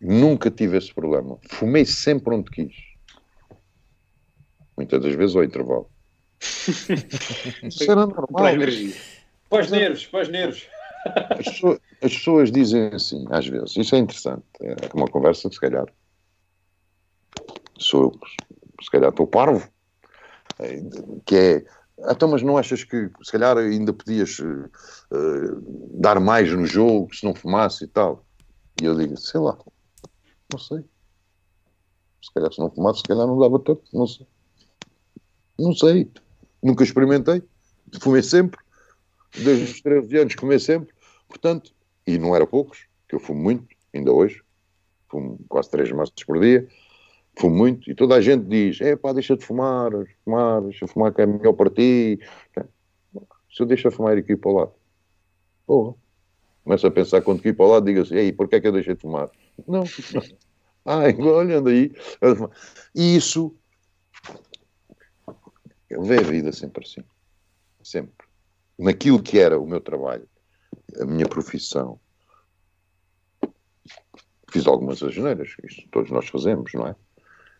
Nunca tive esse problema. Fumei sempre onde quis. Muitas das vezes ao intervalo. Isso era normal. Para energia. Para os nervos, para os nervos. As pessoas, as pessoas, dizem assim, às vezes, isso é interessante. É uma conversa que se calhar sou eu, se calhar estou parvo, é, que é então, mas não achas que se calhar ainda podias uh, dar mais no jogo se não fumasse e tal? E eu digo, sei lá, não sei. Se calhar se não fumasse, se calhar não dava tanto, não sei. Não sei. Nunca experimentei. Fumei sempre. Desde os 13 anos fumei sempre. Portanto, e não era poucos, que eu fumo muito, ainda hoje. Fumo quase 3 maços por dia fumo muito, e toda a gente diz, é pá, deixa de fumar, fumar, deixa de fumar que é melhor para ti. Se eu deixo de fumar e aqui para o lado, porra. Começa a pensar quando aqui para o lado, diga assim, ei, porquê é que eu deixei de fumar? Não. Ai, olha, anda aí. E isso, vejo a vida sempre assim. Sempre. Naquilo que era o meu trabalho, a minha profissão, fiz algumas asneiras, isto todos nós fazemos, não é?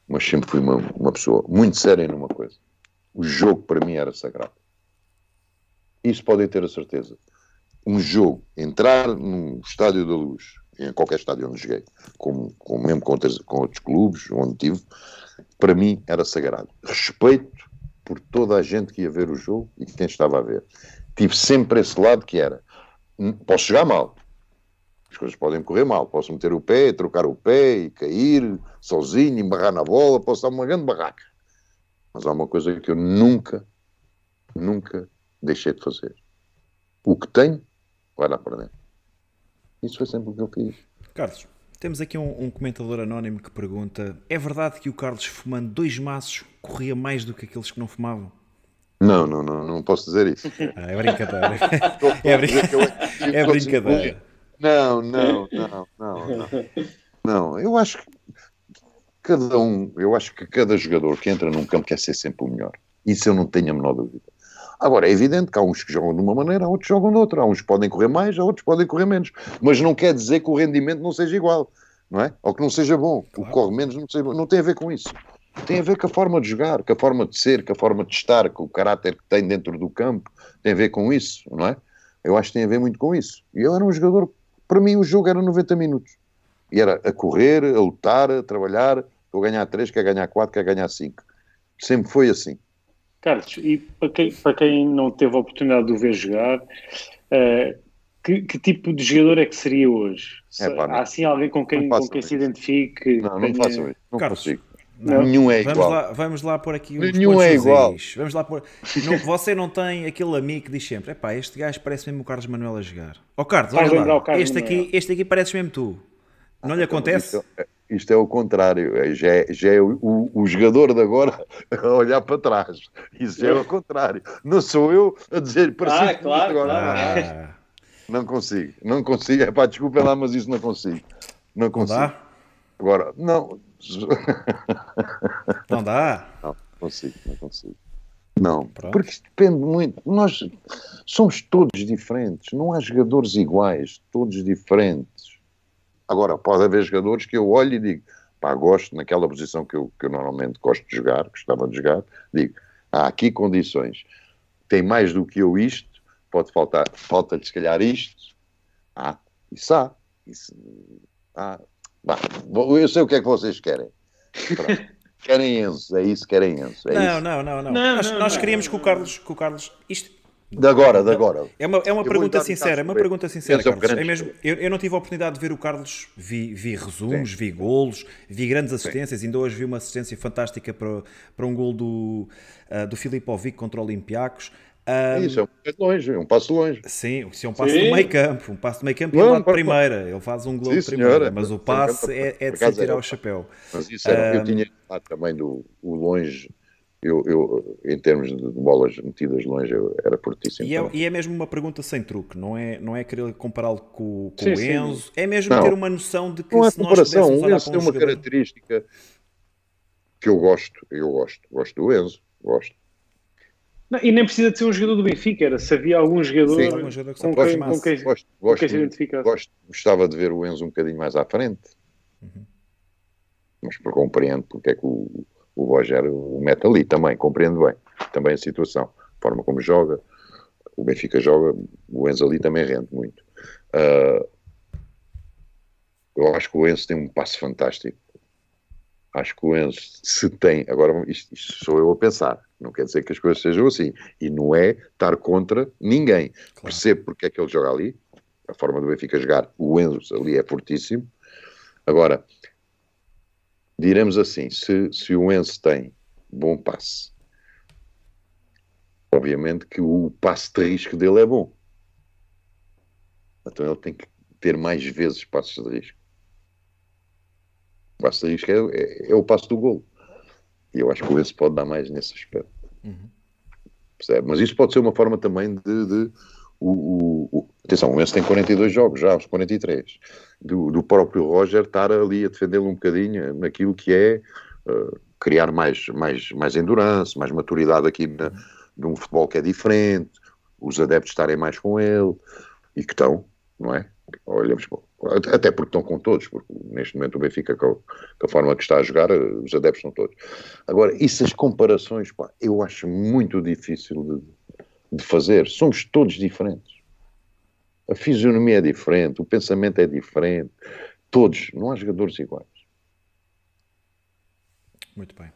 Mas sempre fui uma, uma pessoa muito séria numa coisa. O jogo para mim era sagrado. Isso podem ter a certeza. Um jogo, entrar num estádio da luz, em qualquer estádio onde joguei, com, com, mesmo com outros, com outros clubes, onde tive, para mim era sagrado. Respeito por toda a gente que ia ver o jogo e quem estava a ver. Tive sempre esse lado que era, posso jogar mal, as coisas podem correr mal. Posso meter o pé, trocar o pé e cair sozinho, embarrar na bola, posso dar uma grande barraca. Mas há uma coisa que eu nunca, nunca deixei de fazer. O que tenho, vai lá para dentro. Isso foi sempre o que eu fiz. Carlos, Temos aqui um, um, comentador anónimo que pergunta: é verdade que o Carlos, fumando dois maços, corria mais do que aqueles que não fumavam? Não, não, não, não posso dizer isso. Ah, é brincadeira. é, brin... é brincadeira. Não, não, não, não, não. Eu acho que cada um, eu acho que cada jogador que entra num campo quer ser sempre o melhor. Isso eu não tenho a menor dúvida. Agora, é evidente que há uns que jogam de uma maneira, há outros que jogam de outra. Há uns que podem correr mais, há outros que podem correr menos. Mas não quer dizer que o rendimento não seja igual, não é? Ou que não seja bom. Claro. O que corre menos não, seja, não tem a ver com isso. Tem a ver com a forma de jogar, com a forma de ser, com a forma de estar, com o caráter que tem dentro do campo. Tem a ver com isso, não é? Eu acho que tem a ver muito com isso. E eu era um jogador, para mim o jogo era 90 minutos. E era a correr, a lutar, a trabalhar. Estou a ganhar 3, quer ganhar 4, quer ganhar 5. Sempre foi assim. Carlos, e para quem, para quem não teve a oportunidade de o ver jogar, uh, que, que, tipo de jogador é que seria hoje? É, pá, Há assim alguém com quem, com quem se identifique? Não, não tenha... faço isso. Não Carlos, consigo. Não. Nenhum é igual. Vamos lá, vamos lá pôr aqui uns Nenhum é igual. Vamos lá pôr. Não, você não tem aquele amigo que diz sempre: epá, este gajo parece mesmo o Carlos Manuel a jogar. Ó oh, Carlos, olha lá, este aqui, este aqui pareces mesmo tu. Não ah, lhe então, acontece? Isto, é, isto, é o contrário. É, já é, já é o, o, o, jogador de agora a olhar para trás. Isso é o contrário. Não sou eu a dizer para ah, claro, agora. Claro. Ah. Não consigo, não consigo. É pá, desculpa lá, mas isso não consigo. Não consigo. Não agora, não não dá? Não, consigo, não consigo. Não, Pronto. porque isto depende muito. Nós somos todos diferentes, não há jogadores iguais, todos diferentes. Agora, pode haver jogadores que eu olho e digo, pá, gosto naquela posição que eu, que eu normalmente gosto de jogar, gostava de jogar, digo, há aqui condições, tem mais do que eu isto, pode faltar, falta-lhe se calhar isto, ah, isso há, isso, há, Bah, eu sei o que é que vocês querem. querem Enzo, é isso, querem Enzo. É não, isso. não, não, não, não. Nós, não, nós queríamos que o Carlos, que o Carlos isto, de agora, de agora. É uma, é uma pergunta sincera, é uma pergunta sincera, Carlos. É mesmo, eu, eu, não tive a oportunidade de ver o Carlos, vi, vi resumos, Sim. vi golos, vi grandes assistências, Sim. ainda hoje vi uma assistência fantástica para, para um gol do, uh, do Filipovic contra o Olympiacos. Um, Isso é um passo longe, é um passo longe. Sim, isso é um passo Sim. do meio campo, um passo do meio campo e lá de primeira. Ele faz um gol de primeira, mas o passe é, é de se tirar o chapéu. Mas isso era, um, eu tinha falado também do o longe. Eu, eu, em termos de bolas metidas longe, eu era fortíssimo. E é, e é, mesmo uma pergunta sem truque, não é, não é querer compará-lo com, com sim, o Enzo, sim. é mesmo não, ter uma noção de que não é se comparação. nós O Enzo tem um uma jogador... característica que eu gosto, eu gosto, gosto do Enzo, gosto. Não, e nem precisa de ser um jogador do Benfica, era se havia algum jogador, Sim, algum jogador com, quem, com, quem, gosto, com quem se identificasse. Gosto, gostava de ver o Enzo um bocadinho mais à frente, uhum. mas por compreendo porque é que o, o Rogério o mete ali também, compreendo bem também a situação, a forma como joga, o Benfica joga, o Enzo ali também rende muito. Uh, eu acho que o Enzo tem um passo fantástico. Acho que o Enzo, se tem, agora isto, isto sou eu a pensar, não quer dizer que as coisas sejam assim. E não é estar contra ninguém. Claro. Percebo porque é que ele joga ali. A forma do Benfica jogar, o Enzo ali é fortíssimo. Agora, diremos assim, se, se o Enzo tem bom passe, obviamente que o passe de risco dele é bom. Então ele tem que ter mais vezes passos de risco. O passe de risco é, é, é o passo do gol. E eu acho que o Enzo pode dar mais nesse aspecto. Uhum. Mas isso pode ser uma forma também de. de o, o, o, atenção, o Enzo tem 42 jogos já, aos 43. Do, do próprio Roger estar ali a defendê-lo um bocadinho naquilo que é uh, criar mais, mais, mais endurance, mais maturidade aqui na, num futebol que é diferente, os adeptos estarem mais com ele e que estão, não é? Olhamos, até porque estão com todos, porque neste momento o Benfica, com a, forma que está a jogar, os adeptos são todos. Agora, essas comparações, pá, eu acho muito difícil de, de fazer. Somos todos diferentes. A fisionomia é diferente, o pensamento é diferente. Todos, não há jogadores iguais. Muito bem.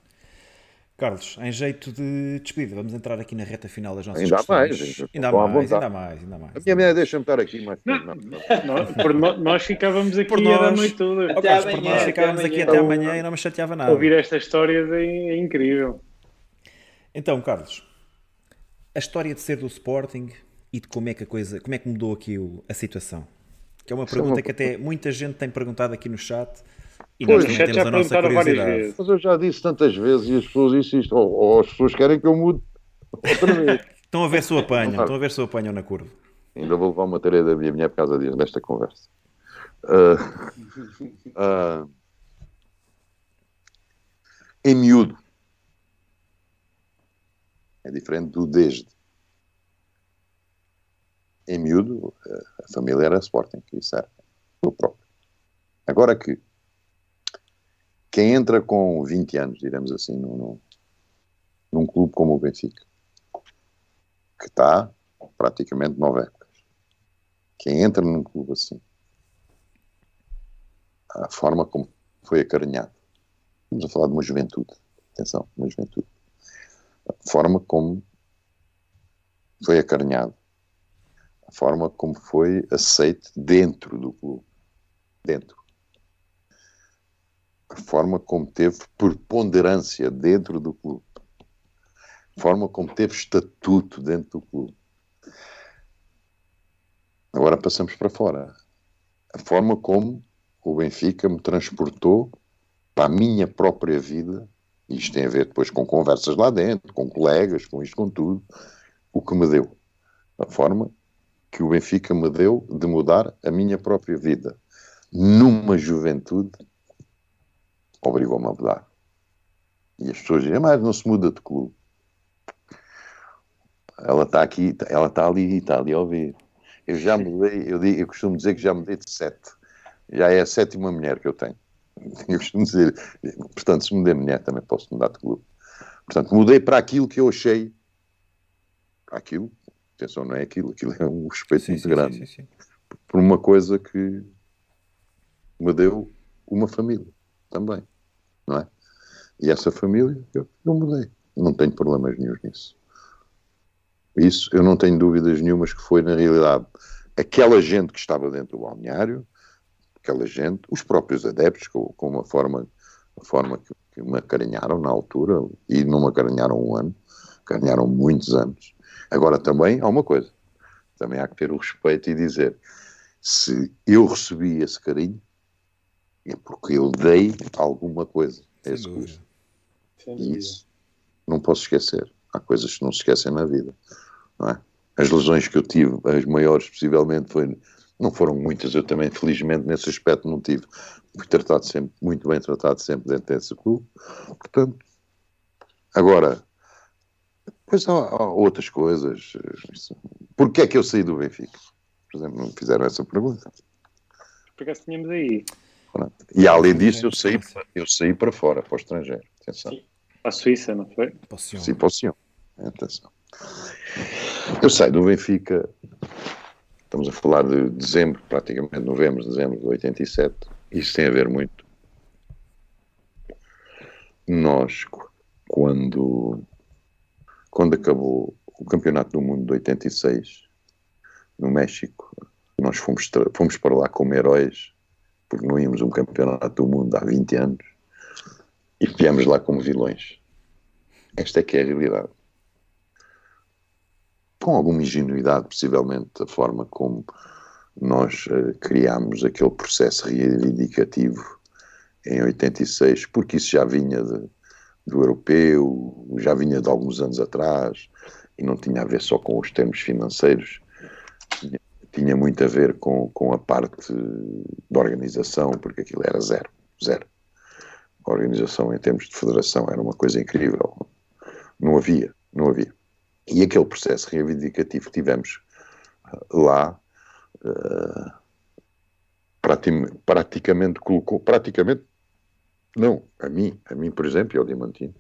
Carlos, em jeito de despedida, vamos entrar aqui na reta final das nossas ainda mais, ainda mais, ainda mais, ainda mais. A minha mulher deixa-me estar aqui mais não, não, não. nós ficávamos aqui por nós, a noite toda. Carlos, amanhã, por nós ficávamos até aqui até amanhã e não me chateava nada. Ouvir esta história é, incrível. Então, Carlos, a história de ser do Sporting e de como é que a coisa, como é que mudou aqui o, a situação. Que é uma pergunta é uma... que até muita gente tem perguntado aqui no chat e pois, nós temos a nossa curiosidade. Mas eu já disse tantas vezes e as pessoas insistem, ou, ou as pessoas querem que eu mude outra vez. estão a ver se o apanham, estão a ver se o apanham na curva. Ainda vou levar uma tarefa da minha mulher por causa desta conversa. Uh, uh, em miúdo. É diferente do desde. Em miúdo, a família era Sporting, isso era o próprio. Agora que quem entra com 20 anos, diremos assim, num, num clube como o Benfica, que está praticamente nove épocas, quem entra num clube assim, a forma como foi acarinhado, estamos a falar de uma juventude, atenção, uma juventude, a forma como foi acarinhado, a forma como foi aceito dentro do clube, dentro a forma como teve preponderância dentro do clube, a forma como teve estatuto dentro do clube. Agora passamos para fora. A forma como o Benfica me transportou para a minha própria vida, isto tem a ver depois com conversas lá dentro, com colegas, com isto, com tudo, o que me deu. A forma que o Benfica me deu de mudar a minha própria vida numa juventude obrigou-me a mudar. E as pessoas dizem, mas não se muda de clube. Ela está aqui, ela está ali e está ali a ouvir. Eu já mudei, eu, digo, eu costumo dizer que já mudei de sete. Já é a sétima mulher que eu tenho. Eu costumo dizer, portanto, se mudei mulher também posso mudar de clube. Portanto, mudei para aquilo que eu achei. Para aquilo, atenção, não é aquilo, aquilo é um respeito sim, muito sim, grande. Sim, por uma coisa que me deu uma família também, não é? E essa família, eu, eu mudei. Não tenho problemas nenhum nisso. Isso, eu não tenho dúvidas nenhumas que foi, na realidade, aquela gente que estava dentro do balneário, aquela gente, os próprios adeptos, com, com uma forma, a forma que, que me acarinharam na altura, e não me acarinharam um ano, acarinharam muitos anos. Agora também há uma coisa, também há que ter o respeito e dizer, se eu recebi esse carinho, é porque eu dei alguma coisa a esse curso. E isso não posso esquecer. Há coisas que não se esquecem na vida. É? As lesões que eu tive, as maiores possivelmente, foi, não foram muitas. Eu também, felizmente, nesse aspecto não tive. Fui tratado sempre, muito bem tratado sempre dentro desse clube. Portanto, agora, depois há, há outras coisas. Porquê é que eu saí do Benfica? Por exemplo, não fizeram essa pergunta. Porque tínhamos aí e além disso, eu saí, eu saí para fora, para o estrangeiro. Atenção. Sim. Para a Suíça, não foi? Sim, para o Sion. Atenção. Eu saio do Benfica, estamos a falar de dezembro, praticamente novembro, dezembro de 87. Isso tem a ver muito. Nós, quando, quando acabou o Campeonato do Mundo de 86, no México, nós fomos, fomos para lá como heróis porque não íamos um campeonato do mundo há 20 anos e viemos lá como vilões. Esta é que é a realidade. Com alguma ingenuidade, possivelmente, a forma como nós uh, criámos aquele processo reivindicativo em 86, porque isso já vinha de, do europeu, já vinha de alguns anos atrás e não tinha a ver só com os termos financeiros, tinha muito a ver com, com a parte da organização, porque aquilo era zero, zero. A organização em termos de federação era uma coisa incrível. Não havia, não havia. E aquele processo reivindicativo que tivemos uh, lá uh, praticamente colocou, praticamente, não, a mim, a mim, por exemplo, e ao Diamantino,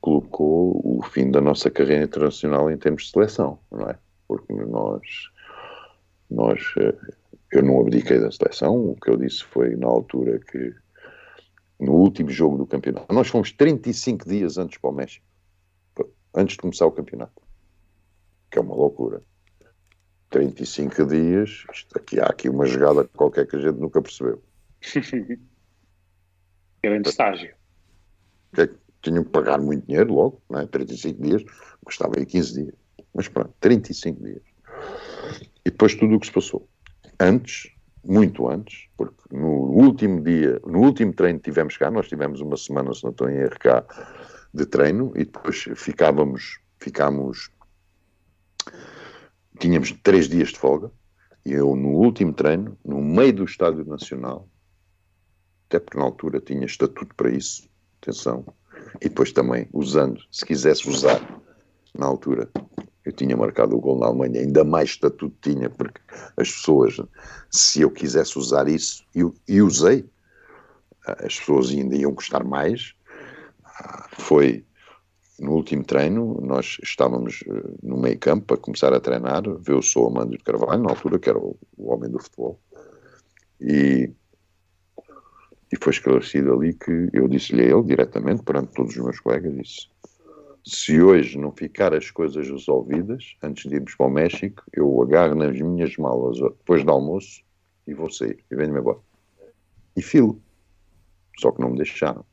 colocou o fim da nossa carreira internacional em termos de seleção, não é? Porque nós nós, eh, eu não abdiquei da seleção, o que eu disse foi na altura que no último jogo do campeonato, nós fomos 35 dias antes para o México, antes de começar o campeonato, que é uma loucura. 35 dias, aqui, há aqui uma jogada qualquer que a gente nunca percebeu. Grande estágio. Que é tinham que pagar muito dinheiro logo, não é? 35 dias, custava aí 15 dias. Mas pronto, 35 dias. E depois tudo o que se passou. Antes muito antes, porque no último dia, no último treino que tivemos cá, nós tivemos uma semana, se não estou em RK, de treino e depois ficávamos, ficámos, tínhamos três dias de folga e eu no último treino, no meio do Estádio Nacional, até porque na altura tinha estatuto para isso, atenção, e depois também usando, se quisesse usar na altura, eu tinha marcado o gol na Alemanha, ainda mais estatuto tinha, porque as pessoas, se eu quisesse usar isso, e, e usei, as pessoas ainda iam gostar mais. Foi no último treino, nós estávamos eh, no meio campo para começar a treinar, viu o Amando de Carvalho, na altura, que era o, o homem do futebol, e, e foi esclarecido ali que eu disse-lhe a ele, diretamente, perante todos os meus colegas, disse se hoje não ficar as coisas resolvidas, antes de irmos para o México, eu agarro nas minhas malas depois do almoço e vou sair e venho-me embora. E filo. Só que não me deixaram.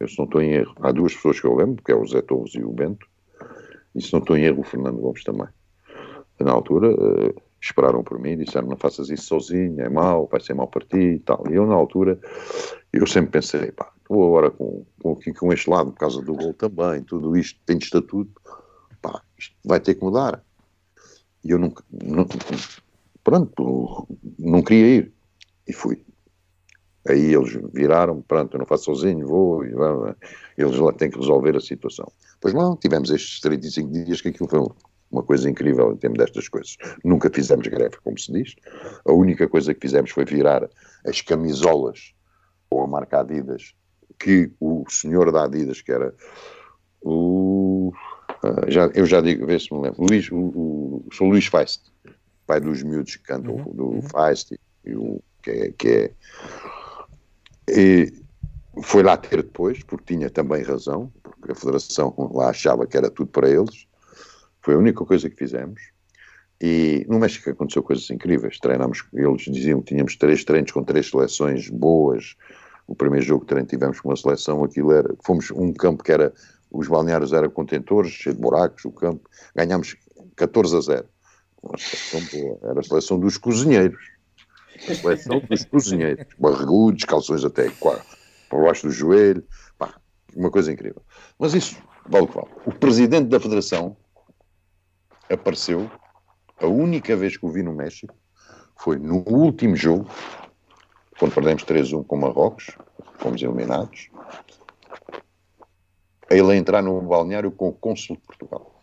Eu se não estou em erro. Há duas pessoas que eu lembro, que é o Zé Torres e o Bento, e se não estou em erro, o Fernando Gomes também. Na altura, uh, esperaram por mim, disseram não faças isso sozinho, é mau, vai ser mau para ti e tal. E eu, na altura, eu sempre pensei, pá, estou agora com, com, com este lado por causa do gol também, tudo isto tem de estatuto, pá, isto vai ter que mudar. E eu nunca, não, pronto, não queria ir. E fui. Aí eles viraram, pronto, eu não faço sozinho, vou, eles lá têm que resolver a situação. Pois não, tivemos estes 35 dias que aquilo foi uma coisa incrível em termos destas coisas. Nunca fizemos greve, como se diz. A única coisa que fizemos foi virar as camisolas com a marca Adidas que o senhor da Adidas, que era o. Uh, já, eu já digo, vê se me lembro. Luís, o, o, sou Luís Feist, pai dos miúdos que cantam uhum. do uhum. Feist, e o, que é. Que é e foi lá ter depois, porque tinha também razão, porque a Federação lá achava que era tudo para eles. Foi a única coisa que fizemos. E no México aconteceu coisas incríveis. Treinámos, eles diziam que tínhamos três treinos com três seleções boas, o primeiro jogo que tivemos com uma seleção, aquilo era, fomos um campo que era, os balneários eram contentores, cheio de buracos, o campo, ganhámos 14 a 0. Era a seleção dos cozinheiros. A seleção dos cozinheiros. Barrigudos, calções até para baixo do joelho. Pá, uma coisa incrível. Mas isso, vale o que vale. O presidente da federação apareceu, a única vez que o vi no México, foi no último jogo quando perdemos 3-1 com Marrocos, fomos eliminados, ele a entrar no balneário com o cônsul de Portugal.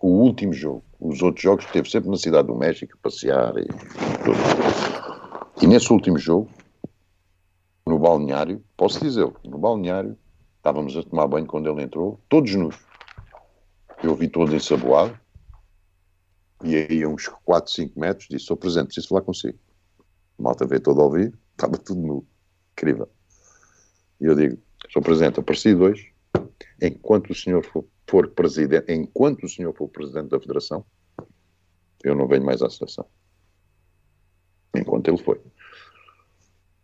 O último jogo. Os outros jogos teve sempre na cidade do México, passear e tudo. E nesse último jogo, no balneário, posso dizê-lo, no balneário, estávamos a tomar banho quando ele entrou, todos nus. Eu vi todos ensaboado, e aí a uns 4, 5 metros disse, sou presente, preciso falar consigo malta veio todo ao vivo, estava tudo nu. Incrível. E eu digo, Sr. Presidente, apareci dois, enquanto o senhor for, for, presidente, enquanto o senhor for presidente da Federação, eu não venho mais à seleção. Enquanto ele foi.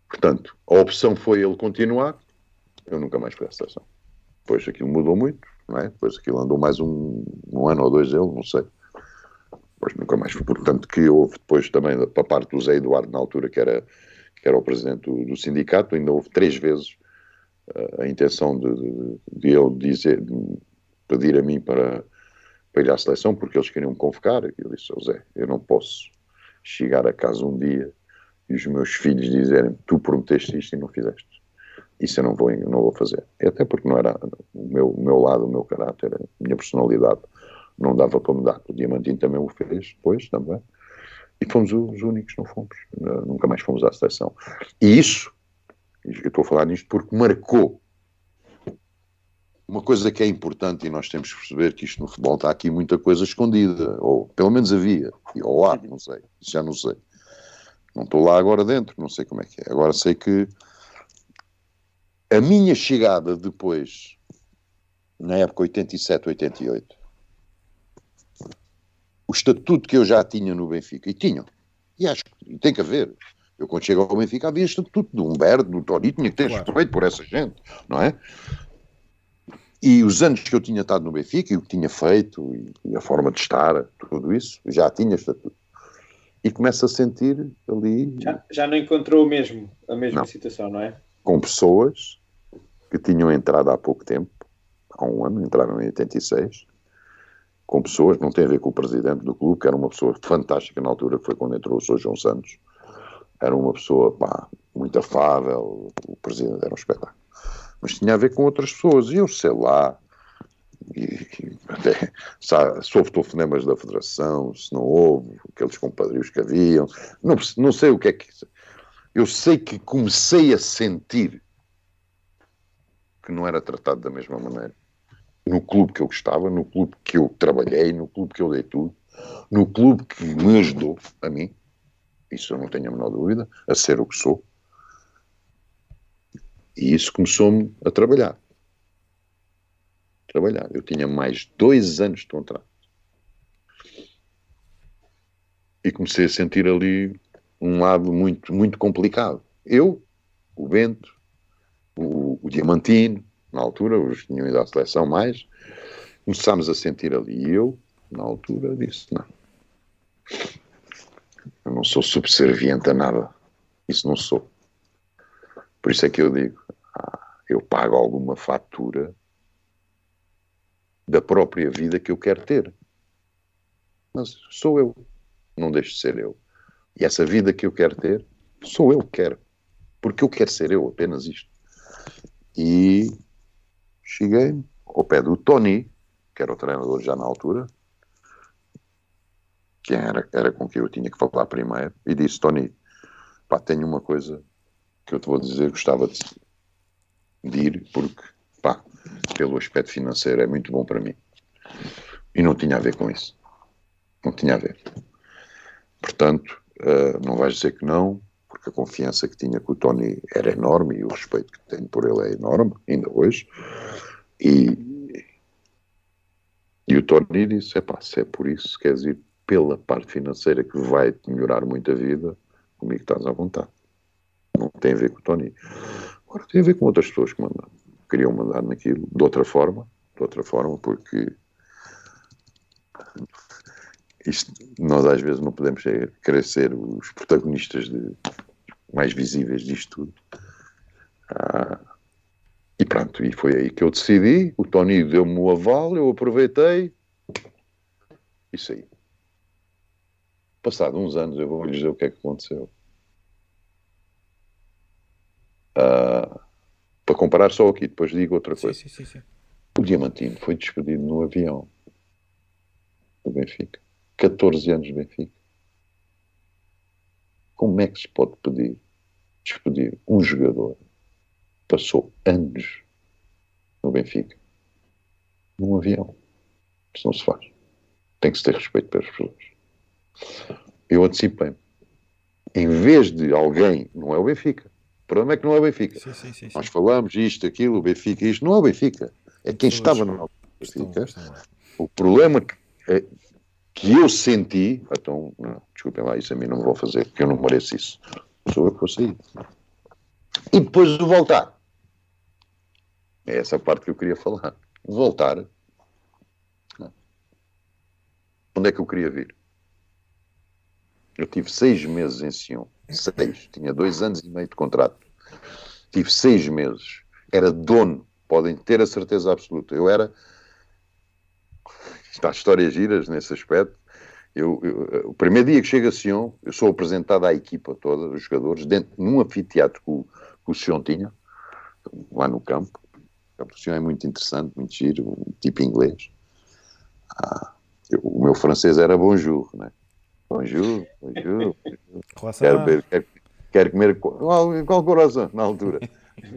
Portanto, a opção foi ele continuar, eu nunca mais fui à seleção. Depois aquilo mudou muito, não é? Depois aquilo andou mais um, um ano ou dois ele, não sei. Depois nunca mais foi. Portanto, que houve depois também, para parte do Zé Eduardo, na altura, que era, que era o presidente do, do sindicato, ainda houve três vezes uh, a intenção de, de, de ele dizer, de pedir a mim para, para ir à seleção, porque eles queriam me convocar. E eu disse, oh, Zé, eu não posso chegar a casa um dia e os meus filhos dizerem, tu prometeste isto e não fizeste. Isso eu não vou, não vou fazer. Até porque não era o meu, o meu lado, o meu caráter, a minha personalidade não dava para mudar. O Diamantino também o fez depois também. E fomos os únicos não fomos. Nunca mais fomos à seleção. E isso, eu estou a falar nisto porque marcou uma coisa que é importante e nós temos que perceber que isto no futebol está aqui muita coisa escondida, ou pelo menos havia, ou há, não sei, já não sei. Não estou lá agora dentro, não sei como é que é. Agora sei que a minha chegada depois, na época 87, 88, o estatuto que eu já tinha no Benfica, e tinham, e acho que tem que haver. Eu, quando chego ao Benfica, havia estatuto do Humberto, do Tori, tinha que ter claro. respeito por essa gente, não é? E os anos que eu tinha estado no Benfica, e o que tinha feito, e, a forma de estar, tudo isso, já tinha estatuto. e começa a sentir ali. Já, já não encontrou mesmo a mesma não. situação, não é? Com pessoas que tinham entrado há pouco tempo, há um ano, entraram em 86, com pessoas, não tem a ver com o presidente do clube, que era uma pessoa fantástica na altura, que foi quando entrou o Sr. João Santos. Era uma pessoa, pá, muito afável, o presidente era um espetáculo. Mas tinha a ver com outras pessoas, e eu sei lá, e, e até sabe, se houve telefonemas da Federação, se não houve, aqueles compadrios que haviam, não, não sei o que é que. Eu sei que comecei a sentir que não era tratado da mesma maneira. No clube que eu gostava, no clube que eu trabalhei, no clube que eu dei tudo, no clube que me ajudou, a mim, isso eu não tenho a menor dúvida, a ser o que sou. E isso começou-me a trabalhar trabalhar. Eu tinha mais dois anos de contrato. E comecei a sentir ali um lado muito, muito complicado. Eu, o Bento, o, o Diamantino, na altura, os tinham ido à seleção mais, começámos a sentir ali. E eu, na altura, disse: não, eu não sou subserviente a nada. Isso não sou. Por isso é que eu digo: ah, eu pago alguma fatura da própria vida que eu quero ter. Mas sou eu, não deixo de ser eu. E essa vida que eu quero ter, sou eu que quero. Porque eu quero ser eu, apenas isto. E cheguei ao pé do Tony, que era o treinador já na altura, que era, era com quem eu tinha que falar primeiro, e disse: Tony, pá, tenho uma coisa que eu te vou dizer, gostava de, de ir, porque, pá, pelo aspecto financeiro, é muito bom para mim. E não tinha a ver com isso. Não tinha a ver. Portanto, uh, não vais dizer que não, a confiança que tinha com o Tony era enorme e o respeito que tenho por ele é enorme, ainda hoje. E, e o Tony disse: é pá, se é por isso, se queres ir pela parte financeira que vai te melhorar muito a vida, comigo estás à vontade. Não tem a ver com o Tony. Agora tem a ver com outras pessoas que mandam queriam mandar naquilo de outra forma, de outra forma, porque isto, nós às vezes não podemos querer ser os protagonistas de, mais visíveis disto tudo. Ah, e pronto, e foi aí que eu decidi. O Tony deu-me o aval, eu aproveitei. Isso aí. Passado uns anos, eu vou lhes dizer o que é que aconteceu. Ah, para comparar só aqui, depois digo outra coisa. Sim, sim, sim, o Diamantino foi despedido no avião do Benfica. 14 anos de Benfica. Como é que se pode pedir, despedir um jogador que passou anos no Benfica num avião? Isso não se faz. Tem que se ter respeito pelas pessoas. Eu antecipei-me. Em vez de alguém, não é o Benfica, o problema é que não é o Benfica. Sim, sim, sim, Nós falamos isto, aquilo, o Benfica, isto. Não é o Benfica. É quem estava no Benfica. O problema que, é, que eu senti. Então, não, desculpem lá, isso a mim não vou fazer, porque eu não mereço isso. Sou eu que vou sair. E depois de voltar. É essa parte que eu queria falar. Voltar. Onde é que eu queria vir? Eu tive seis meses em Sion. Seis. Tinha dois anos e meio de contrato. Tive seis meses. Era dono. Podem ter a certeza absoluta. Eu era. Está histórias giras nesse aspecto. Eu, eu, o primeiro dia que chego a Sion, eu sou apresentado à equipa toda, os jogadores, dentro num anfiteatro que o, que o Sion tinha, lá no campo. O Sion é muito interessante, muito giro, tipo inglês. Ah, eu, o meu francês era bonjour, né? Bonjour, bonjour. quero, ver, quero, quero comer qual coração na altura.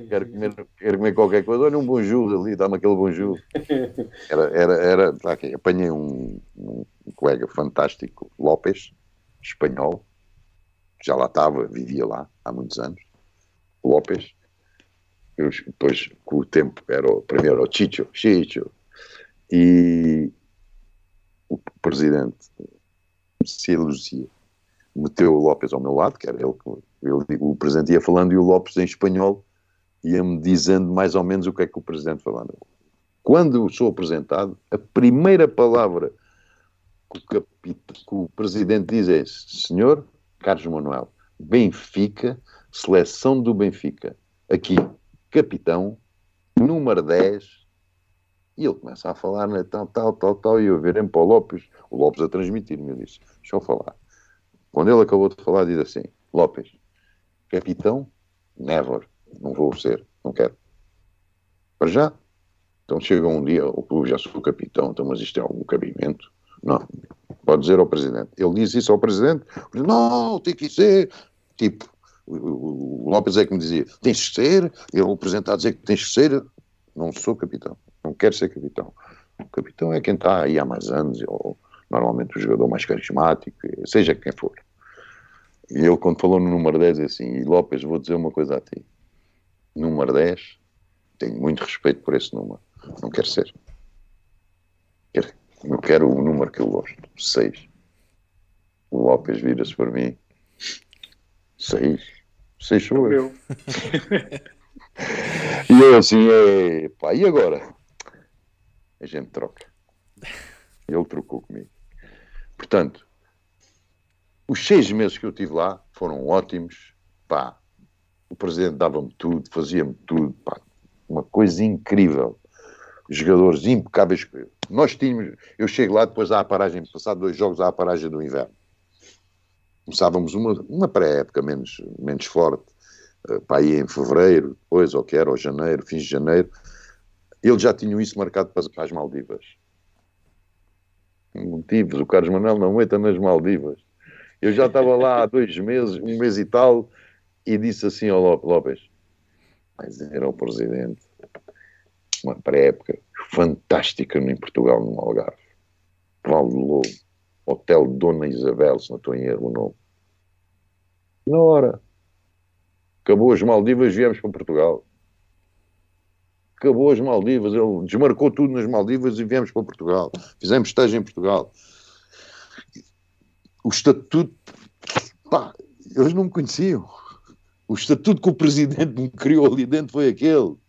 Quero comer, quero comer qualquer coisa. Olha um bonjour ali, dá-me aquele bonjour. Era, era, era tá aqui, apanhei um, um, colega fantástico, López, espanhol, já lá estava, vivia lá há muitos anos. López. Eu, depois, com o tempo, era o, primeiro era o Chicho, Chicho. E o presidente se elogia. Meteu o Lopes ao meu lado, que era ele que ele, o presidente ia falando e o Lopes em espanhol ia-me dizendo mais ou menos o que é que o presidente falava. Quando sou apresentado, a primeira palavra que o, que o presidente diz é senhor Carlos Manuel, Benfica, seleção do Benfica, aqui, capitão, número 10, e ele começa a falar, né, tal, tal, tal, tal, e eu verem para o Lopes, o Lopes a transmitir-me, eu disse, deixa eu falar. Quando ele acabou de falar, diz assim, Lopes, capitão, never, não vou ser, não quero. Para já. Então chega um dia, o clube já sou capitão, então, mas isto é algum cabimento? Não. Pode dizer ao presidente. Ele diz isso ao presidente, não, tem que ser. Tipo, o, Lopes é que me dizia, tens que ser, ele, o presidente está a dizer que tens que ser. Não sou capitão, não quero ser capitão. O capitão é quem está aí há mais anos, ou normalmente o jogador mais carismático, seja quem for. E ele, quando falou no número 10, é assim: Lopes, vou dizer uma coisa a ti. Número 10, tenho muito respeito por esse número. Não quero ser. Quero, eu quero o número que eu gosto: 6. O Lopes vira-se para mim: 6. 6 sou eu. e eu assim: é, pá, e agora? A gente troca. Ele trocou comigo. Portanto, os seis meses que eu tive lá foram ótimos. Pá, o presidente dava-me tudo, fazia-me tudo. Pá, uma coisa incrível. Jogadores impecáveis. Nós tínhamos. Eu chego lá depois à paragem, passado dois jogos à paragem do inverno. Começávamos uma, uma pré-época menos, menos forte. Uh, para ir em fevereiro, depois, ou que era, ou janeiro, fins de janeiro. Eles já tinham isso marcado para, para as Maldivas. Motivos, o Carlos Manuel não entra nas Maldivas. Eu já estava lá há dois meses, um mês e tal, e disse assim ao Lopes, mas era o presidente, uma pré-época fantástica em Portugal, no Algarve. Val do Lobo, Hotel Dona Isabel, se não estou em erro o nome. Na hora. Acabou as Maldivas, viemos para Portugal. Acabou as Maldivas, ele desmarcou tudo nas Maldivas e viemos para Portugal. Fizemos estágio em Portugal o estatuto, pá, eles não me conheciam. O estatuto que o presidente me criou ali dentro foi aquele. O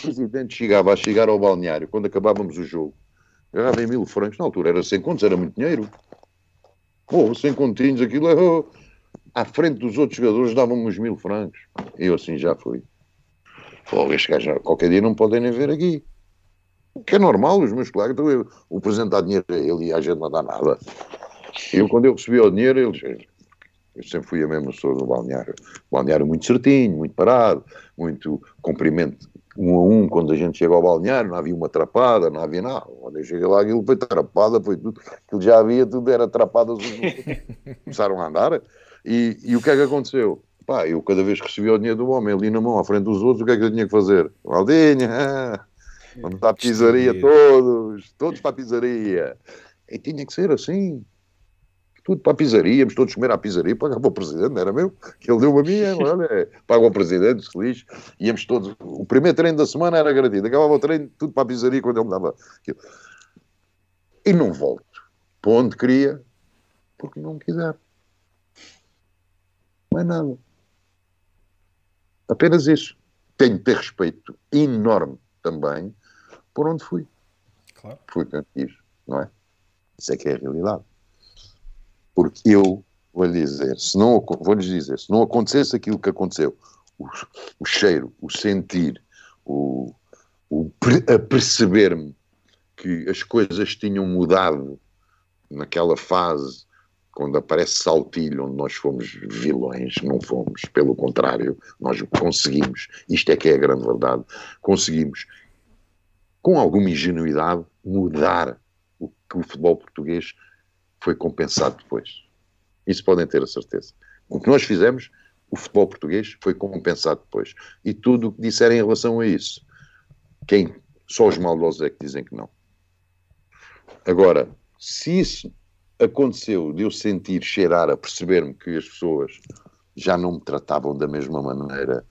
presidente chegava a chegar ao balneário quando acabávamos o jogo. Ganhava em mil francos, na altura era 100 contos, era muito dinheiro. Oh, 100 continhos, aquilo é. Oh, à frente dos outros jogadores davam-me uns mil francos. Eu assim já fui. Pô, estes gajos qualquer dia não podem nem ver aqui. Que é normal, os meus colegas, então eu, o presidente dá dinheiro a ele e a gente não dá nada. Eu, quando eu recebi o dinheiro, eles, eu sempre fui a mesma pessoa do balneário. balneário muito certinho, muito parado, muito cumprimento um a um quando a gente chega ao balneário, não havia uma atrapada, não havia nada. Quando eu cheguei lá, aquilo foi atrapada, foi tudo, aquilo já havia, tudo era atrapadas. Começaram a andar. E, e o que é que aconteceu? Pá, eu cada vez que recebia o dinheiro do homem ali na mão, à frente dos outros, o que é que eu tinha que fazer? Valdinha, ah, vamos para a pizzaria todos, todos para a pizzaria. E tinha que ser assim tudo para a pizzaria, íamos todos comer à pizzaria, pagava o presidente, não era meu, que ele deu a minha, olha, é, paga o presidente, feliz, íamos todos, o primeiro treino da semana era garantido, acabava o treino, tudo para a pizzaria quando ele me dava aquilo. E não volto, para onde queria, porque não quiser. Não é nada. Apenas isso. Tenho que ter respeito enorme também por onde fui. Claro. Fui quem quis, não é? Isso é que é a realidade. Porque eu vou lhe dizer, se não vou lhes dizer, se não acontecesse aquilo que aconteceu, o, o cheiro, o sentir, o, o a perceber-me que as coisas tinham mudado naquela fase quando aparece Saltilho, onde nós fomos vilões, não fomos, pelo contrário, nós conseguimos, isto é que é a grande verdade, conseguimos, com alguma ingenuidade, mudar o que o futebol português foi compensado depois. Isso podem ter a certeza. O que nós fizemos, o futebol português foi compensado depois. E tudo o que disserem em relação a isso, quem? Só os maldosos é que dizem que não. Agora, se isso aconteceu de eu sentir, cheirar, a perceber-me que as pessoas já não me tratavam da mesma maneira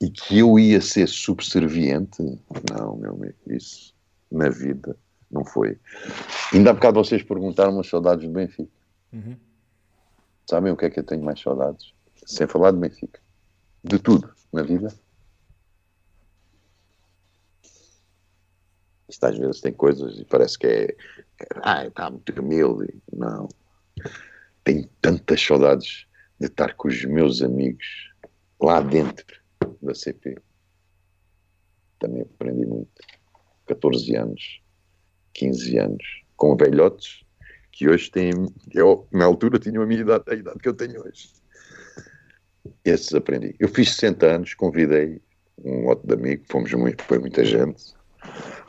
e que eu ia ser subserviente, não, meu amigo, isso na vida não foi. Ainda há bocado vocês perguntaram as saudades do Benfica. Uhum. Sabem o que é que eu tenho mais saudades? Sem falar de Benfica. De tudo na vida. Isto às vezes tem coisas e parece que é. Ah, está muito humilde. Não. Tenho tantas saudades de estar com os meus amigos lá dentro da CP. Também aprendi muito. 14 anos, 15 anos, com velhotes que hoje têm. Eu, na altura, tinham a minha idade, a idade que eu tenho hoje. Esses aprendi. Eu fiz 60 anos, convidei um outro de amigo, fomos muito, foi muita gente,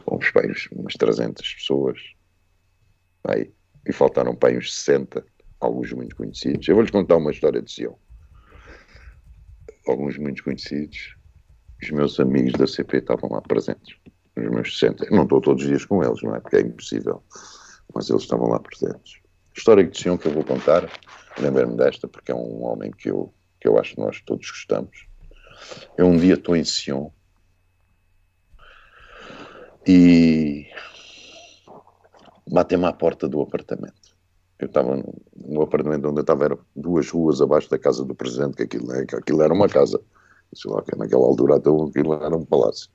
fomos para umas 300 pessoas, aí, e faltaram para uns 60, alguns muito conhecidos. Eu vou-lhes contar uma história de Sião. Alguns muito conhecidos, os meus amigos da CP estavam lá presentes, os meus 60. Eu não estou todos os dias com eles, não é? Porque é impossível, mas eles estavam lá presentes. História de Sião que eu vou contar, lembro-me desta, porque é um homem que eu, que eu acho que nós todos gostamos eu um dia estou em Sion e batem-me à porta do apartamento. Eu estava no, apartamento onde eu estava, era duas ruas abaixo da casa do presidente, que aquilo, que aquilo era uma casa. Sei lá, que naquela altura aquilo era um palácio.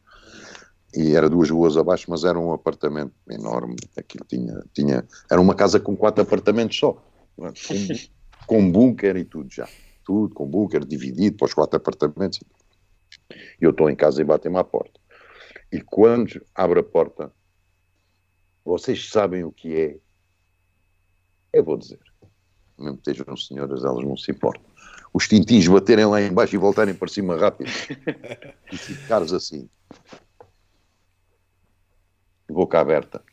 E era duas ruas abaixo, mas era um apartamento enorme. Aquilo tinha, tinha, era uma casa com quatro apartamentos só, com, com bunker e tudo já tudo, com bunker dividido para os quatro apartamentos. E eu estou em casa e batem-me à porta. E quando abre a porta, vocês sabem o que é? Eu vou dizer. Mesmo que estejam senhoras, elas não se importam. Os tintins baterem lá embaixo e voltarem para cima rápido. e ficares assim. Boca aberta.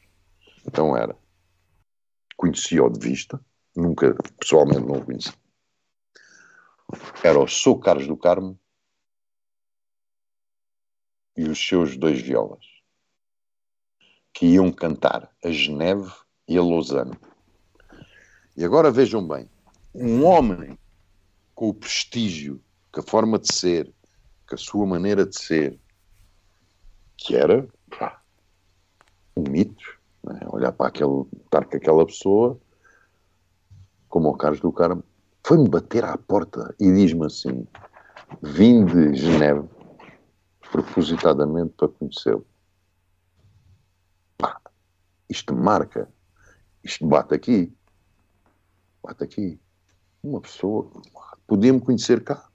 Então era. Conheci-o de vista. Nunca, pessoalmente, não o conheci era o Sou Carlos do Carmo e os seus dois violas, que iam cantar a Geneve e a Lausanne. E agora vejam bem, um homem com o prestígio, com a forma de ser, com a sua maneira de ser, que era pá, um mito, né? olhar para aquele, estar com aquela pessoa, como o Carlos do Carmo, foi-me bater à porta e diz-me assim: vim de Geneve propositadamente para conhecê-lo. Pá, isto marca, isto bate aqui, bate aqui. Uma pessoa podia-me conhecer cá.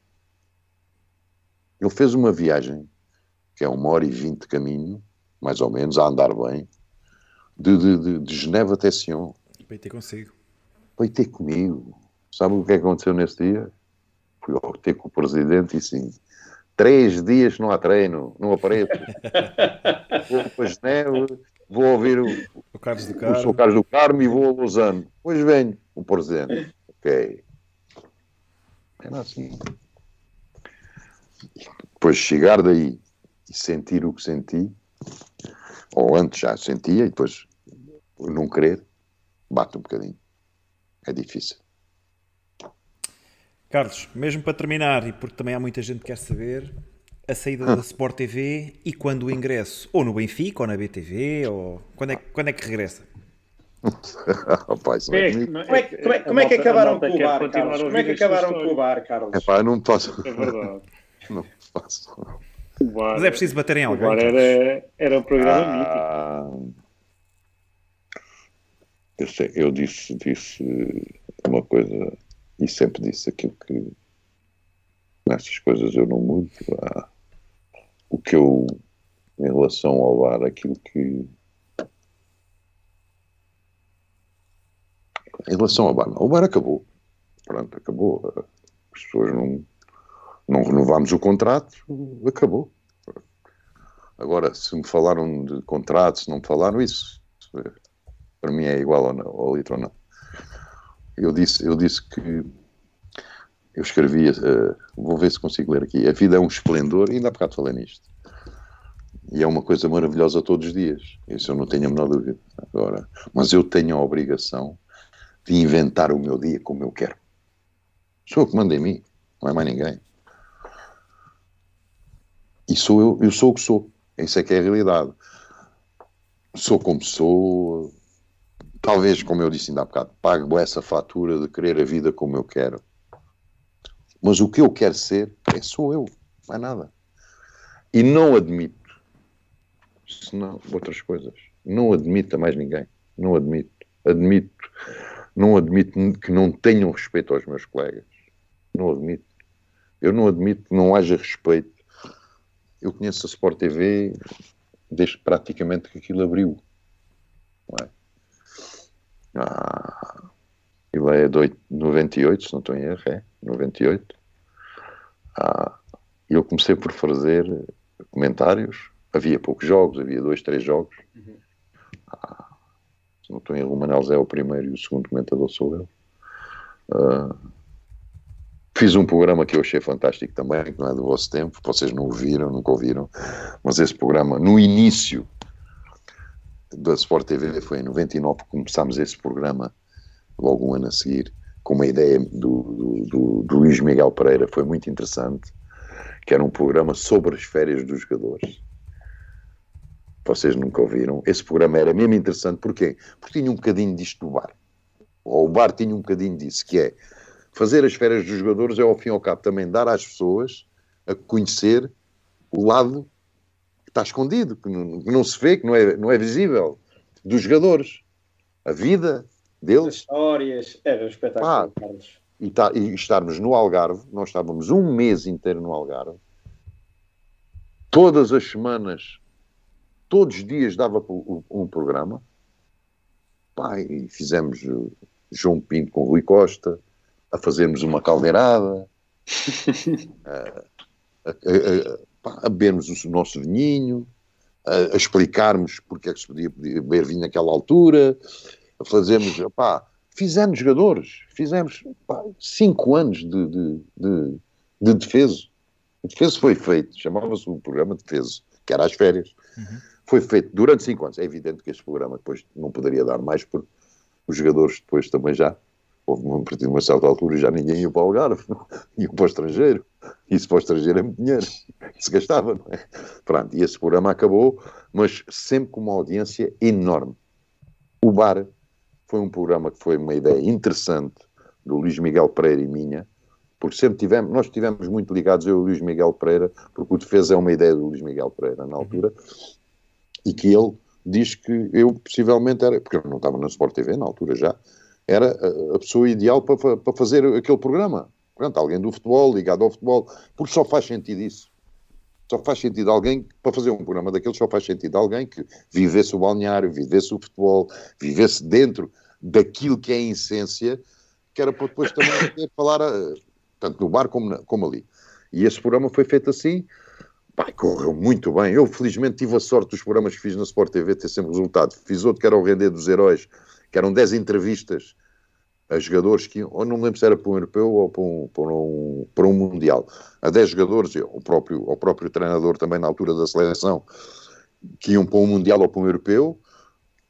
Ele fez uma viagem, que é uma hora e vinte de caminho, mais ou menos, a andar bem, de, de, de, de Geneve até Sion. Para ter consigo. Para ter comigo. Sabe o que aconteceu nesse dia? Fui ao ter com o presidente e sim, três dias não há treino, não apareço. vou para Geneve, vou ouvir o, o Carlos do Carmo. O Carlos do Carmo e vou a Lausanne. Pois venho, o presidente. Ok. Era assim. Depois chegar daí e sentir o que senti, ou antes já sentia, e depois não querer, bate um bocadinho. É difícil. Carlos, mesmo para terminar, e porque também há muita gente que quer saber, a saída da Sport TV e quando o ingresso, ou no Benfica, ou na BTV, ou quando é, quando é que regressa? Rapaz, é, como, é, como, é, como é que acabaram com o bar, Carlos? Como é que acabaram com o bar, Carlos? É pá, não posso. É verdade. não posso. Bar, Mas é preciso bater em alguém. O bar era, era um programa ah, mítico. Eu, sei, eu disse, disse uma coisa e sempre disse aquilo que nessas coisas eu não mudo. Ah, o que eu, em relação ao bar, aquilo que. Em relação ao bar, não. o bar acabou. Pronto, acabou. As pessoas não, não renovámos o contrato, acabou. Agora, se me falaram de contrato, se não me falaram, isso para mim é igual ao, ao litro ou não eu disse, eu disse que eu escrevi, uh, vou ver se consigo ler aqui. A vida é um esplendor, e ainda há bocado falei nisto. E é uma coisa maravilhosa todos os dias. Isso eu não tenho a menor dúvida. Agora, mas eu tenho a obrigação de inventar o meu dia como eu quero. Sou eu que mando em mim, não é mais ninguém. E sou eu, eu sou o que sou. Isso é que é a realidade. Sou como sou, talvez, como eu disse ainda há bocado, pago essa fatura de querer a vida como eu quero. Mas o que eu quero ser é sou eu, mais nada. E não admito senão outras coisas. Não admito a mais ninguém. Não admito. Admito. Não admito que não tenham respeito aos meus colegas. Não admito. Eu não admito que não haja respeito. Eu conheço a Sport TV desde praticamente que aquilo abriu. Não é? Ah, ele é de 98, se não estou em erro, é 98. Ah, eu comecei por fazer comentários. Havia poucos jogos, havia dois, três jogos. Uhum. Ah, se não estou em erro, o Manel Zé é o primeiro e o segundo comentador sou eu. Ah, fiz um programa que eu achei fantástico também, que não é do vosso tempo, vocês não ouviram, nunca ouviram, mas esse programa, no início da Sport TV, foi em 99 que começámos esse programa logo um ano a seguir, com uma ideia do, do, do, Luís Miguel Pereira, foi muito interessante, que era um programa sobre as férias dos jogadores. Vocês nunca ouviram. Esse programa era mesmo interessante, porquê? Porque tinha um bocadinho disto do bar. Ou o bar tinha um bocadinho disso, que é fazer as férias dos jogadores é ao fim e ao cabo também dar às pessoas a conhecer o lado que está escondido, que não, que não se vê, que não é, não é visível, dos jogadores. A vida, deles. As histórias, era um espetáculo, Pá, Carlos. E, tá, e estarmos no Algarve, nós estávamos um mês inteiro no Algarve, todas as semanas, todos os dias dava um, um programa, Pá, e fizemos João Pinto com Rui Costa, a fazermos uma caldeirada, a, a, a, a, bebermos o nosso vinhinho, a, explicarmos porque é que se podia beber vinho naquela altura, fazemos, pá, fizemos jogadores, fizemos pá, cinco anos de, de, de, de defesa. O defesa foi feito, chamava-se o programa de defesa, que era as férias. Uhum. Foi feito durante cinco anos. É evidente que este programa depois não poderia dar mais, porque os jogadores depois também já, houve a partir de uma certa altura, já ninguém ia para o Algarve, ia para o estrangeiro. Isso para o estrangeiro é muito dinheiro, se gastava, não é? Pronto, e esse programa acabou, mas sempre com uma audiência enorme. O bar foi um programa que foi uma ideia interessante do Luís Miguel Pereira e minha, porque sempre tivemos, nós estivemos muito ligados, eu e o Luís Miguel Pereira, porque o Defesa é uma ideia do Luís Miguel Pereira na altura, e que ele diz que eu possivelmente era, porque eu não estava na Sport TV na altura já, era a pessoa ideal para, para fazer aquele programa. Portanto, alguém do futebol, ligado ao futebol, porque só faz sentido isso. Só faz sentido alguém, para fazer um programa daqueles, só faz sentido alguém que vivesse o balneário, vivesse o futebol, vivesse dentro daquilo que é a essência, que era para depois também poder falar, eh, tanto no bar como, na, como ali. E esse programa foi feito assim, correu muito bem. Eu, felizmente, tive a sorte dos programas que fiz na Sport TV ter sempre resultado. Fiz outro que era o Render dos Heróis, que eram 10 entrevistas a jogadores que, ou não me lembro se era para um europeu ou para um, para um, para um mundial, a 10 jogadores, o próprio, o próprio treinador também na altura da seleção, que iam para um mundial ou para um europeu,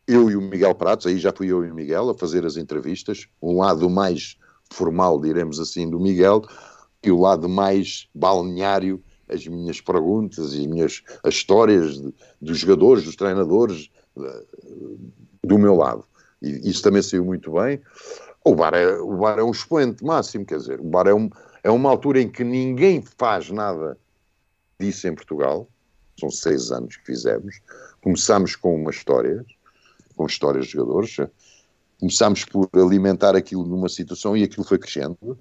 eu e o Miguel Pratos, aí já fui eu e o Miguel a fazer as entrevistas, um lado mais formal, diremos assim, do Miguel, e o lado mais balneário, as minhas perguntas e as minhas as histórias de, dos jogadores, dos treinadores, do meu lado. E isso também saiu muito bem. O bar é, o bar é um expoente máximo, quer dizer, o bar é, um, é uma altura em que ninguém faz nada disso em Portugal. São seis anos que fizemos. Começámos com uma história, com histórias de jogadores. Começámos por alimentar aquilo numa situação e aquilo foi crescendo.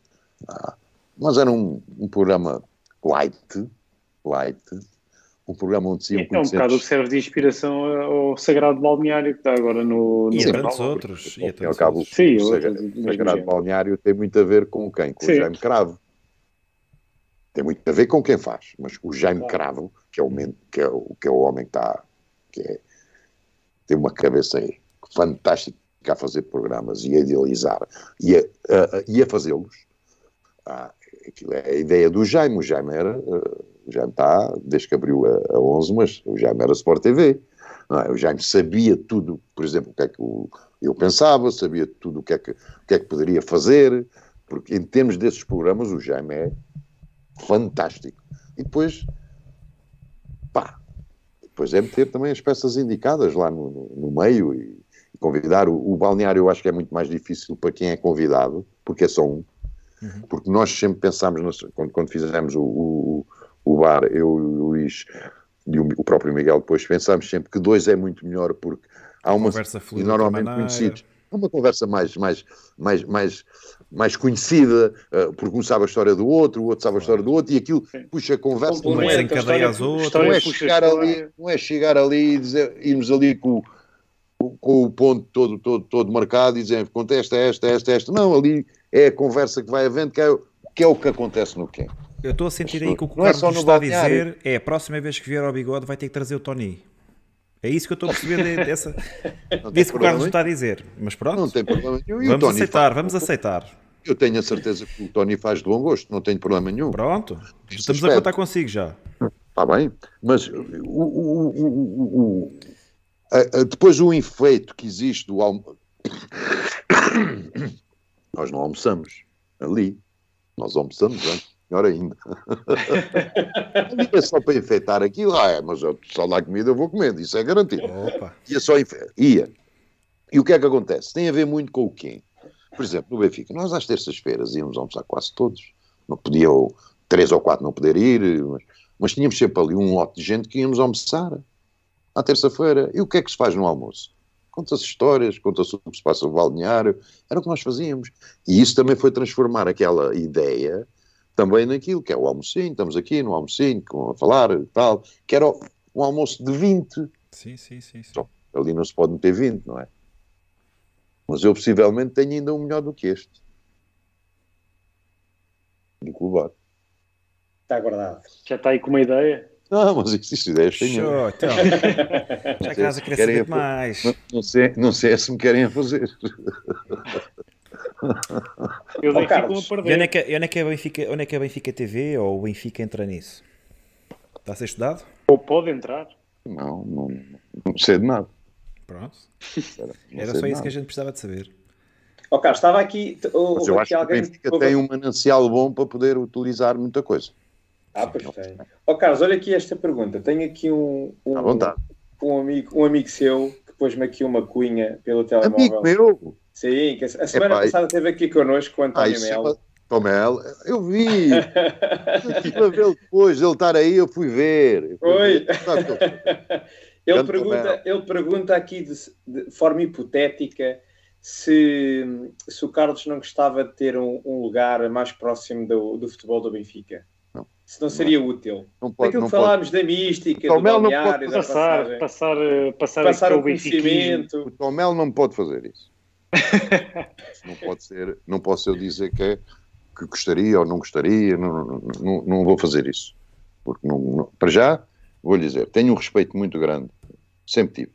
Ah, mas era um, um programa light, light, um programa onde se iam É um bocado o que serve de inspiração ao Sagrado Balneário que está agora no... no e a tantos outros. E a tantos cabo, outros. Sim, o Sagrado, Balneário tem muito a ver com quem? Com Sim. o Jaime Cravo. Tem muito a ver com quem faz, mas o Jaime claro. Cravo, que é o, que é o, que é o homem que está... Que é, tem uma cabeça fantástica a fazer programas e a idealizar e a, a, e a fazê-los. Ah, aquilo é a ideia do Jaime. O Jaime era... Uh, Jaime está, desde que abriu a, a 11, mas o Jaime era Sport TV. É? O Jaime sabia tudo, por exemplo, o que é que o, eu pensava, sabia tudo o que, é que, o que é que poderia fazer, porque em termos desses programas o Jaime é fantástico. E depois, pá, depois é meter também as peças indicadas lá no, no, no meio e, e convidar. O, o, balneário eu acho que é muito mais difícil para quem é convidado, porque é só um. Uhum. Porque nós sempre pensámos, quando, quando fizemos o, o, o bar, eu e o Luís, e o, o, próprio Miguel depois pensámos sempre que dois é muito melhor porque há uma conversa fluida e normalmente conhecidos. Uma conversa mais mais mais mais mais conhecida uh, porque um sabe a história do outro o outro sabe a história do outro e aquilo puxa a conversa não é, encadeia as outras. Não é chegar ali não é chegar ali e dizer, irmos ali com com o ponto todo, todo, todo marcado e dizer contesta esta, esta, esta. Não, ali é a conversa que vai havendo, que é, que é o que acontece no quem. Eu estou a sentir aí que o que o é Carlos é está a dizer é a próxima vez que vier ao bigode vai ter que trazer o Tony. É isso que eu estou a perceber dessa, disso que o Carlos está a dizer. Mas pronto. Não tem problema nenhum. vamos aceitar, faz... vamos aceitar. Eu tenho a certeza que o Tony faz de bom gosto, não tenho problema nenhum. Pronto. Estamos aspecto. a contar consigo já. Está bem, mas o, o, o, o, depois o efeito que existe do almoço. Nós não almoçamos ali. Nós almoçamos antes melhor ainda. é só para enfeitar aquilo, ah, é, mas eu, só lá comida eu vou comendo, isso é garantido. Opa. Ia só ia. E o que é que acontece? Tem a ver muito com o quê? Por exemplo, no Benfica, nós às terças-feiras íamos almoçar quase todos. Não podiam, três ou quatro não poder ir, mas, mas tínhamos sempre ali um lote de gente que íamos almoçar à terça-feira. E o que é que se faz no almoço? Conta-se histórias, conta-se o que se passa no balneário, era o que nós fazíamos. E isso também foi transformar aquela ideia também naquilo que é o almocinho, estamos aqui no almocinho, a falar e tal, que era um almoço de 20. Sim, sim, sim. sim. Só, ali não se pode meter 20, não é? Mas eu possivelmente tenho ainda um melhor do que este. Do Clubar. Está guardado. Já está aí com uma ideia? Não, mas existe ideias tenho. Show, então. Já casa queria saber mais. Não, não, sei, não sei se me querem fazer. Eu oh, Carlos, a perder. E onde é, que, onde, é que é Benfica, onde é que é Benfica TV ou o Benfica entra nisso? Está a ser estudado? Ou pode entrar? Não, não, não sei de nada. Pronto. Era só isso que a gente precisava de saber. Ó oh, Carlos, estava aqui. Mas eu acho alguém... que o Benfica tem um manancial bom para poder utilizar muita coisa. Ah, perfeito. Ó oh, Carlos, olha aqui esta pergunta. Tenho aqui um, um, um, amigo, um amigo seu que pôs-me aqui uma cunha pelo telemóvel. Amigo meu? Sim, que a semana Epá, passada esteve aqui connosco o António Melo. Tomel, eu vi. eu ver depois ele estar aí, eu fui ver. Oi. ele, pergunta, ele pergunta aqui de, de, forma hipotética se, se o Carlos não gostava de ter um, um lugar mais próximo do, do futebol do Benfica. Não. Se não seria não. útil. Não pode, Daquilo que falámos da mística, do balneário, da passar, passar, passar, passar o conhecimento. O Tomel não pode fazer isso não pode ser, não posso eu dizer que, é, que gostaria ou não gostaria, não, não, não vou fazer isso. Porque não, não, para já, vou lhe dizer, tenho um respeito muito grande, sempre tive.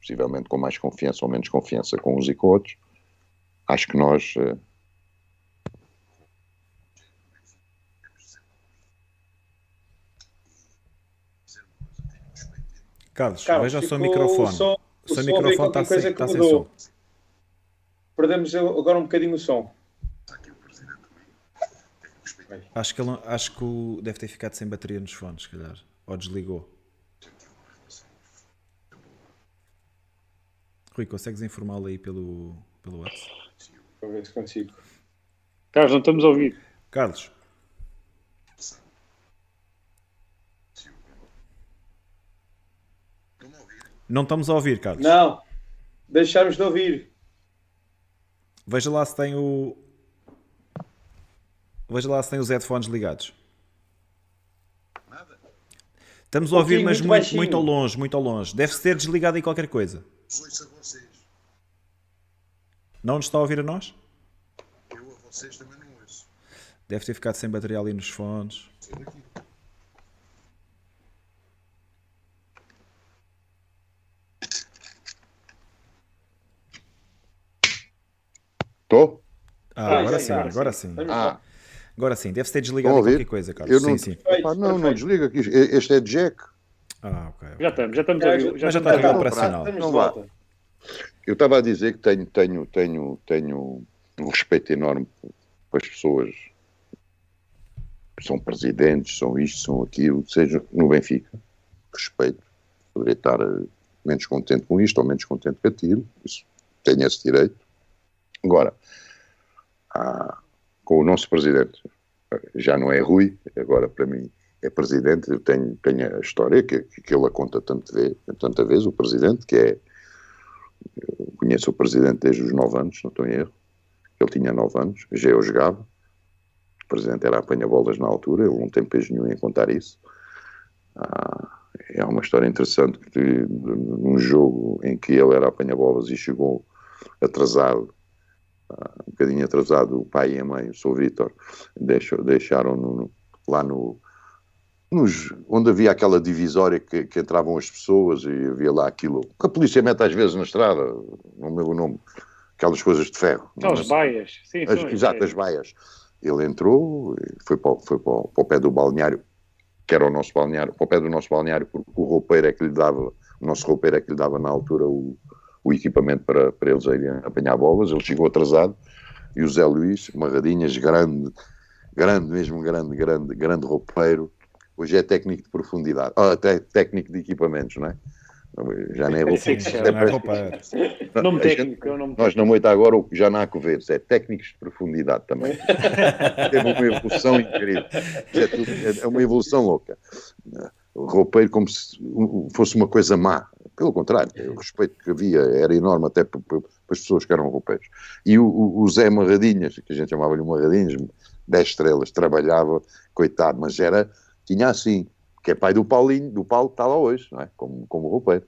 Possivelmente com mais confiança ou menos confiança com uns e com outros. Acho que nós. Uh, Carlos, Carlos veja o seu microfone. Só o seu microfone está sem, está sem som. Perdemos agora um bocadinho o som. Acho que, ele, acho que o, deve ter ficado sem bateria nos fones, se calhar. Ou desligou. Rui, consegues informá-lo aí pelo, pelo WhatsApp? Vou ver se consigo. Carlos, não estamos a ouvir. Carlos. Não estamos a ouvir, Carlos. Não, deixamos de ouvir. Veja lá se tem o. Veja lá se tem os headphones ligados. Nada. Estamos a ouvir, mas muito, muito, muito ao longe, muito ao longe. Deve ser desligado aí qualquer coisa. Ouço a vocês. Não nos está a ouvir a nós? Eu a vocês também não ouço. Deve ter ficado sem bateria ali nos fones. Estou? Ah, agora sim, agora sim. Ah. Agora sim, deve ter desligado qualquer coisa, Carlos. Eu não, sim, sim. Opa, não, não desliga aqui. Este é Jack. Ah, ok. Já estamos, já estamos a Já, já está a operacional. Não vá. Eu estava a dizer que tenho, tenho, tenho, tenho um respeito enorme para as pessoas que são presidentes, são isto, são aquilo, seja no Benfica. Respeito. Poderia estar menos contente com isto ou menos contente com aquilo. Isso, tenho esse direito. Agora, com o nosso presidente, já não é Rui, agora para mim é presidente, eu tenho, tenho a história que, que ele a conta tanto vez, tanta vez, o presidente, que é, conheço o presidente desde os 9 anos, não estou em erro, ele tinha 9 anos, já eu jogava, o presidente era apanha-bolas na altura, ele não tem peso nenhum em contar isso. Ah, é uma história interessante que num jogo em que ele era apanha-bolas e chegou atrasado, um bocadinho atrasado, o pai e a mãe, o Sr. Vítor, deixaram no, lá no, nos, onde havia aquela divisória que, que, entravam as pessoas e havia lá aquilo que a polícia mete às vezes na estrada, não me lembro o nome, aquelas coisas de ferro. Aquelas baias, sim, as, Exato, as baias. Ele entrou, foi, para, foi para, para, o pé do balneário, que era o nosso balneário, para o pé do nosso balneário, porque o roupeiro é que lhe dava, o nosso roupeiro é que lhe dava na altura o, o equipamento para, para eles irem apanhar bolas. Ele chegou atrasado e o Zé Luís, Marradinhas, grande, grande mesmo, grande, grande, grande roupeiro, Hoje é técnico de profundidade. Oh, até técnico de equipamentos, não é? Já nem é roupa. É nome técnico, é nome Nós na Moita agora já não há coveres, é técnicos de profundidade também. Teve uma evolução incrível. É, tudo, é, uma evolução louca. Roupeiro como se fosse uma coisa má. Pelo contrário, o respeito que havia era enorme até para, para as pessoas que eram roupeiros. E o, o Zé Marradinhas, que a gente chamava-lhe Marradinhas, 10 estrelas, trabalhava, coitado, mas era tinha assim, que é pai do Paulinho, do Paulo que está lá hoje, não é? como, como roupeiro.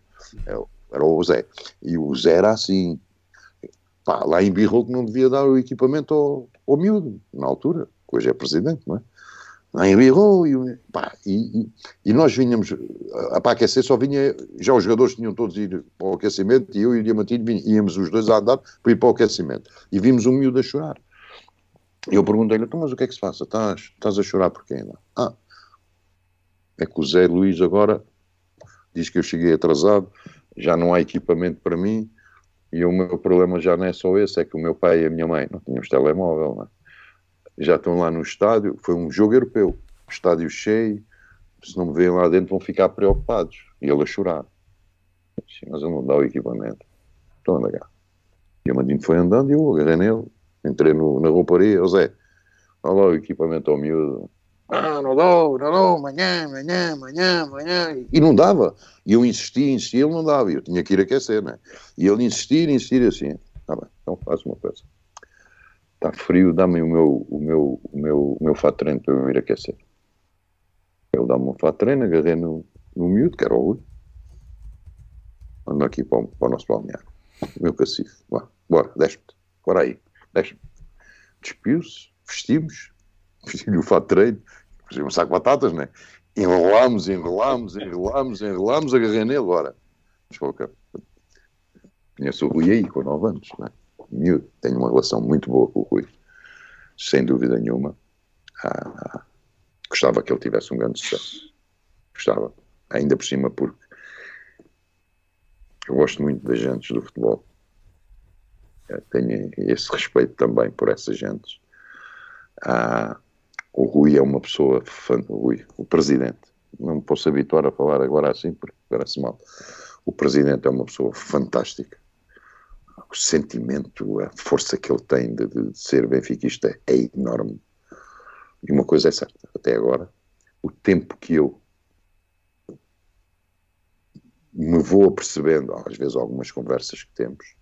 É, era o Zé. E o Zé era assim, pá, lá em Birro que não devia dar o equipamento ao, ao miúdo, na altura, que hoje é presidente, não é? Em Birro, e, pá, e, e, nós vinhamos, a, para aquecer só vinha, já os jogadores tinham todos ir para o aquecimento, e eu e o Diamantino íamos os dois a andar para ir para o aquecimento. E vimos um miúdo a chorar. Eu perguntei-lhe, então, mas o que é que se passa? Estás, estás a chorar porquê ainda? Ah, é que o Zé Luís agora diz que eu cheguei atrasado, já não há equipamento para mim, e o meu problema já não é só esse, é que o meu pai e a minha mãe não tínhamos telemóvel, não é? Já estão lá no estádio, foi um jogo europeu, estádio cheio, se não me veem lá dentro vão ficar preocupados, e ele a chorar. Mas eu não dá o equipamento. Então anda cá. E o Mandinho foi andando e eu agarrei nele, entrei no, na rouparia, o Zé, olha lá o equipamento ao miúdo, ah, não dou, não dou, amanhã, amanhã, amanhã, amanhã. E não dava. E eu insistia, insistia, ele não dava. Eu tinha que ir aquecer, né? E ele insistia, insistia assim. Tá bem, então faz uma coisa. Está frio, dá-me o meu, o meu, o meu, o meu fato treino para eu ir aquecer. Ele dá-me um fato treino, agarrei no, no miúdo, que era o Rui. Ando aqui para o, para o nosso balneário. O meu cacife. Bora, bora, desce-me. Bora aí, desce-me. Despiu-se, vestimos, vestir o fato de treino, um saco de batatas, né? Enrolámos, enrolámos, enrolámos, enrolámos, agarrei nele. Mas qualquer. Conheço o Rui aí, com 9 anos, né? Miúdo, tenho uma relação muito boa com o Rui, sem dúvida nenhuma. Ah, gostava que ele tivesse um grande sucesso. Gostava. Ainda por cima, porque eu gosto muito das gentes do futebol. tenho esse respeito também por essas gentes. Ah, o Rui é uma pessoa, o Rui, o presidente, não me posso habituar a falar agora assim porque parece mal. O presidente é uma pessoa fantástica. O sentimento, a força que ele tem de, de ser benfiquista é enorme. E uma coisa é certa, até agora, o tempo que eu me vou apercebendo, às vezes algumas conversas que temos,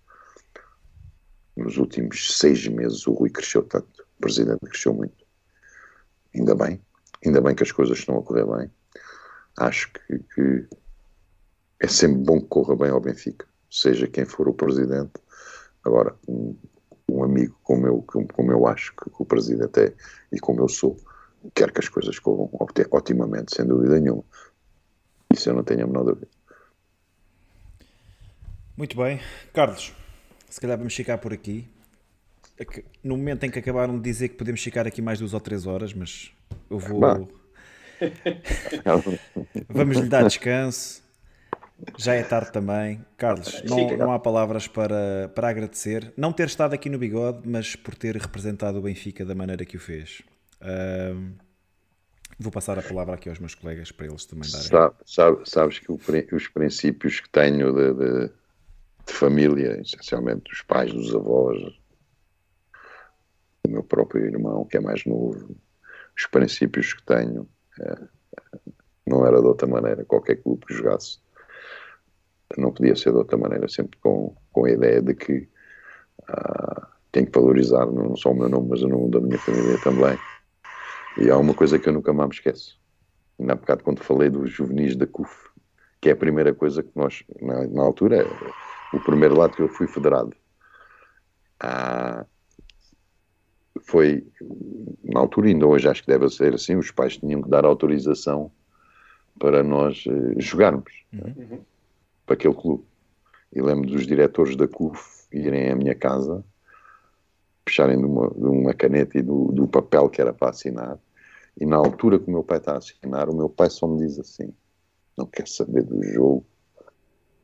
nos últimos seis meses o Rui cresceu tanto, o presidente cresceu muito ainda bem, ainda bem que as coisas estão a correr bem. Acho que, que é sempre bom que corra bem ao Benfica, seja quem for o presidente. Agora, um, um amigo como eu, como eu acho que o presidente é e como eu sou, quer que as coisas corram otimamente, sem dúvida nenhuma. Isso eu não tenho a menor dúvida. Muito bem. Carlos, se calhar vamos ficar por aqui no momento em que acabaram de dizer que podemos ficar aqui mais duas ou três horas, mas eu vou. Vamos lhe dar descanso. Já é tarde também. Carlos, não, não há palavras para, para agradecer. Não ter estado aqui no bigode, mas por ter representado o Benfica da maneira que o fez. Uh, vou passar a palavra aqui aos meus colegas para eles também darem. Sabe, sabe, sabes que o, os princípios que tenho de, de, de família, essencialmente dos pais, dos avós, o meu próprio irmão, que é mais novo, os princípios que tenho, é, Não era de outra maneira. Qualquer clube que jogasse não podia ser de outra maneira, sempre com, com a ideia de que ah, tem que valorizar não só o meu nome, mas o nome da minha família também. E há uma coisa que eu nunca mais me esqueço. Na há bocado, quando falei dos juvenis da CUF, que é a primeira coisa que nós, na, na altura, o primeiro lado que eu fui federado. Ah, foi, na altura, ainda hoje acho que deve ser assim, os pais tinham que dar autorização para nós uh, jogarmos uhum. Para aquele clube. E lembro dos diretores da CUF irem à minha casa, puxarem de uma, de uma caneta e do, do papel que era para assinar. E na altura que o meu pai está a assinar, o meu pai só me diz assim: não quer saber do jogo,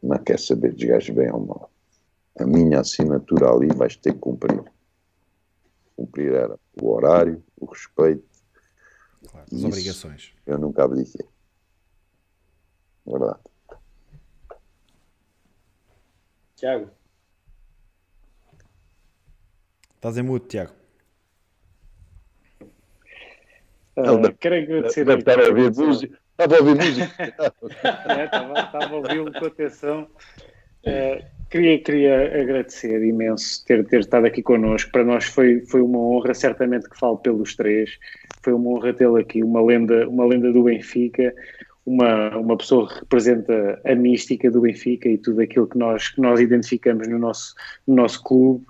não quer saber de gajos bem ou mal. A minha assinatura ali vais ter que cumprir. Cumprir era o horário, o respeito. Claro, as obrigações. Eu nunca abdiquei. Verdade. Tiago. Estás em mudo, Tiago. Uh, quero agradecer. Deve estar a ouvir música. Estava a ouvir música. é, estava, estava a ouvi-lo com atenção. Uh, queria, queria agradecer imenso ter, ter estado aqui connosco. Para nós foi, foi uma honra, certamente que falo pelos três. Foi uma honra tê-lo aqui, uma lenda, uma lenda do Benfica, uma, uma pessoa que representa a mística do Benfica e tudo aquilo que nós, que nós identificamos no nosso, no nosso clube.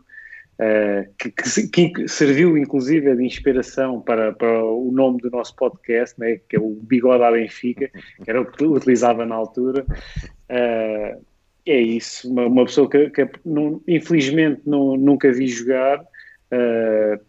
Uh, que, que, que, serviu inclusive de inspiração para, para o nome do nosso podcast, né, que é o Bigode à Benfica, que era o que utilizava na altura. Uh, é isso, uma, uma pessoa que, que não, infelizmente não, nunca vi jogar, uh,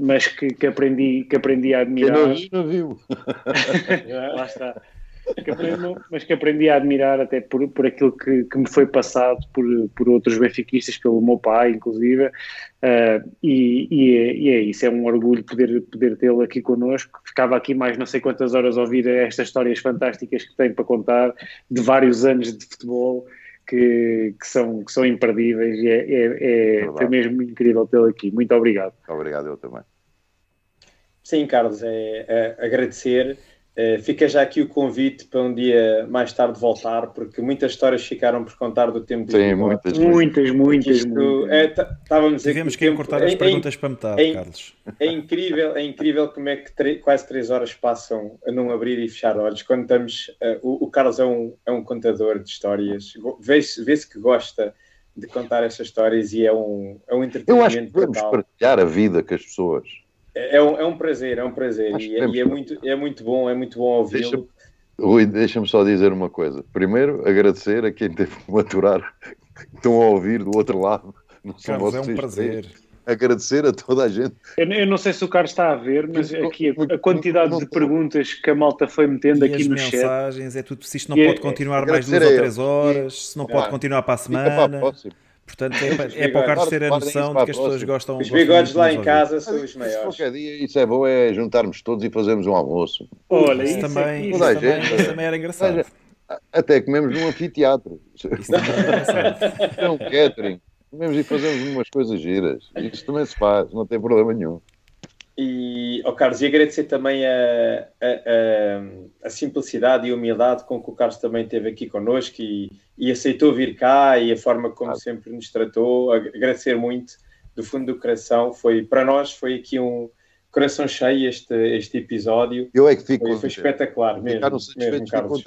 mas que, que, aprendi, que aprendi a admirar. Quem não viu, Lá está que aprendi, mas que aprendi a admirar até por, por aquilo que, que me foi passado por, por outros benfiquistas, pelo meu pai, inclusive, uh, e, e, é, e, é, isso, é um orgulho poder, poder tê-lo aqui connosco. Ficava aqui mais não sei quantas horas a ouvir estas histórias fantásticas que tem para contar, de vários anos de futebol, que, que, são, que são imperdíveis, e é, é, é foi mesmo incrível tê-lo aqui. Muito obrigado. Obrigado, eu também. Sim, Carlos, é, é agradecer Uh, fica já aqui o convite para um dia mais tarde voltar, porque muitas histórias ficaram por contar do tempo Sim, muitas, muitas, muitas. muitas. É, estávamos Tivemos que encurtar as é, perguntas é, para metade, é, Carlos. É incrível, é incrível como é que quase três horas passam a não abrir e fechar olhos. Quando estamos, uh, o, o, Carlos é um, é um contador de histórias, vê-se vê que gosta de contar essas histórias e é um, é um entretenimento. Eu acho que podemos partilhar a vida com as pessoas é, é, um, é um prazer, é um prazer. E, é, e, é, muito, é muito bom, é muito bom ouvi-lo. Deixa Rui, deixa-me só dizer uma coisa. Primeiro, agradecer a quem teve que maturar, que estão a ouvir do outro lado. Não são Carlos, vocês é um prazer. Agradecer a toda a gente. Eu, eu, não sei se o Carlos está a ver, mas aqui a, a quantidade de perguntas que a malta foi metendo e aqui no mensagens, chat. mensagens, é tudo. Se isto não pode continuar mais duas ou três horas, se não pode continuar para a semana. Portanto, é, é para o Carlos ter a noção de que as pessoas gostam Os bigodes lá em casa são os maiores. Qualquer dia, isso é bom, é juntarmos todos e fazermos um almoço. Olha, isso, isso também, isso, também, isso também era engraçado. Até comemos num anfiteatro. Isso também era engraçado. É um catering. Comemos e fazemos umas coisas giras. Isso também se faz, não tem problema nenhum. E, oh Carlos, e agradecer também a, a, a, a, simplicidade e humildade com que o Carlos também esteve aqui connosco e, e aceitou vir cá e a forma como ah. sempre nos tratou. Agradecer muito do fundo do coração. Foi, para nós foi aqui um coração cheio este, este episódio. Eu é que fico foi, foi espetacular mesmo, mesmo Carlos.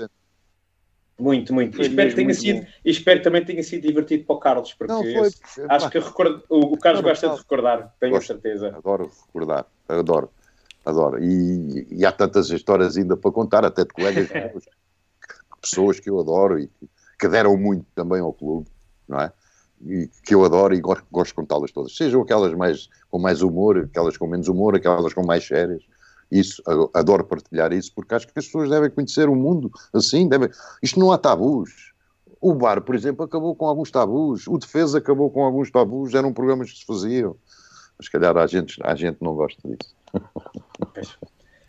Muito, muito. E espero, que tenha sido, e espero que também tenha sido divertido para o Carlos, porque não, foi, acho que record, o, o Carlos gosta não, de recordar, tenho gosto, certeza. Adoro recordar, adoro, adoro. E, e, há tantas histórias ainda para contar, até de colegas, pessoas que eu adoro e que, que, deram muito também ao clube, não é? E que eu adoro e gosto, gosto de contá-las todas. Sejam aquelas mais, com mais humor, aquelas com menos humor, aquelas com mais sérias isso, adoro partilhar isso, porque acho que as pessoas devem conhecer o mundo assim, devem... isto não há tabus. O bar, por exemplo, acabou com alguns tabus, o Defesa acabou com alguns tabus, eram programas que se faziam. Mas, se calhar, a gente, a gente não gosta disso.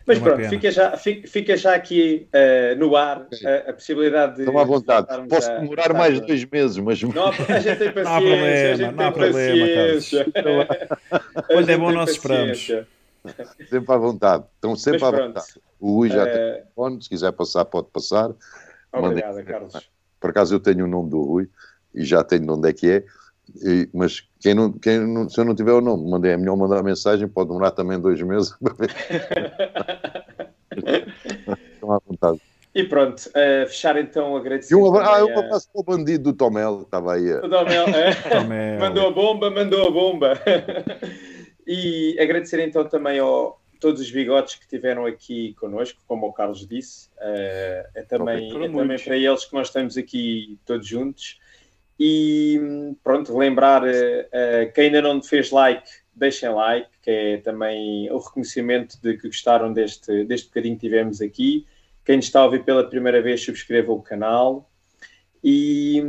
Mas é pronto, fica já, fica já aqui uh, no ar a, a, possibilidade de. Estão à vontade. Posso demorar mais de dois meses, mas. Não, a gente tem paciência. Não há problema, não há problema, Quando é bom, nós esperamos. sempre à vontade. Estão sempre Mas à pronto. vontade. O Rui já tem Eh, telefone, se quiser passar, pode passar. Obrigado, Mandem- Carlos. Por acaso eu tenho o nome do Rui e já tenho de onde é que é. E- mas quem não, quem não- se eu não tiver o nome, mandei, é melhor mandar mensagem, pode demorar também dois meses. Estão à vontade. E pronto, eh, fechar então E agradecer. um abraço, ah, um a- abraço para o bandido do Tomel, que estava aí. a- O Domel, eh, Tomel. mandou a bomba, mandou a bomba. E agradecer então também a todos os bigodes que estiveram aqui connosco, como o Carlos disse. Eh, é também, é também para eles que nós estamos aqui todos juntos. E pronto, lembrar eh, quem ainda não fez like, deixem like, que é também o reconhecimento de que gostaram deste, deste bocadinho que tivemos aqui. Quem está a ouvir pela primeira vez, subscreva o canal. E,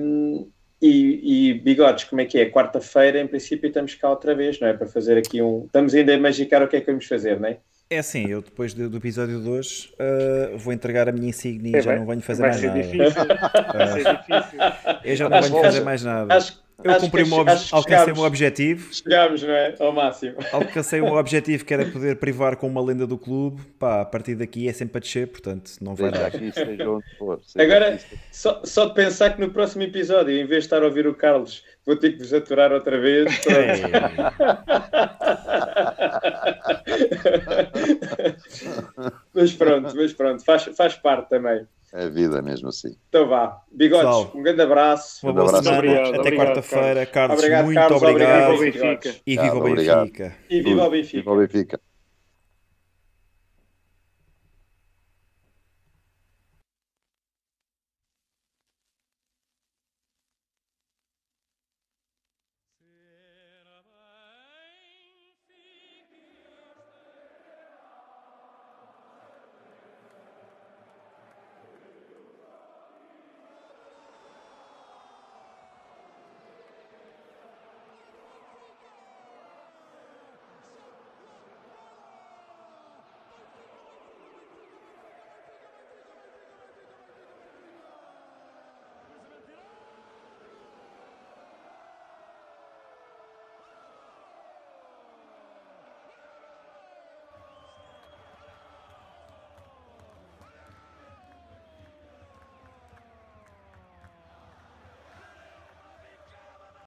e, e bigodes, como é que é? Quarta-feira, em princípio, estamos cá outra vez, não é? Para fazer aqui um. Estamos ainda a magicar o que é que vamos fazer, não é? É assim, eu depois do, do episódio de hoje uh, vou entregar a minha insígnia e É, já vai- não venho fazer vai mais ser nada. difícil. Vai ser difícil. Eu já não Acho- venho fazer acho- mais nada. Acho, eu acho cumpri que- ob- acho que alcancei meu objetivo. Chegámos, não é? Ao máximo. Alcancei o meu objetivo que era poder privar com uma lenda do clube. Pá, a partir daqui é sempre a descer, portanto não vai dar. Agora, só, só de pensar que no próximo episódio, em vez de estar a ouvir o Carlos, vou ter que vos aturar outra vez. Pronto. mas pronto, mas pronto, faz, faz parte também. É vida mesmo assim. Então vá. Bigodes, Pessoal, um grande abraço. Boa abraço. semana. Obrigado, Até quarta-feira. Carlos, Obrigado, muito Carlos, obrigado. obrigado. E viva o. Benfica. E viva o Benfica. Viva o Benfica.